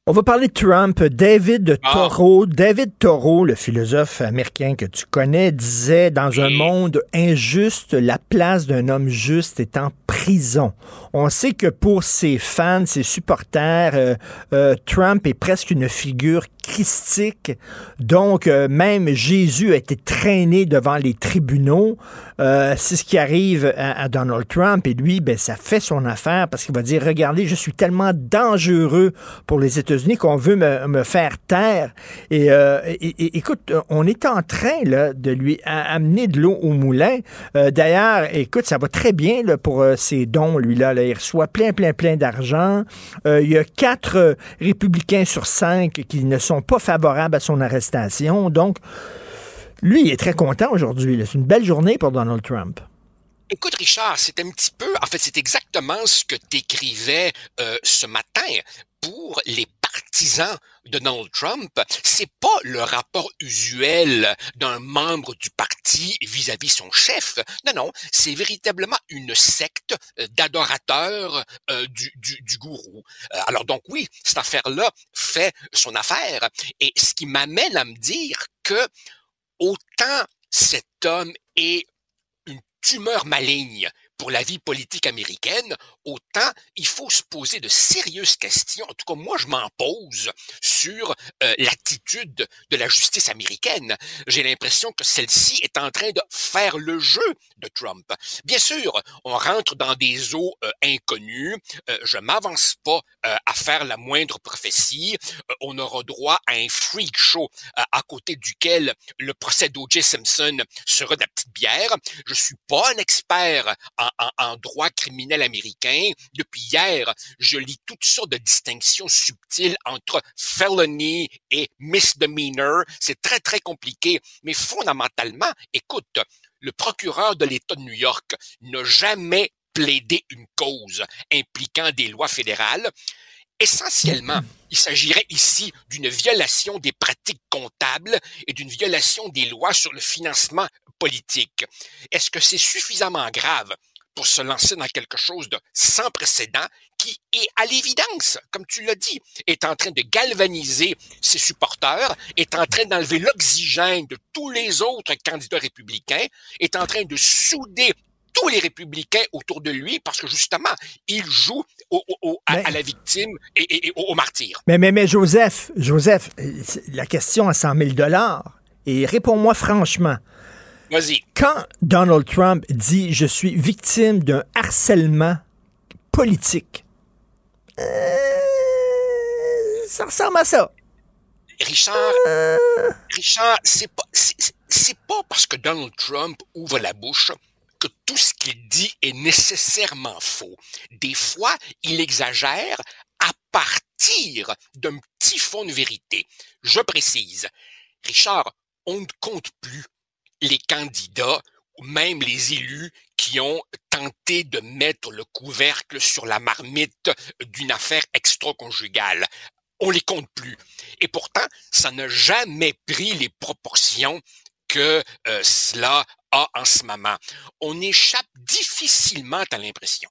On va parler de Trump. David Ah. Thoreau, David Thoreau, le philosophe américain que tu connais, disait dans un monde injuste, la place d'un homme juste est en prison. On sait que pour ses fans, ses supporters, euh, euh, Trump est presque une figure christique. Donc, euh, même Jésus a été traîné devant les tribunaux. C'est ce qui arrive à, à Donald Trump. Et lui, ben, ça fait son affaire parce qu'il va dire, regardez, je suis tellement dangereux pour les Qu'on veut me, faire taire. Et, euh, et- écoute, on est en train là, de lui amener de l'eau au moulin. Euh, D'ailleurs, écoute, ça va très bien là, pour euh, ses dons, lui-là. Là. Il reçoit plein, plein, plein d'argent. Euh, il y a quatre républicains sur cinq qui ne sont pas favorables à son arrestation. Donc, lui, il est très content aujourd'hui. C'est une belle journée pour Donald Trump. Écoute, Richard, c'est un petit peu, en fait, c'est exactement ce que t'écrivais euh, ce matin pour les de Donald Trump. C'est pas le rapport usuel d'un membre du parti vis-à-vis son chef. Non, non, c'est véritablement une secte euh, d'adorateurs euh, du, du, du gourou. Euh, alors donc oui, cette affaire-là fait son affaire. Et ce qui m'amène à me dire que autant cet homme est une tumeur maligne pour la vie politique américaine, autant il faut se poser de sérieuses questions. En tout cas, moi, je m'en pose sur euh, l'attitude de la justice américaine. J'ai l'impression que celle-ci est en train de faire le jeu de Trump. Bien sûr, on rentre dans des eaux euh, inconnues. Euh, je m'avance pas à faire la moindre prophétie. Euh, on aura droit à un freak show euh, à côté duquel le procès d'O.J. Simpson sera de la petite bière. Je suis pas un expert en, en- en droit criminel américain. Depuis hier, je lis toutes sortes de distinctions subtiles entre felony et misdemeanor. C'est très, très compliqué. Mais fondamentalement, écoute, le procureur de l'État de New York n'a jamais plaidé une cause impliquant des lois fédérales. Essentiellement, il s'agirait ici d'une violation des pratiques comptables et d'une violation des lois sur le financement politique. Est-ce que c'est suffisamment grave pour se lancer dans quelque chose de sans précédent qui est à l'évidence, comme tu l'as dit, est en train de galvaniser ses supporters, est en train d'enlever l'oxygène de tous les autres candidats républicains, est en train de souder tous les républicains autour de lui parce que justement, il joue au- au- au- à, à la victime et, et- et au, au martyr. Mais, mais, mais Joseph, Joseph, euh, la question à 100 000 et réponds-moi franchement. Vas-y. Quand Donald Trump dit je suis victime d'un harcèlement politique, euh, ça ressemble à ça. Richard, Richard, c'est pas, c'est pas parce que Donald Trump ouvre la bouche que tout ce qu'il dit est nécessairement faux. Des fois, il exagère à partir d'un petit fond de vérité. Je précise, Richard, on ne compte plus les candidats ou même les élus qui ont tenté de mettre le couvercle sur la marmite d'une affaire extra-conjugale. On les compte plus. Et pourtant, ça n'a jamais pris les proportions que euh, cela a en ce moment. On échappe difficilement à l'impression.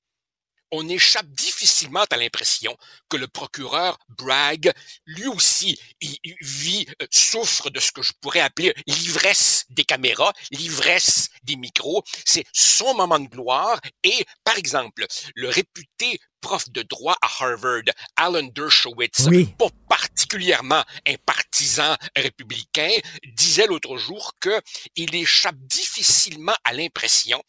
On échappe difficilement à l'impression que le procureur Bragg, lui aussi, il, vit, euh, souffre de ce que je pourrais appeler l'ivresse des caméras, l'ivresse des micros. C'est son moment de gloire. Et, par exemple, le réputé prof de droit à Harvard, Alan Dershowitz, Oui. pas particulièrement un partisan républicain, disait l'autre jour que il échappe difficilement à l'impression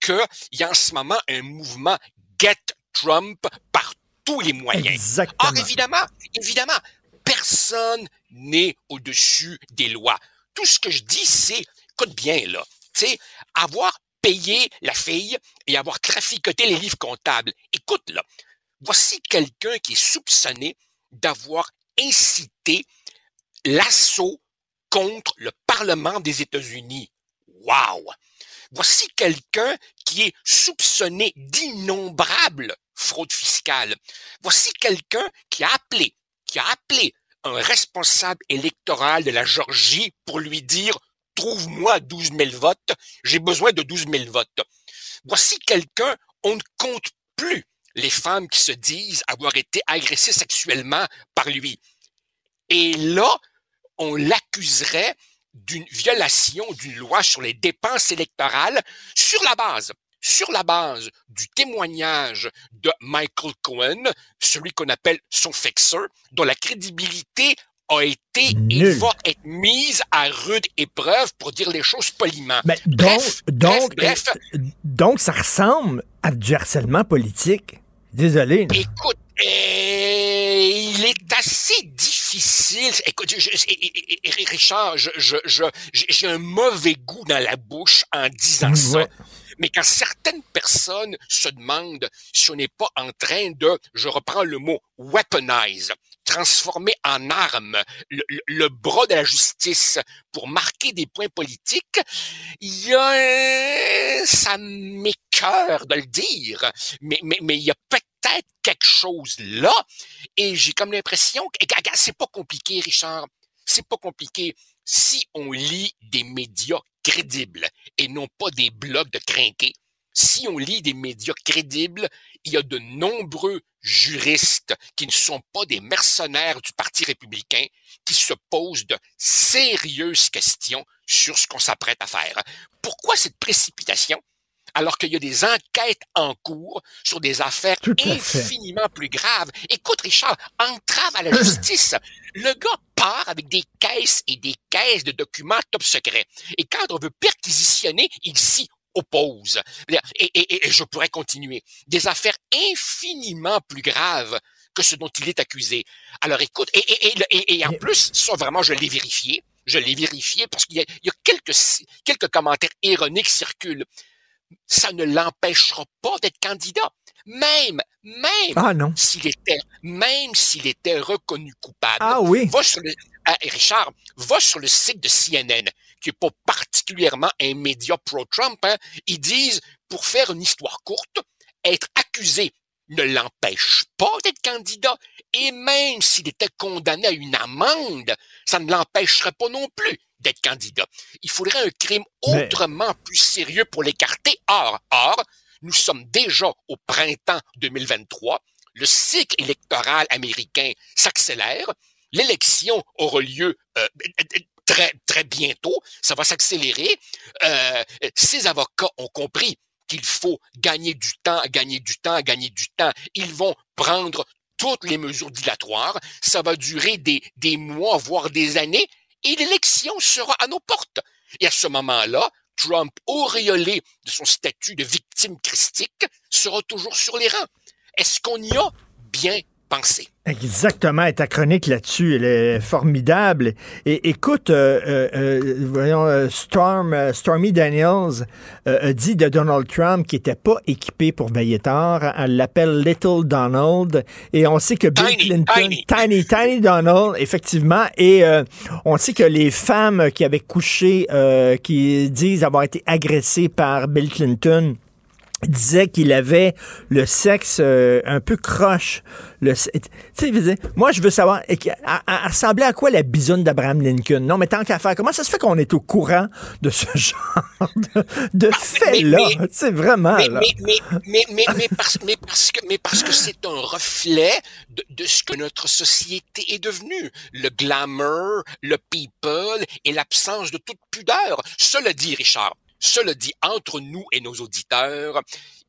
qu'il y a en ce moment un mouvement Get Trump par tous les moyens. Exactement. Or, évidemment, évidemment, personne n'est au-dessus des lois. Tout ce que je dis, c'est, écoute bien, là, tu sais, avoir payé la fille et avoir traficoté les livres comptables. Écoute, là, voici quelqu'un qui est soupçonné d'avoir incité l'assaut contre le Parlement des États-Unis. Wow! Voici quelqu'un qui est soupçonné d'innombrables fraudes fiscales. Voici quelqu'un qui a appelé, un responsable électoral de la Georgie pour lui dire trouve-moi 12 000 votes, j'ai besoin de 12 000 votes. Voici quelqu'un, on ne compte plus les femmes qui se disent avoir été agressées sexuellement par lui. Et là, on l'accuserait d'une violation d'une loi sur les dépenses électorales sur la base sur la base du témoignage de Michael Cohen, celui qu'on appelle son fixer, dont la crédibilité a été et Nul. va être mise à rude épreuve pour dire les choses poliment. Ben, donc, donc, bref, euh, donc, ça ressemble à du harcèlement politique. Désolé. Écoute, euh, il est assez difficile. Écoute, je- je- Richard, je- j'ai un mauvais goût dans la bouche en disant ça. Mais quand certaines personnes se demandent si on n'est pas en train de, je reprends le mot, weaponize, transformer en arme le, le- le bras de la justice pour marquer des points politiques, il y a, un- ça m'écœure de le dire, mais, mais, mais il y a peut-être quelque chose là, et j'ai comme l'impression que, c'est pas compliqué, Richard, c'est pas compliqué. Si on lit des médias crédibles et non pas des blogs de crinqués, si on lit des médias crédibles, il y a de nombreux juristes qui ne sont pas des mercenaires du Parti républicain qui se posent de sérieuses questions sur ce qu'on s'apprête à faire. Pourquoi cette précipitation? Alors qu'il y a des enquêtes en cours sur des affaires infiniment plus graves. Écoute, Richard, entrave à la justice. Le gars part avec des caisses et des caisses de documents top secrets. Et quand on veut perquisitionner, il s'y oppose. Et, et- et je pourrais continuer. Des affaires infiniment plus graves que ce dont il est accusé. Alors écoute, et, et- et- et- et en plus, ça vraiment, je l'ai vérifié. Je l'ai vérifié parce qu'il y a, il y a quelques, quelques commentaires ironiques circulent ça ne l'empêchera pas d'être candidat. Même, même Ah, s'il était, même s'il était reconnu coupable. Ah oui. Va sur le, ah, et Richard, va sur le site de CNN, qui est pas particulièrement un média pro-Trump, hein. Ils disent, pour faire une histoire courte, être accusé ne l'empêche pas d'être candidat. Et même s'il était condamné à une amende, ça ne l'empêcherait pas non plus d'être candidat. Il faudrait un crime Mais- autrement plus sérieux pour l'écarter. Or, or, nous sommes déjà au printemps 2023. Le cycle électoral américain s'accélère. L'élection aura lieu euh, très, très bientôt. Ça va s'accélérer. Euh, ces avocats ont compris qu'il faut gagner du temps, gagner du temps, gagner du temps. Ils vont prendre toutes les mesures dilatoires. Ça va durer des, des mois, voire des années, et l'élection sera à nos portes. Et à ce moment-là, Trump, auréolé de son statut de victime christique, sera toujours sur les rangs. Est-ce qu'on y a? Bien Exactement, et ta chronique là-dessus, elle est formidable. Et écoute, euh, euh, euh, voyons, Storm, Stormy Daniels euh, a dit de Donald Trump qu'il n'était pas équipé pour veiller tard. Elle l'appelle Little Donald. Et on sait que Bill Tiny, Clinton, tiny. Tiny, Tiny Donald, effectivement. Et on sait que les femmes qui avaient couché, qui disent avoir été agressées par Bill Clinton, disait qu'il avait le sexe euh, un peu croche. Le, dire, moi, je veux savoir, elle- ressemblait à quoi la bisoune d'Abraham Lincoln? Non, mais tant qu'à faire, comment ça se fait qu'on est au courant de ce genre de, de fait-là? mais- Tu sais, vraiment, mais, là. mais, mais, mais, mais, mais parce, mais parce que, mais parce que c'est un reflet de, de ce que notre société est devenue. Le glamour, le people et l'absence de toute pudeur. Cela dit, Richard, cela dit, entre nous et nos auditeurs,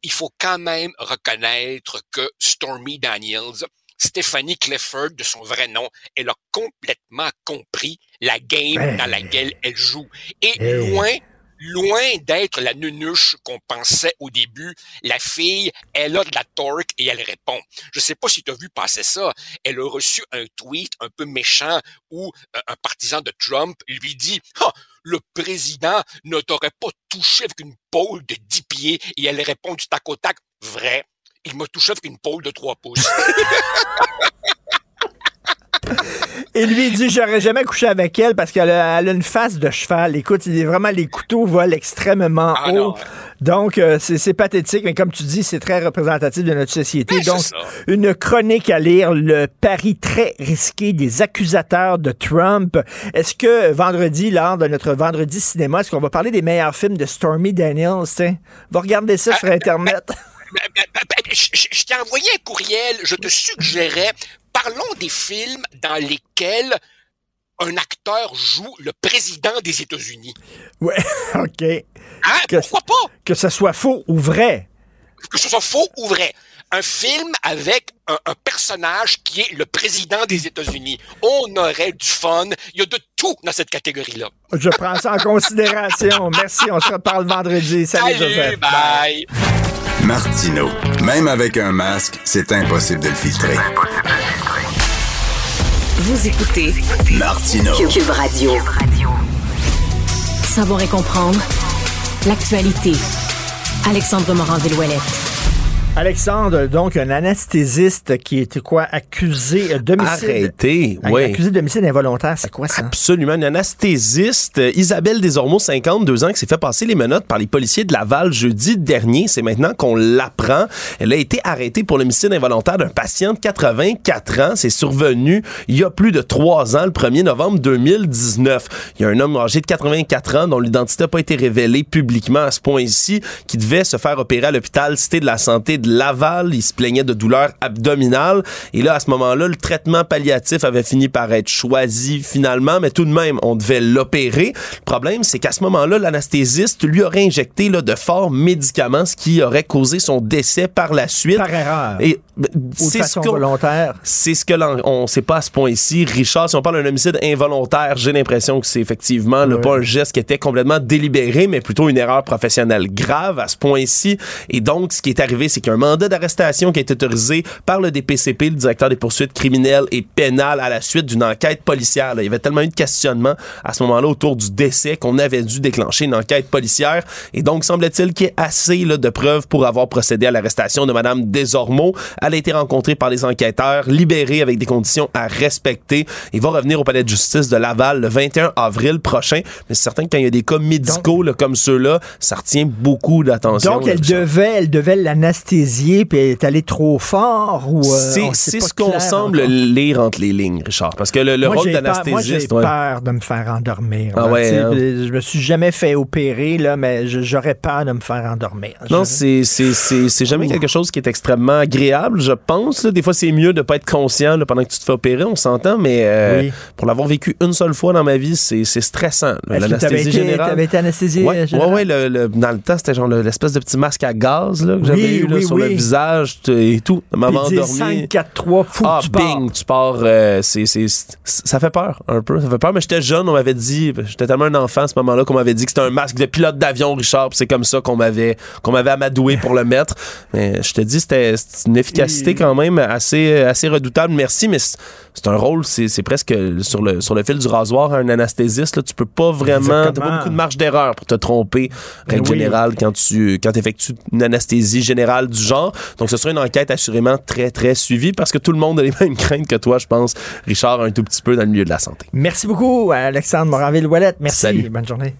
il faut quand même reconnaître que Stormy Daniels, Stephanie Clifford, de son vrai nom, elle a complètement compris la game Hey. dans laquelle elle joue. Et Hey. loin, loin d'être la nunuche qu'on pensait au début, la fille, elle a de la torque et elle répond. Je sais pas si tu as vu passer ça. Elle a reçu un tweet un peu méchant où euh, un partisan de Trump lui dit le président ne t'aurait pas touché avec une pôle de 10 pieds et elle répond du tac au tac vrai. Il m'a touché avec une pôle de 3 pouces. Et lui, il dit, j'aurais jamais couché avec elle parce qu'elle a, une face de cheval. Écoute, il est vraiment, les couteaux volent extrêmement Ah haut. non. Donc, euh, c'est c'est pathétique, mais comme tu dis, c'est très représentatif de notre société. Ben, Donc, une chronique à lire, le pari très risqué des accusateurs de Trump. Est-ce que vendredi, lors de notre vendredi cinéma, est-ce qu'on va parler des meilleurs films de Stormy Daniels? tiens? Va regarder ça sur Internet. Je, t'ai envoyé un courriel, je te suggérais, parlons des films dans lesquels un acteur joue le président des États-Unis. Ouais, OK. Hein? Que- Pourquoi pas? Que ce soit faux ou vrai. Que ce soit faux ou vrai. Un film avec un, un personnage qui est le président des États-Unis. On aurait du fun. Il y a de tout dans cette catégorie-là. Je prends ça en considération. Merci. On se reparle vendredi. Salut, Salut, Joseph. bye. Martino. Même avec un masque, c'est impossible de le filtrer. Vous écoutez Martino. Cube Radio. Savoir et comprendre l'actualité. Alexandre Morin-Villouellette. Alexandre, donc un anesthésiste qui était quoi accusé d'homicide. Arrêté, Ah, oui. Accusé d'homicide involontaire, c'est quoi ça? Absolument. Une anesthésiste, Isabelle Desormeaux, 52 ans, qui s'est fait passer les menottes par les policiers de Laval jeudi dernier. C'est maintenant qu'on l'apprend. Elle a été arrêtée pour l'homicide involontaire d'un patient de 84 ans. C'est survenu il y a plus de trois ans, le 1er novembre 2019. Il y a un homme âgé de 84 ans dont l'identité n'a pas été révélée publiquement à ce point-ci, qui devait se faire opérer à l'hôpital Cité de la Santé de Laval. Il se plaignait de douleurs abdominales. Et là, à ce moment-là, le traitement palliatif avait fini par être choisi finalement, mais tout de même, on devait l'opérer. Le problème, c'est qu'à ce moment-là, l'anesthésiste lui aurait injecté là, de forts médicaments, ce qui aurait causé son décès par la suite. Par erreur. Et de c'est ce qu'on- volontaire. c'est ce que l'on on sait pas à ce point ici. Richard, si on parle d'un homicide involontaire, j'ai l'impression que c'est effectivement là, pas un geste qui était complètement délibéré, mais plutôt une erreur professionnelle grave à ce point ici. Et donc, ce qui est arrivé, c'est qu'un mandat d'arrestation qui a été autorisé par le DPCP, le directeur des poursuites criminelles et pénales, à la suite d'une enquête policière. là. Il y avait tellement eu de questionnements à ce moment-là autour du décès qu'on avait dû déclencher une enquête policière. Et donc, semble-t-il qu'il y ait assez là, de preuves pour avoir procédé à l'arrestation de Mme Desormeaux. Elle a été rencontrée par les enquêteurs, libérée avec des conditions à respecter et va revenir au palais de justice de Laval le 21 avril prochain. Mais c'est certain que quand il y a des cas médicaux là, comme ceux-là, ça retient beaucoup d'attention. Donc, elle Richard. devait, elle devait l'anesthésier, puis elle est allée trop fort ou. euh, C'est ce qu'on semble encore. lire entre les lignes, Richard. Parce que le, le Moi, rôle peur- Moi, d'anesthésiste. j'ai ouais. peur de me faire endormir. Ah là. ouais, hein? Je me suis jamais fait opérer, là, mais j'aurais peur de me faire endormir. Non, c'est c'est- c'est- c'est jamais quelque chose qui est extrêmement agréable, je pense. là. Des fois, c'est mieux de pas être conscient là, pendant que tu te fais opérer, on s'entend, mais euh, Oui. pour l'avoir vécu une seule fois dans ma vie, c'est c'est stressant. été- générale. t'avais été anesthésié, Ouais, ouais, ouais, le- le- dans le temps, c'était genre le- l'espèce de petit masque à gaz là, que j'avais Oui, eu là, oui, sur le visage et tout. Ça m'avait Puis dire endormi. 5, 4, 3, fou, Ah, tu pars. bing, tu pars. euh, c'est, c'est, ça fait peur, un peu. Ça fait peur, mais j'étais jeune, on m'avait dit, j'étais tellement un enfant à ce moment-là qu'on m'avait dit que c'était un masque de pilote d'avion, Richard, c'est comme ça qu'on m'avait, qu'on m'avait amadoué pour le mettre. Mais je te dis, c'était, c'est une efficacité quand même assez, assez redoutable. Merci, mais c'est, un rôle, c'est, presque sur le, sur le fil du rasoir, un anesthésiste, là, tu peux pas vraiment, t'as pas beaucoup de marge d'erreur pour te tromper, Ben règle oui. générale, quand tu, quand effectues une anesthésie générale du genre. Donc, ce sera une enquête assurément très, très suivie parce que tout le monde a les mêmes craintes que toi, je pense, Richard, un tout petit peu dans le milieu de la santé. Merci beaucoup, Alexandre Moranville-Ouellette. Merci. Salut. Bonne journée.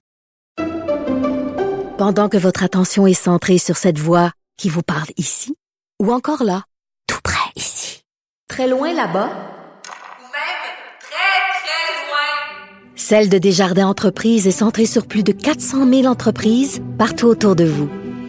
Pendant que votre attention est centrée sur cette voix qui vous parle ici, ou encore là, tout près ici, très loin là-bas, Ou même très, très loin. Celle de Desjardins Entreprises est centrée sur plus de 400 000 entreprises partout autour de vous.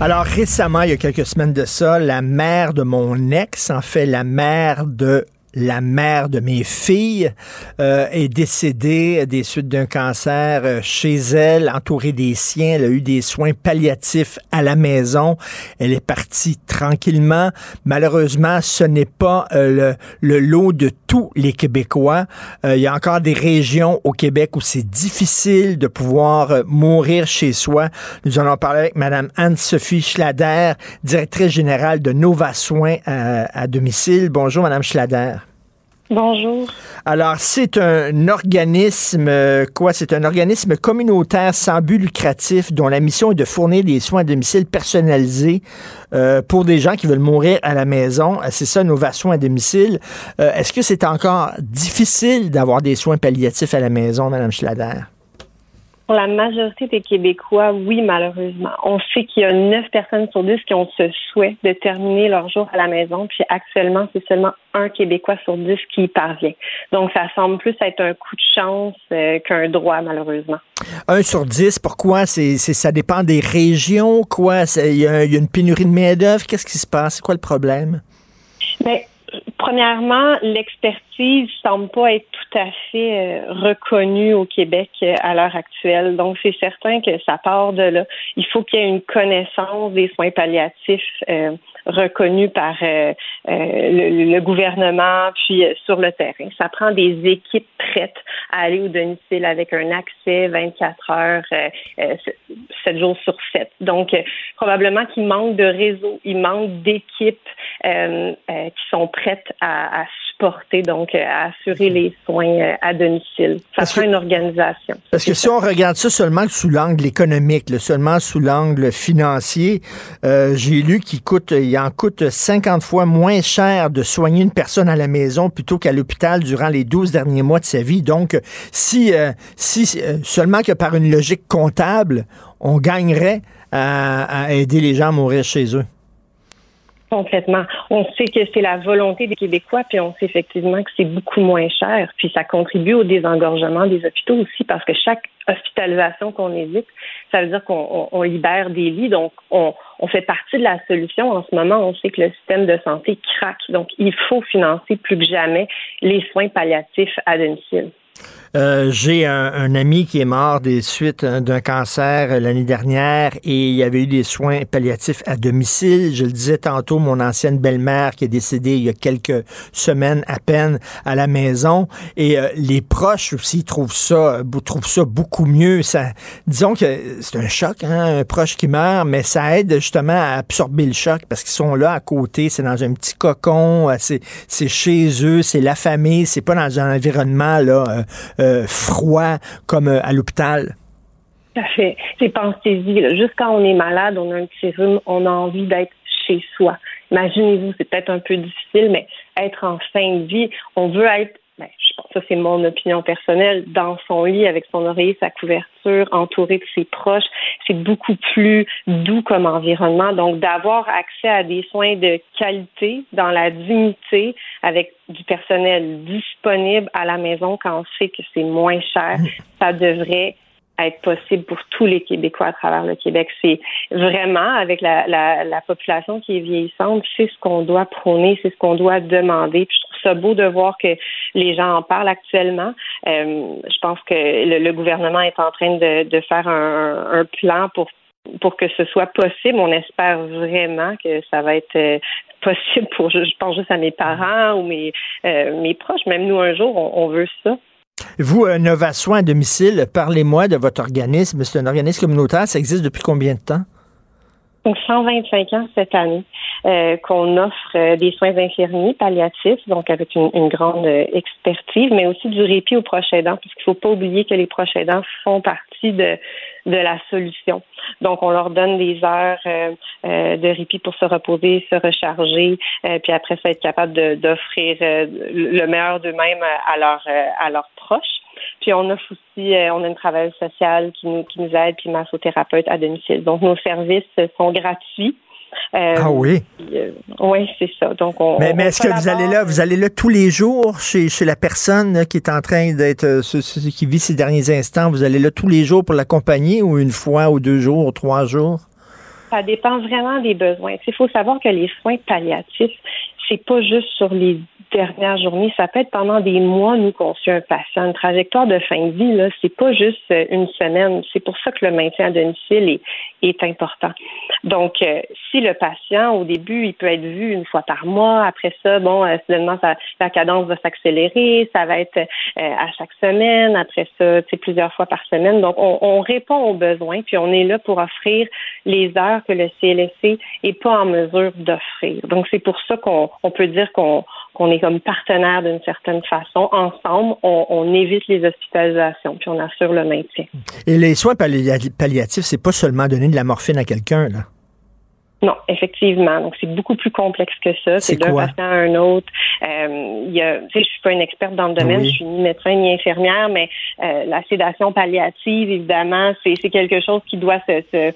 Alors, récemment, il y a quelques semaines de ça, la mère de mon ex, en fait, la mère de la mère de mes filles euh, est décédée des suites d'un cancer euh, chez elle, entourée des siens. Elle a eu des soins palliatifs à la maison. Elle est partie tranquillement. Malheureusement, ce n'est pas euh, le, le, lot de tous les Québécois. il y a encore des régions au Québec où c'est difficile de pouvoir mourir chez soi. Nous allons parler avec Mme Anne-Sophie Schlader, directrice générale de Nova Soins à, à domicile. Bonjour, Mme Schlader. Bonjour. Alors, c'est un organisme, euh, quoi? C'est un organisme communautaire sans but lucratif dont la mission est de fournir des soins à domicile personnalisés euh, pour des gens qui veulent mourir à la maison. Euh, c'est ça, nos soins à domicile. Est-ce que c'est encore difficile d'avoir des soins palliatifs à la maison, Mme Schlader? Pour la majorité des Québécois, oui, malheureusement. On sait qu'il y a 9 personnes sur 10 qui ont ce souhait de terminer leur jour à la maison, puis actuellement, c'est seulement un Québécois sur 10 qui y parvient. Donc, ça semble plus être un coup de chance euh, qu'un droit, malheureusement. Un sur 10, pourquoi? C'est, ça dépend des régions, quoi? Il y, a une pénurie de main-d'œuvre. Qu'est-ce qui se passe? C'est quoi le problème? Mais Premièrement, l'expertise semble pas être tout à fait euh, reconnue au Québec euh, à l'heure actuelle. Donc, c'est certain que ça part de là. Il faut qu'il y ait une connaissance des soins palliatifs euh, reconnu par euh, euh, le, gouvernement, puis euh, sur le terrain. Ça prend des équipes prêtes à aller au domicile avec un accès 24 heures, 7 jours sur 7. Donc, probablement qu'il manque de réseau, il manque d'équipes qui sont prêtes à, à supporter, donc à assurer les soins à domicile. Ça prend une organisation. Parce que si on regarde ça seulement sous l'angle économique, seulement sous l'angle financier, j'ai lu qu'il coûte il en coûte 50 fois moins cher de soigner une personne à la maison plutôt qu'à l'hôpital durant les 12 derniers mois de sa vie. Donc, si, euh, si euh, seulement que par une logique comptable, on gagnerait à, aider les gens à mourir chez eux. Complètement. On sait que c'est la volonté des Québécois, puis on sait effectivement que c'est beaucoup moins cher, puis ça contribue au désengorgement des hôpitaux aussi, parce que chaque hospitalisation qu'on évite, ça veut dire qu'on libère des lits, donc on, on fait partie de la solution. En ce moment, on sait que le système de santé craque. Donc, il faut financer plus que jamais les soins palliatifs à domicile. Euh, j'ai un, ami qui est mort des suites hein, d'un cancer l'année dernière et il y avait eu des soins palliatifs à domicile. Je le disais tantôt, mon ancienne belle-mère qui est décédée il y a quelques semaines à peine à la maison et euh, les proches aussi trouvent ça, trouvent ça beaucoup mieux. Ça, disons que c'est un choc, hein, un proche qui meurt, mais ça aide justement à absorber le choc parce qu'ils sont là à côté, c'est dans un petit cocon, euh, c'est chez eux, c'est la famille, c'est pas dans un environnement là euh, froid comme euh, à l'hôpital? Ça fait. C'est pensez-y. Juste quand on est malade, on a un petit on a envie d'être chez soi. Imaginez-vous, c'est peut-être un peu difficile, mais être en fin de vie, on veut être ben, je pense que ça c'est mon opinion personnelle, dans son lit avec son oreiller, sa couverture, entouré de ses proches, c'est beaucoup plus doux comme environnement. Donc d'avoir accès à des soins de qualité dans la dignité avec du personnel disponible à la maison quand on sait que c'est moins cher, ça devrait être possible pour tous les Québécois à travers le Québec. C'est vraiment, avec la, la, la, population qui est vieillissante, c'est ce qu'on doit prôner, c'est ce qu'on doit demander. Puis je trouve ça beau de voir que les gens en parlent actuellement. Euh, je pense que le, gouvernement est en train de, faire un, un plan pour pour que ce soit possible. On espère vraiment que ça va être euh, possible pour, je, pense juste à mes parents ou mes, euh, mes proches. Même nous, un jour, on veut ça. Vous, euh, Nova Soins à domicile, parlez-moi de votre organisme. C'est un organisme communautaire. Ça existe depuis combien de temps? Donc, 125 ans cette année euh, qu'on offre euh, des soins infirmiers palliatifs, donc avec une, grande expertise, mais aussi du répit aux proches aidants, parce qu'il ne faut pas oublier que les proches aidants font partie de, de la solution. Donc, on leur donne des heures de répit pour se reposer, se recharger, puis après ça, être capable d'offrir le meilleur d'eux-mêmes à, leur, à leurs proches. Puis on offre aussi, euh, on a une travailleuse sociale qui nous, qui nous aide, puis massothérapeute à domicile. Donc nos services sont gratuits. Euh, ah oui? Euh, oui, c'est ça. Donc on, mais, mais est-ce que vous allez là, vous allez là tous les jours chez, chez la personne qui est en train d'être, qui vit ces derniers instants, vous allez là tous les jours pour l'accompagner ou une fois ou deux jours ou trois jours? Ça dépend vraiment des besoins. Il faut savoir que les soins palliatifs, c'est pas juste sur les dernières journées, ça peut être pendant des mois, nous, qu'on suit un patient. Une trajectoire de fin de vie, là, c'est pas juste euh, une semaine. C'est pour ça que le maintien à domicile est, est important. Donc, euh, si le patient, au début, il peut être vu une fois par mois, après ça, bon, euh, la cadence va s'accélérer, ça va être à chaque semaine, après ça, c'est plusieurs fois par semaine. Donc, on, on, répond aux besoins, puis on est là pour offrir les heures que le CLSC est pas en mesure d'offrir. Donc, c'est pour ça qu'on on peut dire qu'on qu'on est comme partenaire d'une certaine façon. Ensemble, on, évite les hospitalisations, puis on assure le maintien. Et les soins palliatifs, c'est pas seulement donner de la morphine à quelqu'un, là? Non, effectivement. Donc, c'est beaucoup plus complexe que ça. C'est d'un patient à un autre. Euh, il y a, je suis pas une experte dans le domaine, je suis ni médecin ni infirmière, mais euh, la sédation palliative, évidemment, c'est quelque chose qui doit se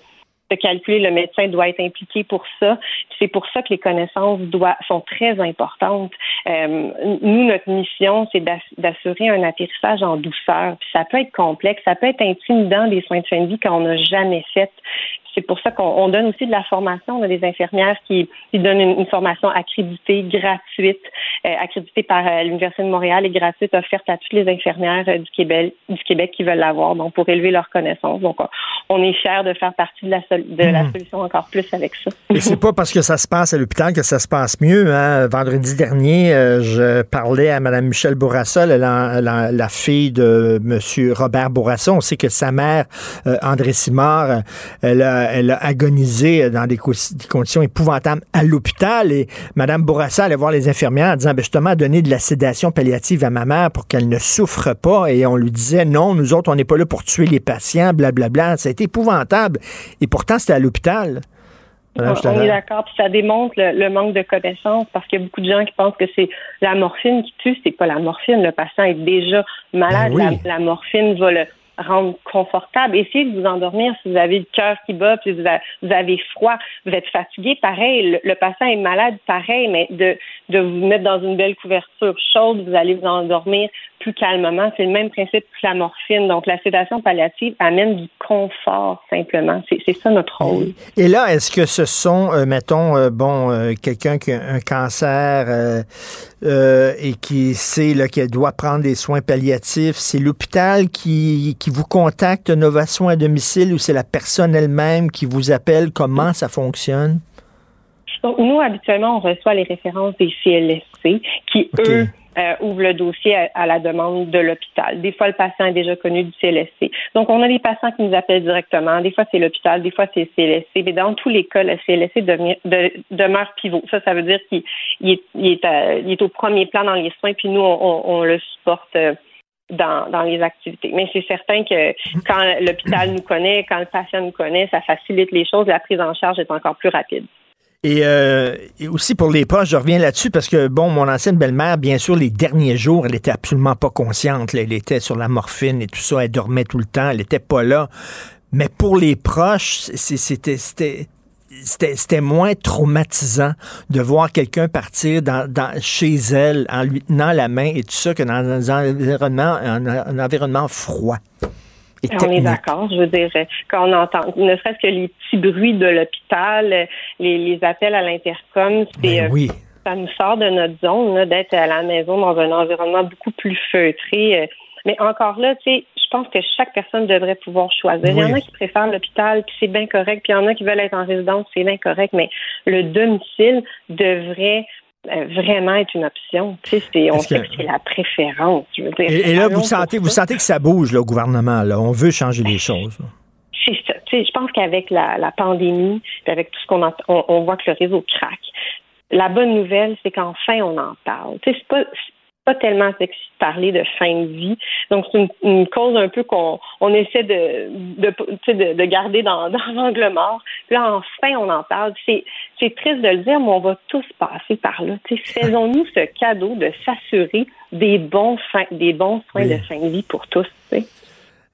de calculer, le médecin doit être impliqué pour ça. C'est pour ça que les connaissances doivent, sont très importantes. Euh, nous, notre mission, c'est d'assurer un atterrissage en douceur. Puis ça peut être complexe, ça peut être intimidant des soins de fin de vie qu'on n'a jamais fait c'est pour ça qu'on donne aussi de la formation. On a des infirmières qui, donnent une, formation accréditée, gratuite, euh, accréditée par euh, l'Université de Montréal et gratuite, offerte à toutes les infirmières euh, du Québec, du Québec qui veulent l'avoir, donc pour élever leurs connaissances. Donc, on est fiers de faire partie de la, de la hmm. solution encore plus avec ça. Et c'est pas parce que ça se passe à l'hôpital que ça se passe mieux. Hein? Vendredi dernier, je parlais à Mme Michel Bourassa, la, la, fille de M. Robert Bourassa. On sait que sa mère, André Simard, elle a elle a agonisé dans des, conditions épouvantables à l'hôpital et Mme Bourassa allait voir les infirmières en disant ben, justement donner de la sédation palliative à ma mère pour qu'elle ne souffre pas. Et on lui disait non, nous autres on n'est pas là pour tuer les patients, blablabla. Été épouvantable. Et pourtant c'était à l'hôpital. on, est d'accord, puis ça démontre le, manque de connaissances parce qu'il y a beaucoup de gens qui pensent que c'est la morphine qui tue, c'est pas la morphine. Le patient est déjà malade, ben la, la, morphine va le, rendre confortable. Essayez de vous endormir si vous avez le cœur qui bat, puis vous, avez froid, vous êtes fatigué, pareil. Le, patient est malade, pareil, mais de, de vous mettre dans une belle couverture chaude, vous allez vous endormir plus calmement. C'est le même principe que la morphine. Donc, la sédation palliative amène du confort, simplement. C'est ça notre rôle. Et là, est-ce que ce sont, euh, mettons, euh, bon, euh, quelqu'un qui a un cancer et qui sait qu'elle doit prendre des soins palliatifs, c'est l'hôpital qui, qui vous contacte Nova Soins à domicile ou c'est la personne elle-même qui vous appelle? Comment ça fonctionne? Donc, nous, habituellement, on reçoit les références des CLSC qui, eux, euh, ouvre le dossier à, la demande de l'hôpital. Des fois, le patient est déjà connu du CLSC. Donc, on a des patients qui nous appellent directement. Des fois, c'est l'hôpital, des fois, c'est le CLSC. Mais dans tous les cas, le CLSC demeure pivot. Ça, ça veut dire qu'il est, est, au premier plan dans les soins, puis nous, on, le supporte. Euh, dans les activités. Mais c'est certain que quand l'hôpital nous connaît, quand le patient nous connaît, ça facilite les choses. La prise en charge est encore plus rapide. Euh, et, aussi pour les proches, je reviens là-dessus parce que, bon, mon ancienne belle-mère, bien sûr, les derniers jours, elle était absolument pas consciente. Elle était sur la morphine et tout ça. Elle dormait tout le temps. Elle était pas là. Mais pour les proches, c'était c'était moins traumatisant de voir quelqu'un partir chez elle en lui tenant la main et tout ça que dans un environnement froid. On est d'accord. Je veux dire, quand on entend, ne serait-ce que les petits bruits de l'hôpital, les, appels à l'intercom, c'est ben euh, ça nous sort de notre zone d'être à la maison dans un environnement beaucoup plus feutré. Euh. Mais encore là, tu sais, je pense que chaque personne devrait pouvoir choisir. Il y en a qui préfèrent l'hôpital, puis c'est bien correct, puis il y en a qui veulent être en résidence, c'est bien correct, mais le domicile devrait euh, vraiment être une option. Tu sais, on sait que, c'est la préférence. et, là, vous sentez, vous sentez que ça bouge, le gouvernement. Là. On veut changer les choses. C'est ça. Tu sais, je pense qu'avec la, la pandémie, avec tout ce qu'on on, on voit que le réseau craque. La bonne nouvelle, c'est qu'enfin on en parle. Tu sais, c'est pas pas tellement sexy de parler de fin de vie. Donc, c'est une, cause un peu qu'on on essaie de, de, de, garder dans, dans l'angle mort. Puis là, enfin, on en parle. C'est, c'est triste de le dire, mais on va tous passer par là. faisons-nous ce cadeau de s'assurer des bons, des bons soins de fin de vie pour tous.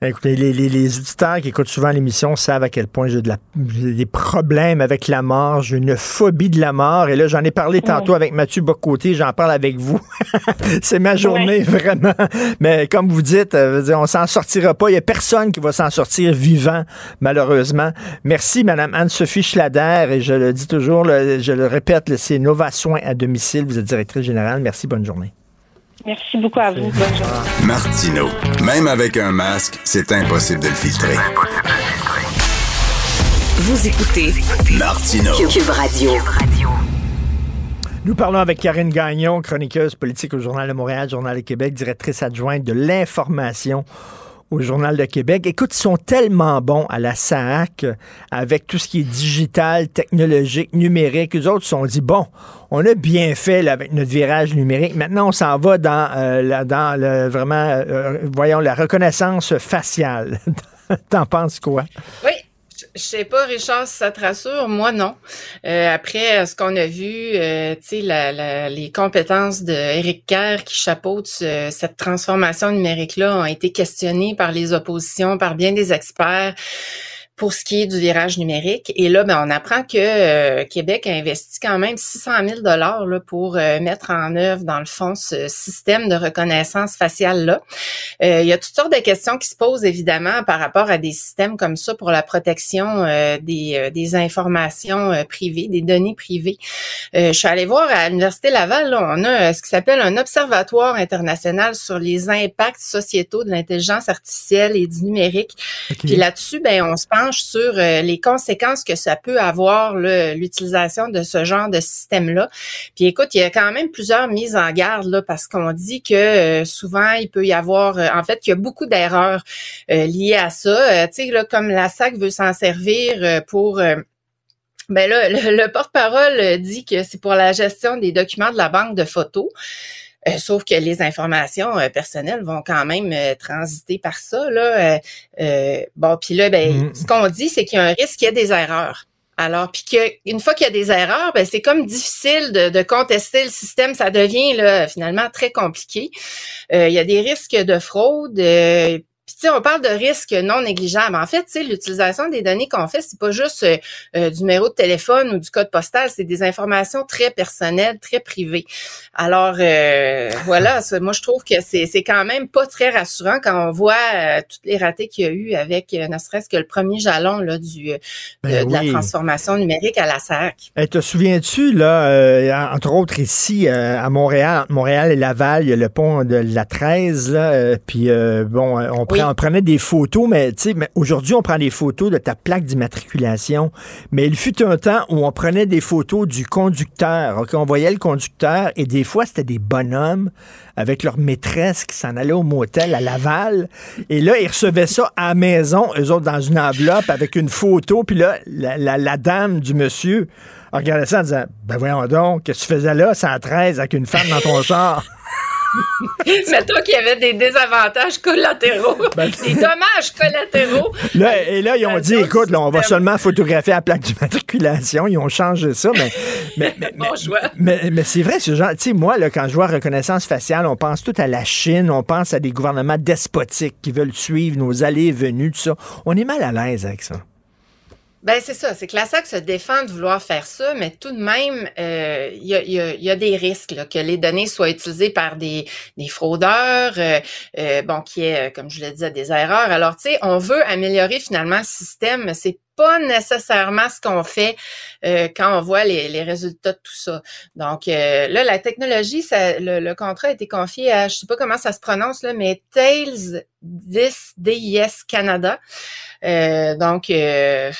Écoutez, les, les, les auditeurs qui écoutent souvent l'émission savent à quel point j'ai de la- des problèmes avec la mort. J'ai une phobie de la mort. Et là, j'en ai parlé tantôt avec Mathieu Bocoté. J'en parle avec vous. C'est ma journée, vraiment. Mais comme vous dites, euh, on s'en sortira pas. Il y a personne qui va s'en sortir vivant, malheureusement. Merci, Madame Anne-Sophie Schlader. Et je le dis toujours, je le répète, c'est Nova Soins à domicile. Vous êtes directrice générale. Merci, bonne journée. Merci beaucoup à vous. Bonne journée. Martino. Même avec un masque, c'est impossible de le filtrer. Vous écoutez Martino. Cube Radio. Nous parlons avec Karine Gagnon, chroniqueuse politique au Journal de Montréal, Journal de Québec, directrice adjointe de l'information au Journal de Québec. Écoute, ils sont tellement bons à la SAC euh, avec tout ce qui est digital, technologique, numérique. Eux autres se sont dit, bon, on a bien fait avec notre virage numérique. Maintenant, on s'en va dans, euh, dans le, vraiment, euh, voyons, la reconnaissance faciale. T'en penses quoi? Oui. Je- sais pas, Richard, si ça te rassure. Moi, non. Euh, après ce qu'on a vu, euh, tu sais, la- les compétences de Éric Kerr qui chapeaute ce- cette transformation numérique-là ont été questionnées par les oppositions, par bien des experts pour ce qui est du virage numérique. Et là, ben, on apprend que euh, Québec a investi quand même 600 000 dollars pour euh, mettre en œuvre, dans le fond, ce système de reconnaissance faciale-là. Euh, il y a toutes sortes de questions qui se posent, évidemment, par rapport à des systèmes comme ça pour la protection euh, des, euh, des informations euh, privées, des données privées. Euh, je suis allée voir à l'Université Laval, là, on a ce qui s'appelle un observatoire international sur les impacts sociétaux de l'intelligence artificielle et du numérique. Puis là-dessus, ben, on se sur euh, les conséquences que ça peut avoir l'utilisation de ce genre de système-là. Puis écoute, il y a quand même plusieurs mises en garde là, parce qu'on dit que euh, souvent il peut y avoir, euh, en fait, qu'il y a beaucoup d'erreurs liées à ça. Tu sais, comme la SAC veut s'en servir pour ben là, le, le porte-parole dit que c'est pour la gestion des documents de la banque de photos. Euh, sauf que les informations euh, personnelles vont quand même euh, transiter par ça. Là. Euh, bon, puis là, ben, Mm. ce qu'on dit, c'est qu'il y a un risque qu'il y ait des erreurs. Alors, puis qu'une fois qu'il y a des erreurs, ben, c'est comme difficile de, de contester le système. Ça devient là, finalement très compliqué. Euh, il y a des risques de fraude. Puis, tu sais, on parle de risques non négligeables. En fait, tu sais, l'utilisation des données qu'on fait, c'est pas juste euh, euh, du numéro de téléphone ou du code postal, c'est des informations très personnelles, très privées. Alors, euh, voilà, ça, moi, je trouve que c'est quand même pas très rassurant quand on voit euh, toutes les ratés qu'il y a eu avec, euh, ne serait-ce que le premier jalon là, du, de, Ben de la transformation numérique à la SAC. Hey, te souviens-tu, là, euh, entre autres ici, à Montréal, entre Montréal et Laval, il y a le pont de la 13, là, puis euh, bon, on, prend- on prenait des photos, mais aujourd'hui, on prend des photos de ta plaque d'immatriculation, mais il fut un temps où on prenait des photos du conducteur, on voyait le conducteur, et des fois, c'était des bonhommes avec leur maîtresse qui s'en allaient au motel à Laval, et là, ils recevaient ça à la maison, eux autres, dans une enveloppe avec une photo, puis là, la dame du monsieur regardait ça en disant Ben voyons donc, qu'est-ce que tu faisais là, 113, avec une femme dans ton char? Mettons qu'il y avait des désavantages collatéraux, des dommages collatéraux. Là, et là, ils ont dit, écoute, là, on va seulement photographier la plaque d'immatriculation. Ils ont changé ça, mais, mais, mais, mais, mais- mais c'est vrai, ce genre, tu sais, moi, là, quand je vois reconnaissance faciale, on pense tout à la Chine, on pense à des gouvernements despotiques qui veulent suivre nos allées et venues, tout ça. On est mal à l'aise avec ça. Ben c'est ça, c'est que la SAC se défend de vouloir faire ça, mais tout de même, euh, il y, a, y a- y a des risques là, que les données soient utilisées par des, des fraudeurs, euh, euh, bon, qui est, euh, comme je le disais, des erreurs. Alors, tu sais, on veut améliorer finalement le système, mais c'est pas nécessairement ce qu'on fait euh, quand on voit les, les résultats de tout ça. Donc euh, là, la technologie, ça, le, le contrat a été confié à, je sais pas comment ça se prononce là, mais Tails 10 DIS Canada. Euh, donc, euh,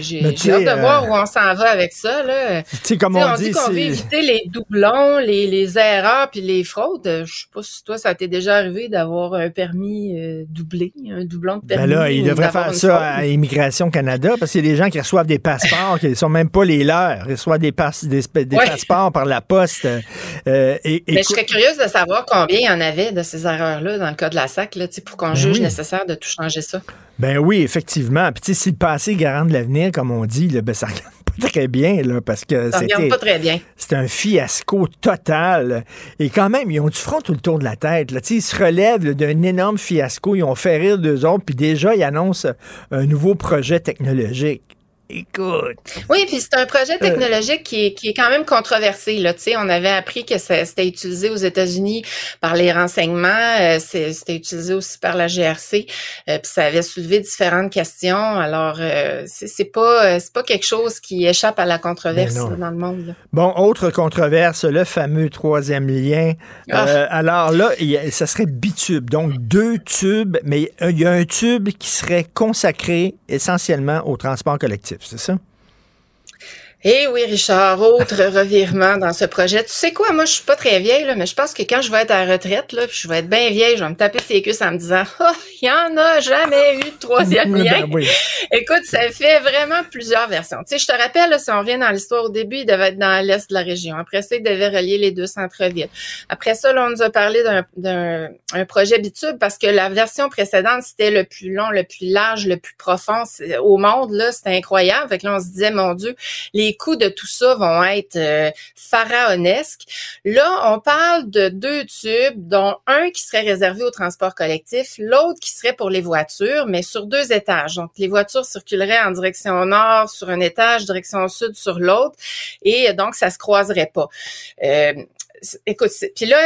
j'ai hâte de euh, voir où on s'en va avec ça. Là. Tu sais, comme sais, on dit dit, qu'on veut éviter les doublons, les, les erreurs puis les fraudes. Euh, Je sais pas si toi, ça t'est déjà arrivé d'avoir un permis euh, doublé, un doublon de permis. Ben là, devraient d'avoir faire ça fraude. à Immigration Canada parce qu'il y a des gens qui reçoivent des passeports qui ne sont même pas les leurs. Ils reçoivent des, passe- des, des Ouais. passeports par la poste. Euh, et, Mais je serais curieuse de savoir combien il y en avait de ces erreurs-là dans le cas de la SAC, là, pour qu'on Ben juge oui. nécessaire de tout changer ça. Ben oui, effectivement. Puis tu sais, si le passé garant de l'avenir, comme on dit, là, ben ça regarde pas très bien, là, parce que c'était pas très bien. c'est un fiasco total. Et quand même, ils ont du front tout le tour de la tête. Là. Tu sais, Ils se relèvent d'un énorme fiasco. Ils ont fait rire d'eux autres, puis déjà, ils annoncent un nouveau projet technologique. Écoute. Oui, puis c'est un Euh. projet technologique qui, est, qui est quand même controversé. Là. Tu sais, on avait appris que c'était utilisé aux États-Unis par les renseignements, euh, c'était utilisé aussi par la GRC, euh, puis ça avait soulevé différentes questions. Alors, euh, c'est pas euh, c'est pas quelque chose qui échappe à la controverse dans le monde. là. Bon, autre controverse, le fameux troisième lien. Ah. Euh, alors là, a- ça serait bitube. Donc, deux tubes, mais il y a un tube qui serait consacré essentiellement au transport collectif, c'est ça? Eh oui, Richard, autre revirement dans ce projet. Tu sais quoi, moi, je suis pas très vieille, là, mais je pense que quand je vais être à la retraite, là, puis je vais être bien vieille, je vais me taper ses cuisses en me disant, oh, il y en a jamais eu de troisième lien. Ben oui. Écoute, ça fait vraiment plusieurs versions. Tu sais, je te rappelle, là, si on revient dans l'histoire au début, il devait être dans l'est de la région. Après ça, il devait relier les deux centres-villes. Après ça, là, on nous a parlé d'un, d'un un projet bitube parce que la version précédente, c'était le plus long, le plus large, le plus profond au monde. Là, c'était incroyable. Fait que là, on se disait, mon Dieu, les coûts de tout ça vont être euh, pharaonesques. Là, on parle de deux tubes, dont un qui serait réservé au transport collectif, l'autre qui serait pour les voitures, mais sur deux étages. Donc, les voitures circuleraient en direction nord sur un étage, direction sud sur l'autre, et donc, ça se croiserait pas. Euh, écoute, puis là,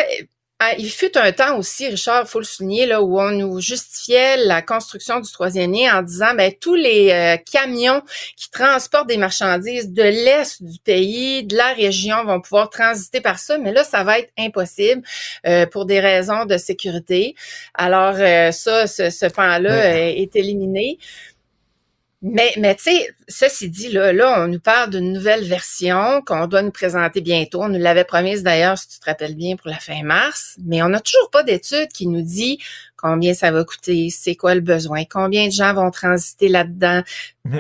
il fut un temps aussi, Richard, il faut le souligner, là, où on nous justifiait la construction du troisième lien en disant, ben, tous les euh, camions qui transportent des marchandises de l'est du pays, de la région, vont pouvoir transiter par ça, mais là, ça va être impossible euh, pour des raisons de sécurité. Alors, euh, ça, ce, ce pan-là est éliminé. Mais, mais tu sais, ceci dit, là, là, on nous parle d'une nouvelle version qu'on doit nous présenter bientôt. On nous l'avait promise d'ailleurs, si tu te rappelles bien, pour la fin mars. Mais on n'a toujours pas d'étude qui nous dit combien ça va coûter, c'est quoi le besoin, combien de gens vont transiter là-dedans.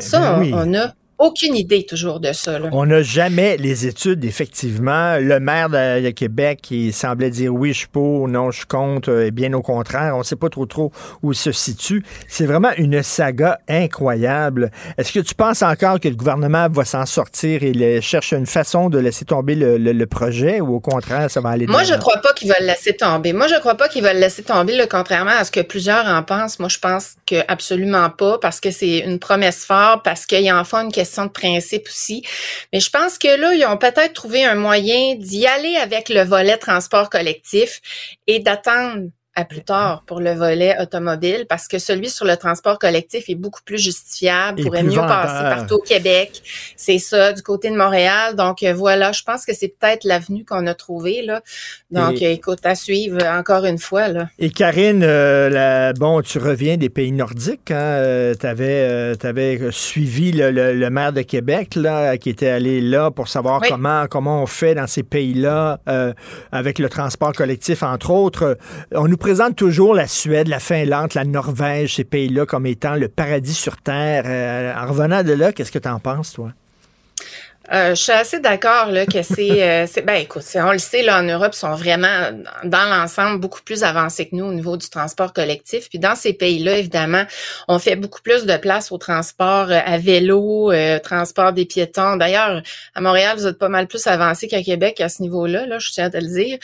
Ça, on- oui. on n'a aucune idée toujours de ça. Là. On n'a jamais les études, effectivement. Le maire de, de Québec, qui semblait dire oui, je suis pour, non, je suis contre, euh, et bien au contraire. On ne sait pas trop trop où il se situe. C'est vraiment une saga incroyable. Est-ce que tu penses encore que le gouvernement va s'en sortir et le- cherche une façon de laisser tomber le, le- le projet ou au contraire, ça va aller Moi, je l'avant? crois pas qu'ils veulent le laisser tomber. Moi, je crois pas qu'ils veulent le laisser tomber, là, contrairement à ce que plusieurs en pensent. Moi, je pense que absolument pas, parce que c'est une promesse forte, parce qu'il y a en fond une question de principe aussi. Mais je pense que là, ils ont peut-être trouvé un moyen d'y aller avec le volet transport collectif et d'attendre à plus tard pour le volet automobile parce que celui sur le transport collectif est beaucoup plus justifiable, Et pourrait plus mieux vendeur. passer partout au Québec. C'est ça, du côté de Montréal. Donc euh, voilà, je pense que c'est peut-être l'avenue qu'on a trouvée là. Donc Et- euh, écoute, à suivre euh, encore une fois là. Et Karine, euh, la- bon, tu reviens des pays nordiques. Hein? tu avais, suivi le, le- le maire de Québec là, qui était allé là pour savoir Oui. comment, comment on fait dans ces pays-là euh, avec le transport collectif, entre autres. On nous présente toujours la Suède, la Finlande, la Norvège, ces pays-là comme étant le paradis sur Terre. Euh, en revenant de là, qu'est-ce que tu en penses, toi? Euh, je suis assez d'accord là que c'est, euh, ben écoute, on le sait là en Europe, ils sont vraiment dans l'ensemble beaucoup plus avancés que nous au niveau du transport collectif. Puis dans ces pays-là, évidemment, on fait beaucoup plus de place au transport euh, à vélo, euh, transport des piétons. D'ailleurs, à Montréal, vous êtes pas mal plus avancé qu'à Québec à ce niveau-là. Là, je tiens à te le dire.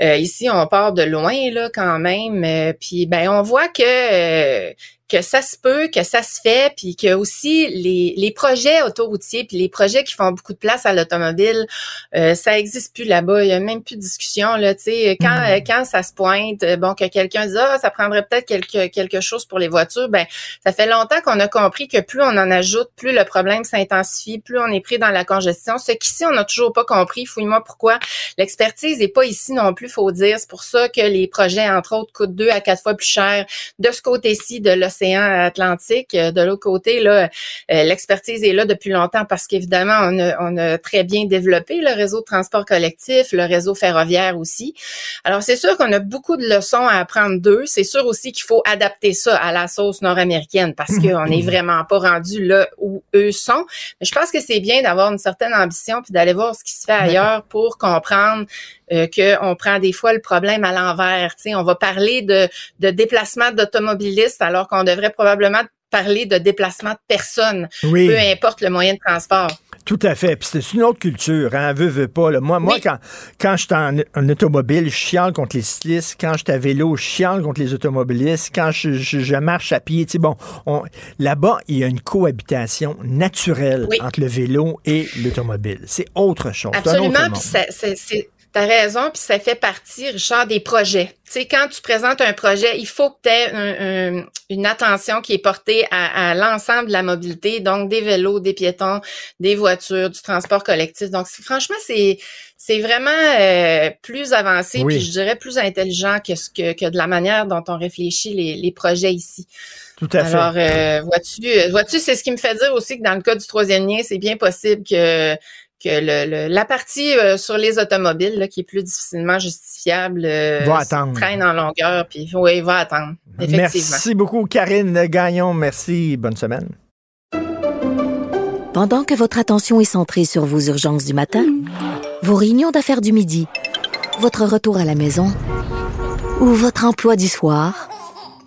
Euh, ici, on part de loin là quand même. Puis ben on voit que que ça se peut, que ça se fait, puis que aussi les, les projets autoroutiers, puis les projets qui font beaucoup de place à l'automobile, euh, ça existe plus là-bas. Il y a même plus de discussion là. Tu sais, quand Mm. euh, quand ça se pointe, euh, bon que quelqu'un dise ah ça prendrait peut-être quelque quelque chose pour les voitures, ben ça fait longtemps qu'on a compris que plus on en ajoute, plus le problème s'intensifie, plus on est pris dans la congestion. Ce qu'ici on n'a toujours pas compris. Fouille-moi pourquoi. L'expertise est pas ici non plus, faut dire. C'est pour ça que les projets entre autres coûtent deux à quatre fois plus cher de ce côté-ci de l'océan Atlantique. De l'autre côté, là, euh, l'expertise est là depuis longtemps parce qu'évidemment, on a, on a très bien développé le réseau de transport collectif, le réseau ferroviaire aussi. Alors, c'est sûr qu'on a beaucoup de leçons à apprendre d'eux. C'est sûr aussi qu'il faut adapter ça à la sauce nord-américaine parce qu'on n'est vraiment pas rendu là où eux sont. Mais je pense que c'est bien d'avoir une certaine ambition puis d'aller voir ce qui se fait ailleurs pour comprendre euh, qu'on prend des fois le problème à l'envers. On va parler de, de déplacement d'automobilistes alors qu'on devrait probablement parler de déplacement de personnes, Oui. peu importe le moyen de transport. Tout à fait. Puis c'est une autre culture, hein, veut, veut pas. là. Moi, moi quand, quand je suis en, en automobile, je chiale contre les cyclistes. Quand je suis à vélo, je chiale contre les automobilistes. Quand je, je- je marche à pied, tu sais, bon, on- là-bas, il y a une cohabitation naturelle Oui. entre le vélo et l'automobile. C'est autre chose. Absolument, c'est- T'as raison, puis ça fait partie, Richard, des projets. Tu sais, quand tu présentes un projet, il faut que tu aies une attention qui est portée à, à l'ensemble de la mobilité, donc des vélos, des piétons, des voitures, du transport collectif. Donc, franchement, c'est c'est vraiment euh, plus avancé, Oui. puis je dirais plus intelligent que ce que, que de la manière dont on réfléchit les, les projets ici. Tout à fait. Alors, euh, vois-tu, euh, vois-tu, c'est ce qui me fait dire aussi que dans le cas du troisième lien, c'est bien possible que que le, le- la partie euh, sur les automobiles, là, qui est plus difficilement justifiable, euh, Va attendre. traîne en longueur, puis oui, va attendre, effectivement. Merci beaucoup, Karine Gagnon. Merci. Bonne semaine. Pendant que votre attention est centrée sur vos urgences du matin, vos réunions d'affaires du midi, votre retour à la maison ou votre emploi du soir,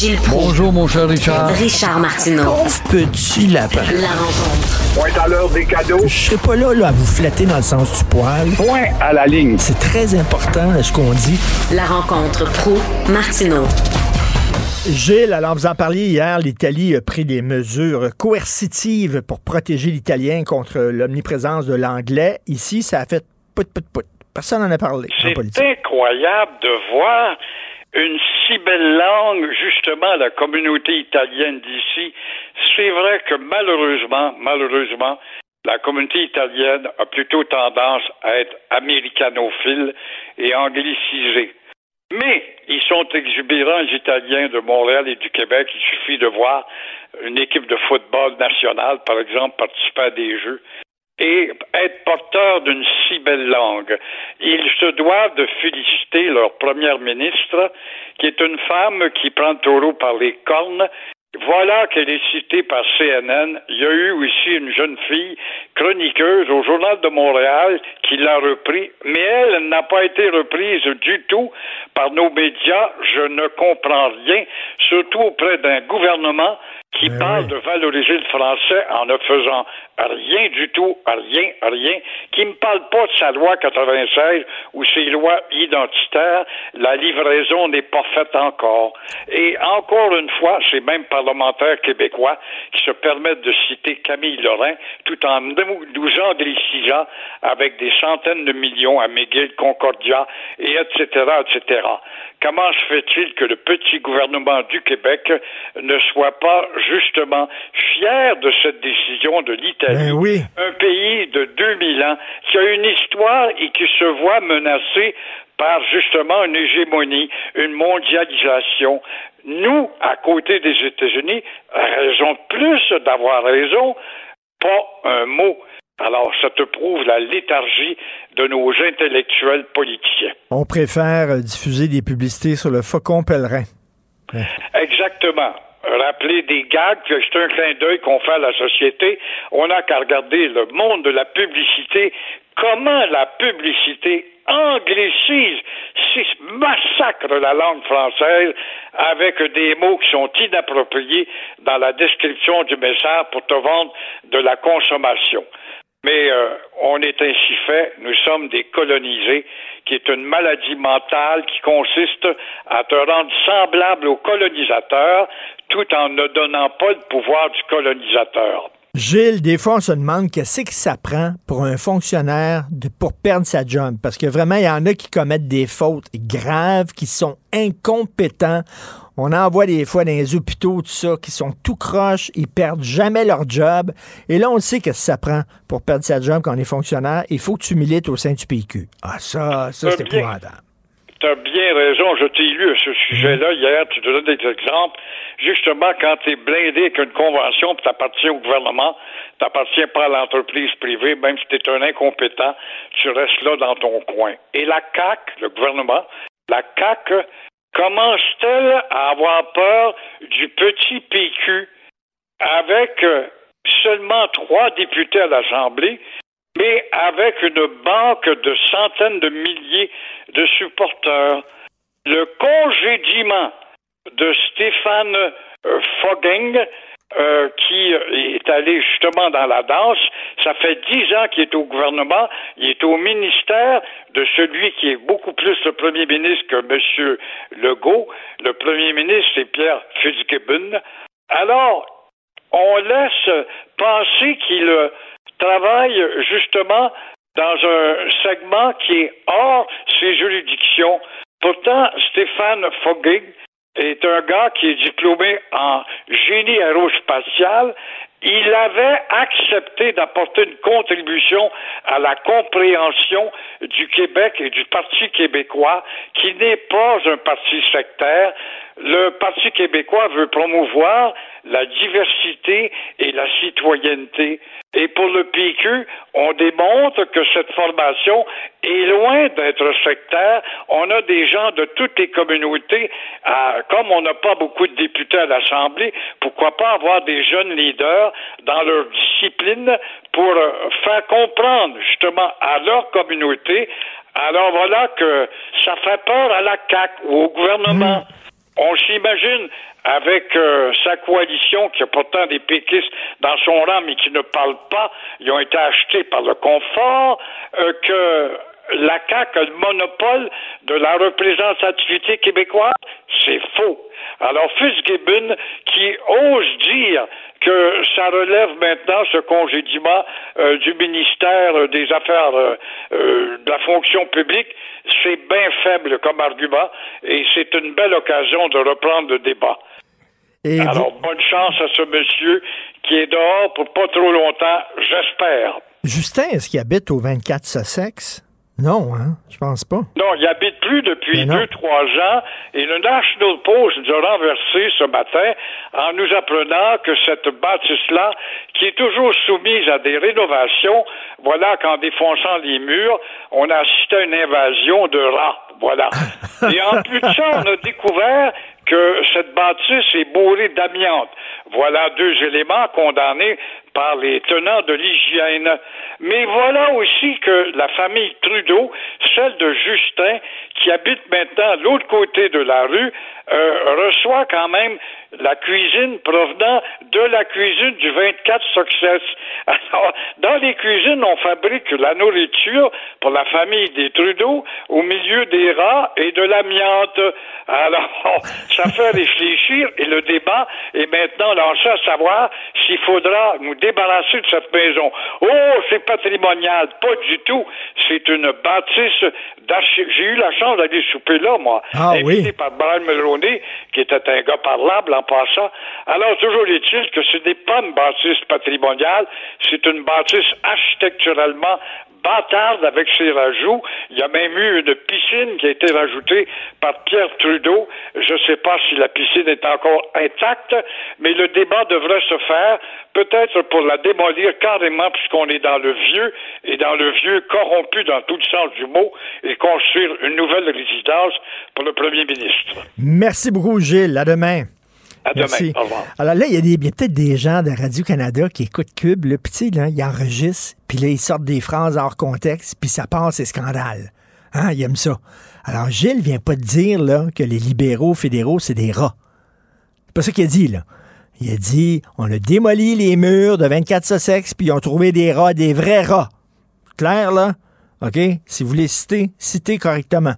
Gilles Proulx. Bonjour, mon cher Richard. Richard Martineau. Petit lapin. La rencontre. Point à l'heure des cadeaux. Je serai pas là, là à vous flatter dans le sens du poil. Point à la ligne. C'est très important là, ce qu'on dit. La rencontre pro martineau Gilles, alors vous en parliez hier, l'Italie a pris des mesures coercitives pour protéger l'Italien contre l'omniprésence de l'anglais. Ici, ça a fait put put put. Personne n'en a parlé. C'est incroyable de voir une si belle langue, justement, la communauté italienne d'ici. C'est vrai que malheureusement, malheureusement, la communauté italienne a plutôt tendance à être américanophile et anglicisée. Mais ils sont exubérants, les Italiens de Montréal et du Québec. Il suffit de voir une équipe de football nationale, par exemple, participer à des jeux et être porteur d'une si belle langue. Ils se doivent de féliciter leur première ministre, qui est une femme qui prend le taureau par les cornes. Voilà qu'elle est citée par CNN. Il y a eu aussi une jeune fille chroniqueuse au Journal de Montréal qui l'a repris, mais elle, n'a pas été reprise du tout par nos médias. Je ne comprends rien, surtout auprès d'un gouvernement qui parle de valoriser le français en ne faisant rien du tout, rien, rien, qui ne parle pas de sa loi 96 ou ses lois identitaires, la livraison n'est pas faite encore. Et encore une fois, ces mêmes parlementaires québécois qui se permettent de citer Camille Lorrain tout en nous anglicisant avec des centaines de millions à McGill, Concordia, et etc., etc. Comment se fait-il que le petit gouvernement du Québec ne soit pas justement fier de cette décision de l'Italie, Ben oui. un pays de 2000 ans qui a une histoire et qui se voit menacé par justement une hégémonie, une mondialisation. Nous, à côté des États-Unis, raison de plus d'avoir raison, pas un mot. Alors, ça te prouve la léthargie de nos intellectuels politiciens. On préfère diffuser des publicités sur le faucon pèlerin. Exactement. Rappeler des gags, c'est un clin d'œil qu'on fait à la société. On n'a qu'à regarder le monde de la publicité, comment la publicité anglicise, massacre la langue française avec des mots qui sont inappropriés dans la description du message pour te vendre de la consommation. Mais euh, on est ainsi fait, nous sommes des colonisés, qui est une maladie mentale qui consiste à te rendre semblable au colonisateur tout en ne donnant pas le pouvoir du colonisateur. Gilles, des fois, on se demande qu'est-ce que ça prend pour un fonctionnaire de, pour perdre sa job. Parce que vraiment, il y en a qui commettent des fautes graves, qui sont incompétents. On envoie des fois dans les hôpitaux, tout ça, qui sont tout croches, ils perdent jamais leur job. Et là, on sait que ça prend pour perdre sa job quand on est fonctionnaire. Il faut que tu milites au sein du PQ. Ah, ça, ça, c'est épouvantable. Tu as bien raison. Je t'ai lu à ce sujet-là hier. Tu donnes des exemples. Justement, quand tu es blindé avec une convention tu appartiens au gouvernement, tu n'appartiens pas à l'entreprise privée, même si tu es un incompétent, tu restes là dans ton coin. Et la CAC, le gouvernement, la CAC commence-t-elle à avoir peur du petit PQ avec euh, seulement trois députés à l'Assemblée, mais avec une banque de centaines de milliers de supporters? Le congédiement de Stéphane euh, Fogging, euh, qui est allé justement dans la danse. Ça fait dix ans qu'il est au gouvernement. Il est au ministère de celui qui est beaucoup plus le premier ministre que M. Legault. Le premier ministre, c'est Pierre Fitzgibbon. Alors, on laisse penser qu'il euh, travaille justement dans un segment qui est hors ses juridictions. Pourtant, Stéphane Fogging est un gars qui est diplômé en génie aérospatial. Il avait accepté d'apporter une contribution à la compréhension du Québec et du Parti québécois, qui n'est pas un parti sectaire. Le Parti québécois veut promouvoir la diversité et la citoyenneté. Et pour le PQ, on démontre que cette formation est loin d'être sectaire. On a des gens de toutes les communautés. Euh, comme on n'a pas beaucoup de députés à l'Assemblée, pourquoi pas avoir des jeunes leaders dans leur discipline pour euh, faire comprendre justement à leur communauté. Alors voilà que ça fait peur à la CAQ ou au gouvernement. On s'imagine avec euh, sa coalition, qui a pourtant des péquistes dans son rang, mais qui ne parlent pas, ils ont été achetés par le confort, euh, que la CAQ a le monopole de la représentativité québécoise. C'est faux. Alors, Fitzgibbon, qui ose dire que ça relève maintenant ce congédiement euh, du ministère des Affaires euh, euh, de la fonction publique, c'est bien faible comme argument et c'est une belle occasion de reprendre le débat. Et Alors, bonne chance à ce monsieur qui est dehors pour pas trop longtemps, j'espère. Justin, est-ce qu'il habite au 24 Sussex? Non, hein? Je pense pas. Non, il habite plus depuis deux, trois ans et le National Post nous a renversé ce matin en nous apprenant que cette bâtisse-là, qui est toujours soumise à des rénovations, voilà qu'en défonçant les murs, on a assisté à une invasion de rats. Voilà. Et en plus de ça, on a découvert que cette bâtisse est bourrée d'amiante. Voilà deux éléments condamnés par les tenants de l'hygiène. Mais voilà aussi que la famille Trudeau, celle de Justin, qui habite maintenant l'autre côté de la rue, euh, reçoit quand même la cuisine provenant de la cuisine du 24 Success. Alors, dans les cuisines, on fabrique la nourriture pour la famille des Trudeau au milieu des rats et de l'amiante. Alors, ça fait réfléchir et le débat est maintenant lancé à savoir s'il faudra nous débarrasser de cette maison. Oh, c'est patrimonial. Pas du tout. C'est une bâtisse d'archi... J'ai eu la chance d'aller souper là, moi. Ah invité oui. par Brian Mulroney, qui était un gars parlable en passant. Alors, toujours est-il que ce n'est pas une bâtisse patrimoniale, c'est une bâtisse architecturalement bâtarde avec ses rajouts. Il y a même eu une piscine qui a été rajoutée par Pierre Trudeau. Je ne sais pas si la piscine est encore intacte, mais le débat devrait se faire peut-être pour la démolir carrément puisqu'on est dans le vieux et dans le vieux corrompu dans tout le sens du mot et construire une nouvelle résidence pour le premier ministre. Merci beaucoup, Gilles. À demain. À demain. Merci. Au revoir. Alors là, il y a, des- peut-être des gens de Radio-Canada qui écoutent Cube, tu sais, là, ils enregistrent, puis là, ils sortent des phrases hors contexte, puis ça passe, c'est scandale. Hein, ils aiment ça. Alors, Gilles vient pas de dire, là, que les libéraux fédéraux, c'est des rats. C'est pas ça qu'il a dit, là. Il a dit, on a démoli les murs de 24 Sussex, puis ils ont trouvé des rats, des vrais rats. Clair, là? OK? Si vous voulez citer, citez correctement.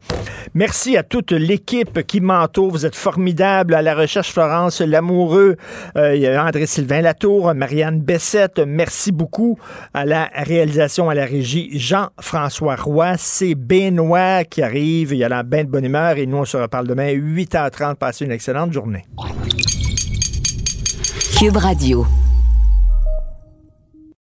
Merci à toute l'équipe qui m'entoure. Vous êtes formidables. À la recherche, Florence Lamoureux, euh, il y a André-Sylvain Latour, Marianne Bessette. Merci beaucoup. À la réalisation, à la régie, Jean-François Roy. C'est Benoît qui arrive. Il a la bien de bonne humeur. Et nous, on se reparle demain, 8h30. Passez une excellente journée. Cube Radio.